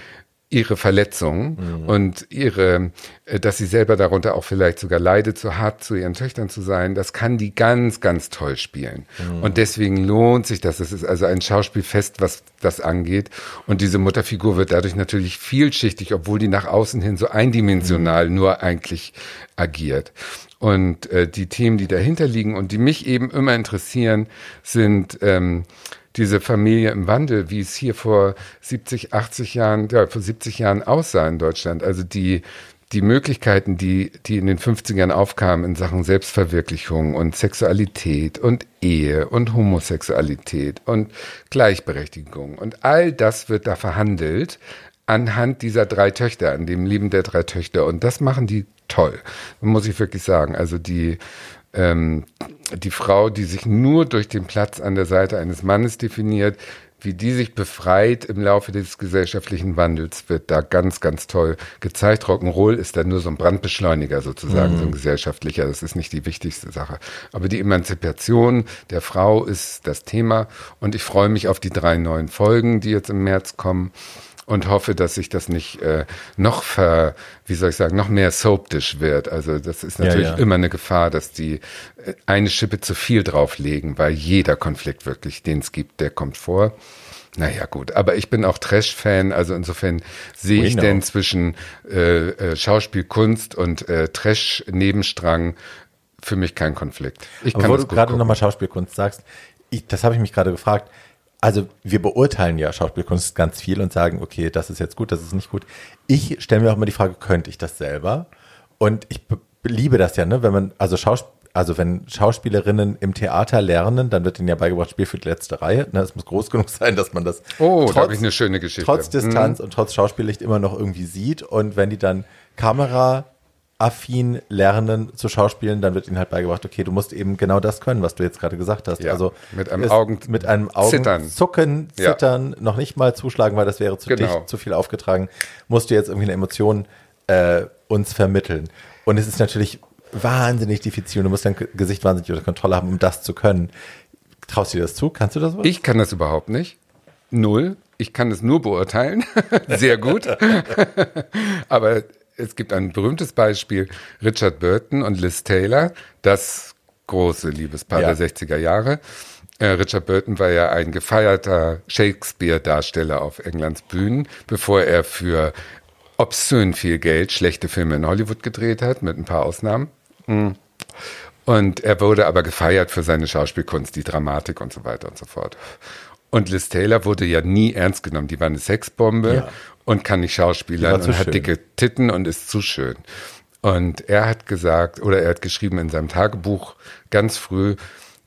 ihre Verletzung mhm. und ihre, äh, dass sie selber darunter auch vielleicht sogar leidet, zu hart zu ihren Töchtern zu sein, das kann die ganz, ganz toll spielen. Mhm. Und deswegen lohnt sich das. Es ist also ein Schauspielfest, was das angeht. Und diese Mutterfigur wird dadurch natürlich vielschichtig, obwohl die nach außen hin so eindimensional mhm. nur eigentlich agiert. Und äh, die Themen, die dahinter liegen und die mich eben immer interessieren, sind ähm, diese Familie im Wandel, wie es hier vor 70, 80 Jahren, ja, vor 70 Jahren aussah in Deutschland. Also die, die Möglichkeiten, die, die in den 50ern aufkamen in Sachen Selbstverwirklichung und Sexualität und Ehe und Homosexualität und Gleichberechtigung und all das wird da verhandelt anhand dieser drei Töchter, an dem Leben der drei Töchter. Und das machen die toll, muss ich wirklich sagen. Also die, ähm, die Frau, die sich nur durch den Platz an der Seite eines Mannes definiert, wie die sich befreit im Laufe des gesellschaftlichen Wandels, wird da ganz, ganz toll gezeigt. Rock'n'Roll ist da nur so ein Brandbeschleuniger sozusagen, mhm. so ein gesellschaftlicher. Das ist nicht die wichtigste Sache. Aber die Emanzipation der Frau ist das Thema. Und ich freue mich auf die drei neuen Folgen, die jetzt im März kommen und hoffe, dass sich das nicht äh, noch ver, wie soll ich sagen, noch mehr soapdish wird. Also das ist natürlich ja, ja. immer eine Gefahr, dass die äh, eine Schippe zu viel drauflegen, weil jeder Konflikt wirklich, den es gibt, der kommt vor. Naja, gut, aber ich bin auch Trash-Fan, also insofern sehe ich denn zwischen äh, äh, Schauspielkunst und äh, Trash-Nebenstrang für mich kein Konflikt. Ich aber kann wo du gerade nochmal Schauspielkunst sagst, ich, das habe ich mich gerade gefragt also wir beurteilen ja Schauspielkunst ganz viel und sagen, okay, das ist jetzt gut, das ist nicht gut. Ich stelle mir auch immer die Frage, könnte ich das selber? Und ich liebe das ja, ne? Wenn man, also Schauspiel, also wenn Schauspielerinnen im Theater lernen, dann wird ihnen ja beigebracht, Spiel für die letzte Reihe. Ne, es muss groß (laughs) genug sein, dass man das oh, trotz, da eine schöne Geschichte. trotz Distanz mhm. und trotz Schauspiellicht immer noch irgendwie sieht. Und wenn die dann Kamera affin lernen zu schauspielen, dann wird ihnen halt beigebracht, okay, du musst eben genau das können, was du jetzt gerade gesagt hast. Ja, also mit einem Augen mit einem Augen zucken, zittern, ja. noch nicht mal zuschlagen, weil das wäre zu genau. dicht, zu viel aufgetragen, musst du jetzt irgendwie eine Emotion äh, uns vermitteln. Und es ist natürlich wahnsinnig diffizil. Du musst dein Gesicht wahnsinnig unter Kontrolle haben, um das zu können. Traust du dir das zu? Kannst du das? Was? Ich kann das überhaupt nicht. Null. Ich kann es nur beurteilen. (laughs) Sehr gut. (laughs) Aber es gibt ein berühmtes Beispiel, Richard Burton und Liz Taylor, das große Liebespaar ja. der 60er Jahre. Äh, Richard Burton war ja ein gefeierter Shakespeare-Darsteller auf Englands Bühnen, bevor er für obszön viel Geld schlechte Filme in Hollywood gedreht hat, mit ein paar Ausnahmen. Mhm. Und er wurde aber gefeiert für seine Schauspielkunst, die Dramatik und so weiter und so fort. Und Liz Taylor wurde ja nie ernst genommen. Die war eine Sexbombe ja und kann nicht schauspielern und hat dicke Titten und ist zu schön. Und er hat gesagt, oder er hat geschrieben in seinem Tagebuch ganz früh,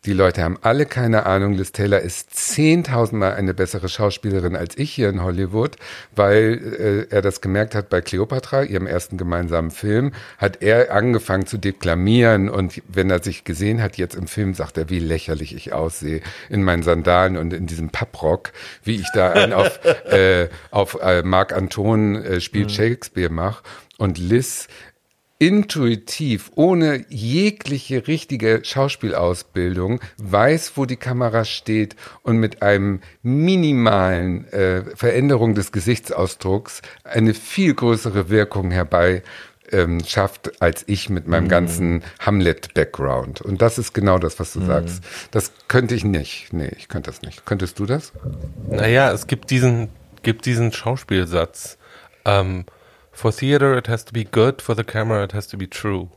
die Leute haben alle keine Ahnung. Liz Taylor ist zehntausendmal eine bessere Schauspielerin als ich hier in Hollywood, weil äh, er das gemerkt hat bei Cleopatra, ihrem ersten gemeinsamen Film, hat er angefangen zu deklamieren und wenn er sich gesehen hat jetzt im Film, sagt er, wie lächerlich ich aussehe in meinen Sandalen und in diesem Papprock, wie ich da einen auf, (laughs) äh, auf äh, Marc Anton äh, spielt mhm. Shakespeare mache. Und Liz intuitiv, ohne jegliche richtige Schauspielausbildung, weiß, wo die Kamera steht und mit einem minimalen äh, Veränderung des Gesichtsausdrucks eine viel größere Wirkung herbei ähm, schafft, als ich mit meinem ganzen Hamlet-Background. Und das ist genau das, was du sagst. Das könnte ich nicht. Nee, ich könnte das nicht. Könntest du das? Naja, es gibt diesen, gibt diesen Schauspielsatz. Ähm, for theater it has to be good, for the camera it has to be true.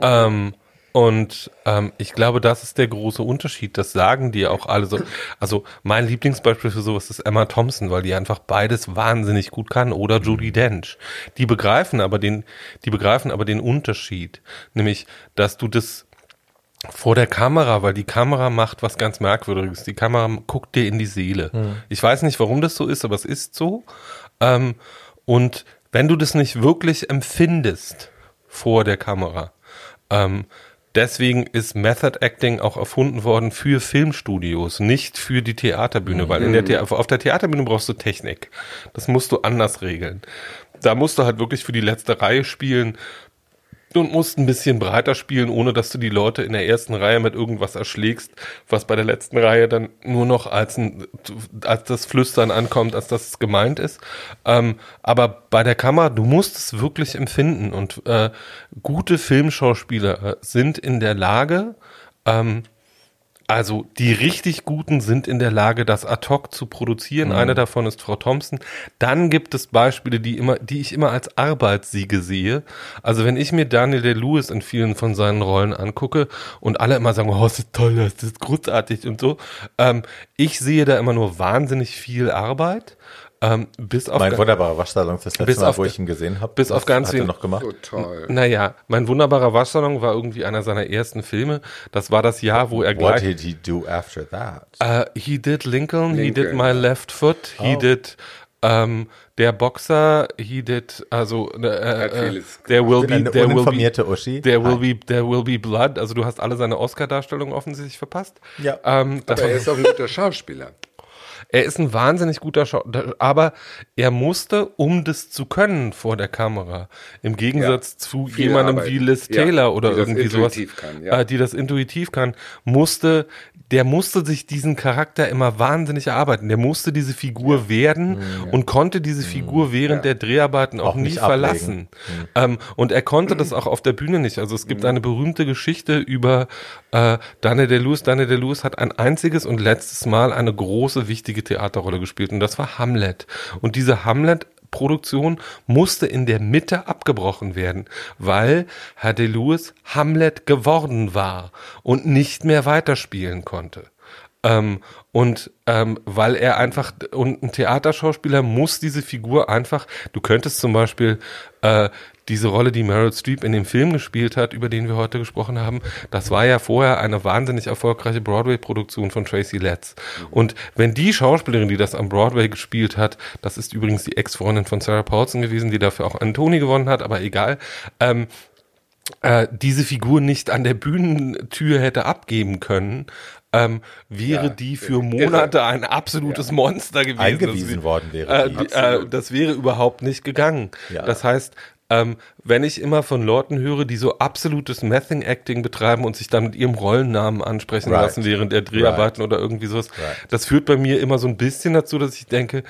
Ähm, und ähm, ich glaube, das ist der große Unterschied. Das sagen die auch alle so. Also mein Lieblingsbeispiel für sowas ist Emma Thompson, weil die einfach beides wahnsinnig gut kann. Oder Judy Dench. Die begreifen aber den, die begreifen aber den Unterschied. Nämlich, dass du das vor der Kamera, weil die Kamera macht was ganz Merkwürdiges. Die Kamera guckt dir in die Seele. Ich weiß nicht, warum das so ist, aber es ist so. Ähm, und wenn du das nicht wirklich empfindest vor der Kamera, ähm, deswegen ist Method Acting auch erfunden worden für Filmstudios, nicht für die Theaterbühne, weil in der auf der Theaterbühne brauchst du Technik. Das musst du anders regeln. Da musst du halt wirklich für die letzte Reihe spielen und musst ein bisschen breiter spielen, ohne dass du die Leute in der ersten Reihe mit irgendwas erschlägst, was bei der letzten Reihe dann nur noch als, ein, als das Flüstern ankommt, als dass es gemeint ist. Ähm, aber bei der Kamera, du musst es wirklich empfinden und äh, gute Filmschauspieler äh, sind in der Lage, ähm, also die richtig Guten sind in der Lage, das ad hoc zu produzieren. Eine davon ist Frau Thompson. Dann gibt es Beispiele, die immer, die ich immer als Arbeitssiege sehe. Also wenn ich mir Daniel Day Lewis in vielen von seinen Rollen angucke und alle immer sagen, oh, das ist toll, das ist großartig und so, ähm, ich sehe da immer nur wahnsinnig viel Arbeit. Ähm, bis auf Mein wunderbarer Waschsalon, das letzte Bis Mal, auf wo ich ihn gesehen habe. bis auf ganz hat er wen- noch gemacht. So toll. naja, mein wunderbarer Waschsalon war irgendwie einer seiner ersten Filme. Das war das Jahr, wo er What gleich did he do after that? Uh, he did Lincoln, he Lincoln, did My. Left Foot, he Oh. did ähm, der Boxer, he did also äh, äh, vieles there will be there will be Uschi. there will be there will be blood. Also du hast alle seine Oscar-Darstellungen offensichtlich verpasst. Ja. Ähm, Aber er ist auch ein guter Schauspieler. Er ist ein wahnsinnig guter Schau, aber er musste, um das zu können vor der Kamera, im Gegensatz zu Viel jemandem Arbeit. wie Liz Ja, Taylor oder die das irgendwie sowas, kann, ja. äh, die das intuitiv kann, musste, der musste sich diesen Charakter immer wahnsinnig erarbeiten. Der musste diese Figur werden und konnte diese Figur während der Dreharbeiten auch, Auch nie verlassen. Ähm, und er konnte das auch auf der Bühne nicht. Also es gibt eine berühmte Geschichte über äh, Daniel Day-Lewis. Daniel Day-Lewis hat ein einziges und letztes Mal eine große, wichtige Theaterrolle gespielt und das war Hamlet. Und diese Hamlet Produktion musste in der Mitte abgebrochen werden, weil Herr Day-Lewis Hamlet geworden war und nicht mehr weiterspielen konnte. Ähm, und ähm, weil er einfach, und ein Theaterschauspieler muss diese Figur einfach, du könntest zum Beispiel äh, diese Rolle, die Meryl Streep in dem Film gespielt hat, über den wir heute gesprochen haben, das war ja vorher eine wahnsinnig erfolgreiche Broadway-Produktion von Tracy Letts. Und wenn die Schauspielerin, die das am Broadway gespielt hat, das ist übrigens die Ex-Freundin von Sarah Paulson gewesen, die dafür auch einen Tony gewonnen hat, aber egal, ähm, äh, diese Figur nicht an der Bühnentür hätte abgeben können, ähm, wäre Ja, die für irre. Monate ein absolutes Monster gewesen. Eingewiesen Das- worden wäre Äh, die, äh, das wäre überhaupt nicht gegangen. Ja. Das heißt, ähm, wenn ich immer von Leuten höre, die so absolutes Mething Acting betreiben und sich dann mit ihrem Rollennamen ansprechen Right. lassen während der Dreharbeiten oder irgendwie sowas, Right. das führt bei mir immer so ein bisschen dazu, dass ich denke,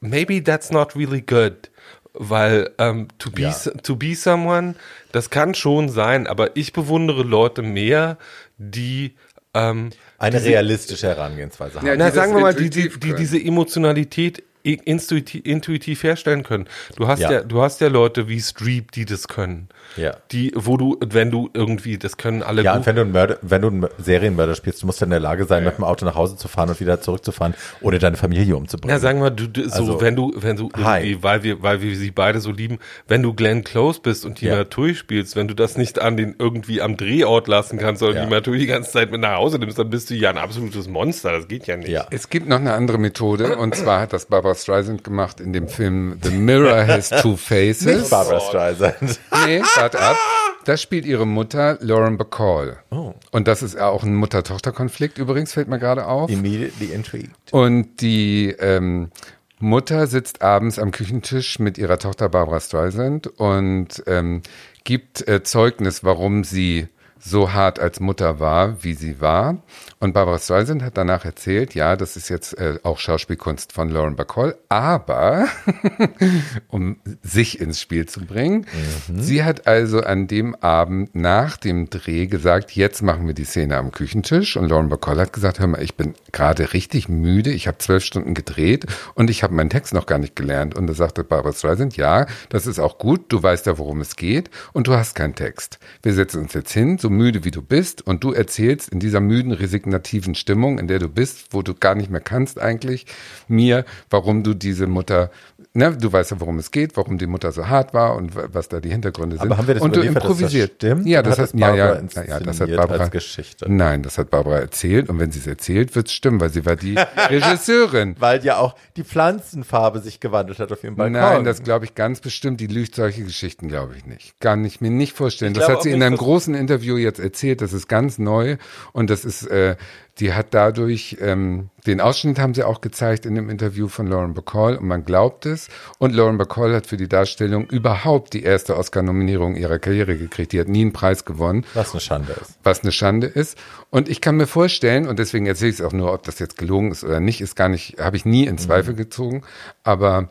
maybe that's not really good. Weil ähm, to, be, Ja. to be someone, das kann schon sein, aber ich bewundere Leute mehr, die ähm, Eine realistische Herangehensweise haben. Ja, na, die sagen das wir mal, die, die, die diese Emotionalität intuitiv, intuitiv herstellen können. Du hast ja. Ja. du hast ja Leute wie Streep, die das können. Ja. Die, wo du, wenn du irgendwie, das können alle Ja, gut. und wenn du, einen Mörder, wenn du einen Serienmörder spielst, du musst ja in der Lage sein, mit dem Auto nach Hause zu fahren und wieder zurückzufahren, ohne deine Familie umzubringen. Ja, sagen wir, du, du so, Also, wenn du, wenn du hi. irgendwie, weil wir, weil wir sie beide so lieben, wenn du Glenn Close bist und die Ja. Matui spielst, wenn du das nicht an den irgendwie am Drehort lassen kannst, sondern Ja. die Matui die ganze Zeit mit nach Hause nimmst, dann bist du ja ein absolutes Monster. Das geht ja nicht. Ja. Es gibt noch eine andere Methode und zwar hat das Barbara Streisand gemacht in dem Film The Mirror Has Two (laughs) Faces. Nicht Barbara Streisand. Nee, warte ab. Das spielt ihre Mutter Lauren Bacall. Oh. Und das ist auch ein Mutter-Tochter-Konflikt übrigens, fällt mir gerade auf. Immediately intrigued. Und die ähm, Mutter sitzt abends am Küchentisch mit ihrer Tochter Barbara Streisand und ähm, gibt äh, Zeugnis, warum sie so hart als Mutter war, wie sie war. Und Barbara Streisand hat danach erzählt, ja, das ist jetzt äh, auch Schauspielkunst von Lauren Bacall, aber (laughs) um sich ins Spiel zu bringen, mhm. sie hat also an dem Abend nach dem Dreh gesagt, jetzt machen wir die Szene am Küchentisch. Und Lauren Bacall hat gesagt, hör mal, ich bin gerade richtig müde, ich habe zwölf Stunden gedreht und ich habe meinen Text noch gar nicht gelernt. Und da sagte Barbara Streisand, ja, das ist auch gut, du weißt ja, worum es geht und du hast keinen Text. Wir setzen uns jetzt hin, so müde wie du bist. Und du erzählst in dieser müden, resignativen Stimmung, in der du bist, wo du gar nicht mehr kannst eigentlich, mir, warum du diese Mutter, ne, du weißt ja, worum es geht, warum die Mutter so hart war und was da die Hintergründe sind. Aber haben wir das und du improvisiert. Das stimmt? Ja, das hat, Barbara ja, ja, ja, das hat Barbara als Geschichte. Nein, das hat Barbara erzählt und wenn sie es erzählt, wird es stimmen, weil sie war die (laughs) Regisseurin. Weil ja auch die Pflanzenfarbe sich gewandelt hat auf ihrem Balkon. Nein, das glaube ich ganz bestimmt. Die lügt solche Geschichten, glaube ich nicht. Kann ich mir nicht vorstellen. Ich das hat sie in einem großen Interview jetzt erzählt. Das ist ganz neu und das ist, äh, die hat dadurch, ähm, den Ausschnitt haben sie auch gezeigt in dem Interview von Lauren Bacall und man glaubt es. Und Lauren Bacall hat für die Darstellung überhaupt die erste Oscar-Nominierung ihrer Karriere gekriegt. Die hat nie einen Preis gewonnen. Was eine Schande ist. Was eine Schande ist. Und ich kann mir vorstellen, und deswegen erzähle ich es auch nur, ob das jetzt gelogen ist oder nicht, ist gar nicht, habe ich nie in Zweifel mhm. gezogen. Aber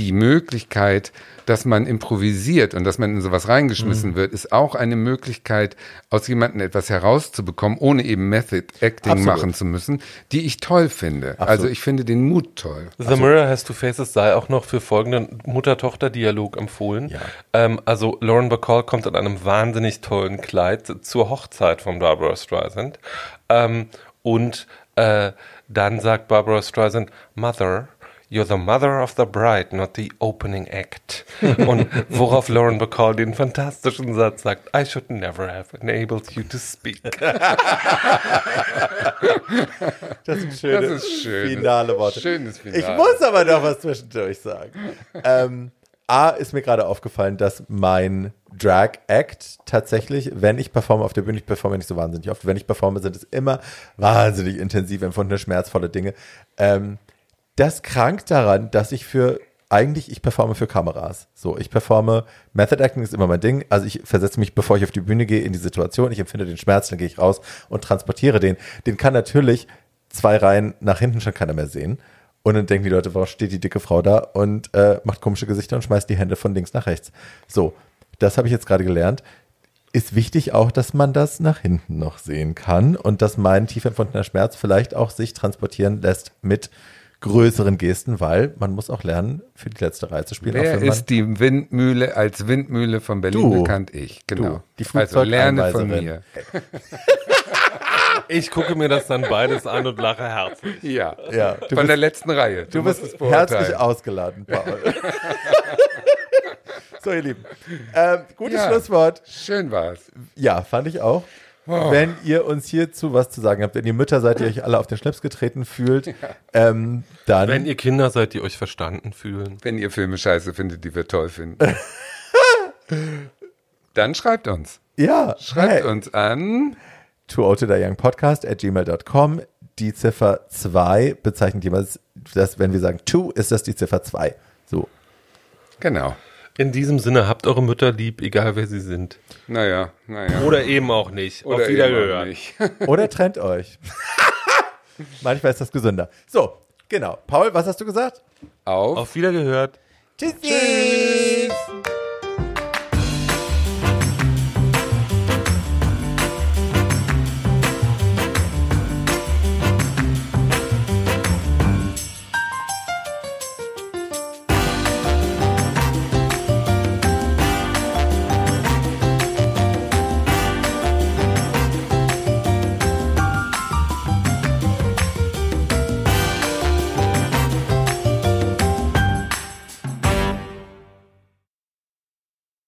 die Möglichkeit, dass man improvisiert und dass man in sowas reingeschmissen mhm. wird, ist auch eine Möglichkeit, aus jemandem etwas herauszubekommen, ohne eben Method Acting Absolut. machen zu müssen, die ich toll finde. Absolut. Also ich finde den Mut toll. The also, Mirror Has Two Faces sei auch noch für folgenden Mutter-Tochter-Dialog empfohlen. Ja. Ähm, also Lauren Bacall kommt in einem wahnsinnig tollen Kleid zur Hochzeit von Barbara Streisand. Ähm, und äh, dann sagt Barbara Streisand, Mother, You're the mother of the bride, not the opening act. Und worauf Lauren Bacall den fantastischen Satz sagt, I should never have enabled you to speak. (laughs) Das sind schöne das ist schönes, finale Worte. Schönes Finale. Ich muss aber noch was zwischendurch sagen. Ähm, A ist mir gerade aufgefallen, dass mein Drag Act tatsächlich, wenn ich performe auf der Bühne, ich performe nicht so wahnsinnig oft, wenn ich performe, sind es immer wahnsinnig intensiv empfundene, schmerzvolle Dinge. Ähm, das krankt daran, dass ich für eigentlich, ich performe für Kameras. So, ich performe, Method Acting ist immer mein Ding. Also ich versetze mich, bevor ich auf die Bühne gehe, in die Situation, ich empfinde den Schmerz, dann gehe ich raus und transportiere den. Den kann natürlich zwei Reihen nach hinten schon keiner mehr sehen. Und dann denken die Leute, warum steht die dicke Frau da und äh, macht komische Gesichter und schmeißt die Hände von links nach rechts. So, das habe ich jetzt gerade gelernt. Ist wichtig auch, dass man das nach hinten noch sehen kann und dass mein tief empfundener Schmerz vielleicht auch sich transportieren lässt mit größeren Gesten, weil man muss auch lernen, für die letzte Reihe zu spielen. Wer ist die Windmühle als Windmühle von Berlin du, bekannt? Ich, genau. Du, die also lerne von mir. Ich gucke mir das dann beides an und lache herzlich. Ja, ja von bist, der letzten Reihe. Du, du bist herzlich ausgeladen, Paul. (laughs) so, ihr Lieben. Ähm, gutes ja, Schlusswort. Schön war's. Ja, fand ich auch. Oh. Wenn ihr uns hierzu was zu sagen habt, wenn ihr Mütter seid, die euch alle auf den Schlips getreten fühlt, ja. ähm, dann. Wenn ihr Kinder seid, die euch verstanden fühlen. Wenn ihr Filme scheiße findet, die wir toll finden. (laughs) dann schreibt uns. Ja. Schreibt hey. uns an. To old to the young podcast at gmail.com. Die Ziffer 2 bezeichnet jemals, dass, wenn wir sagen to, ist das die Ziffer 2. So. Genau. In diesem Sinne, habt eure Mütter lieb, egal wer sie sind. Naja, naja. Oder eben auch nicht. Oder Auf Wiedergehört. (laughs) Oder trennt euch. (laughs) Manchmal ist das gesünder. So, genau. Paul, was hast du gesagt? Auf. Auf Wiedergehört. Tschüssi. Tschüss.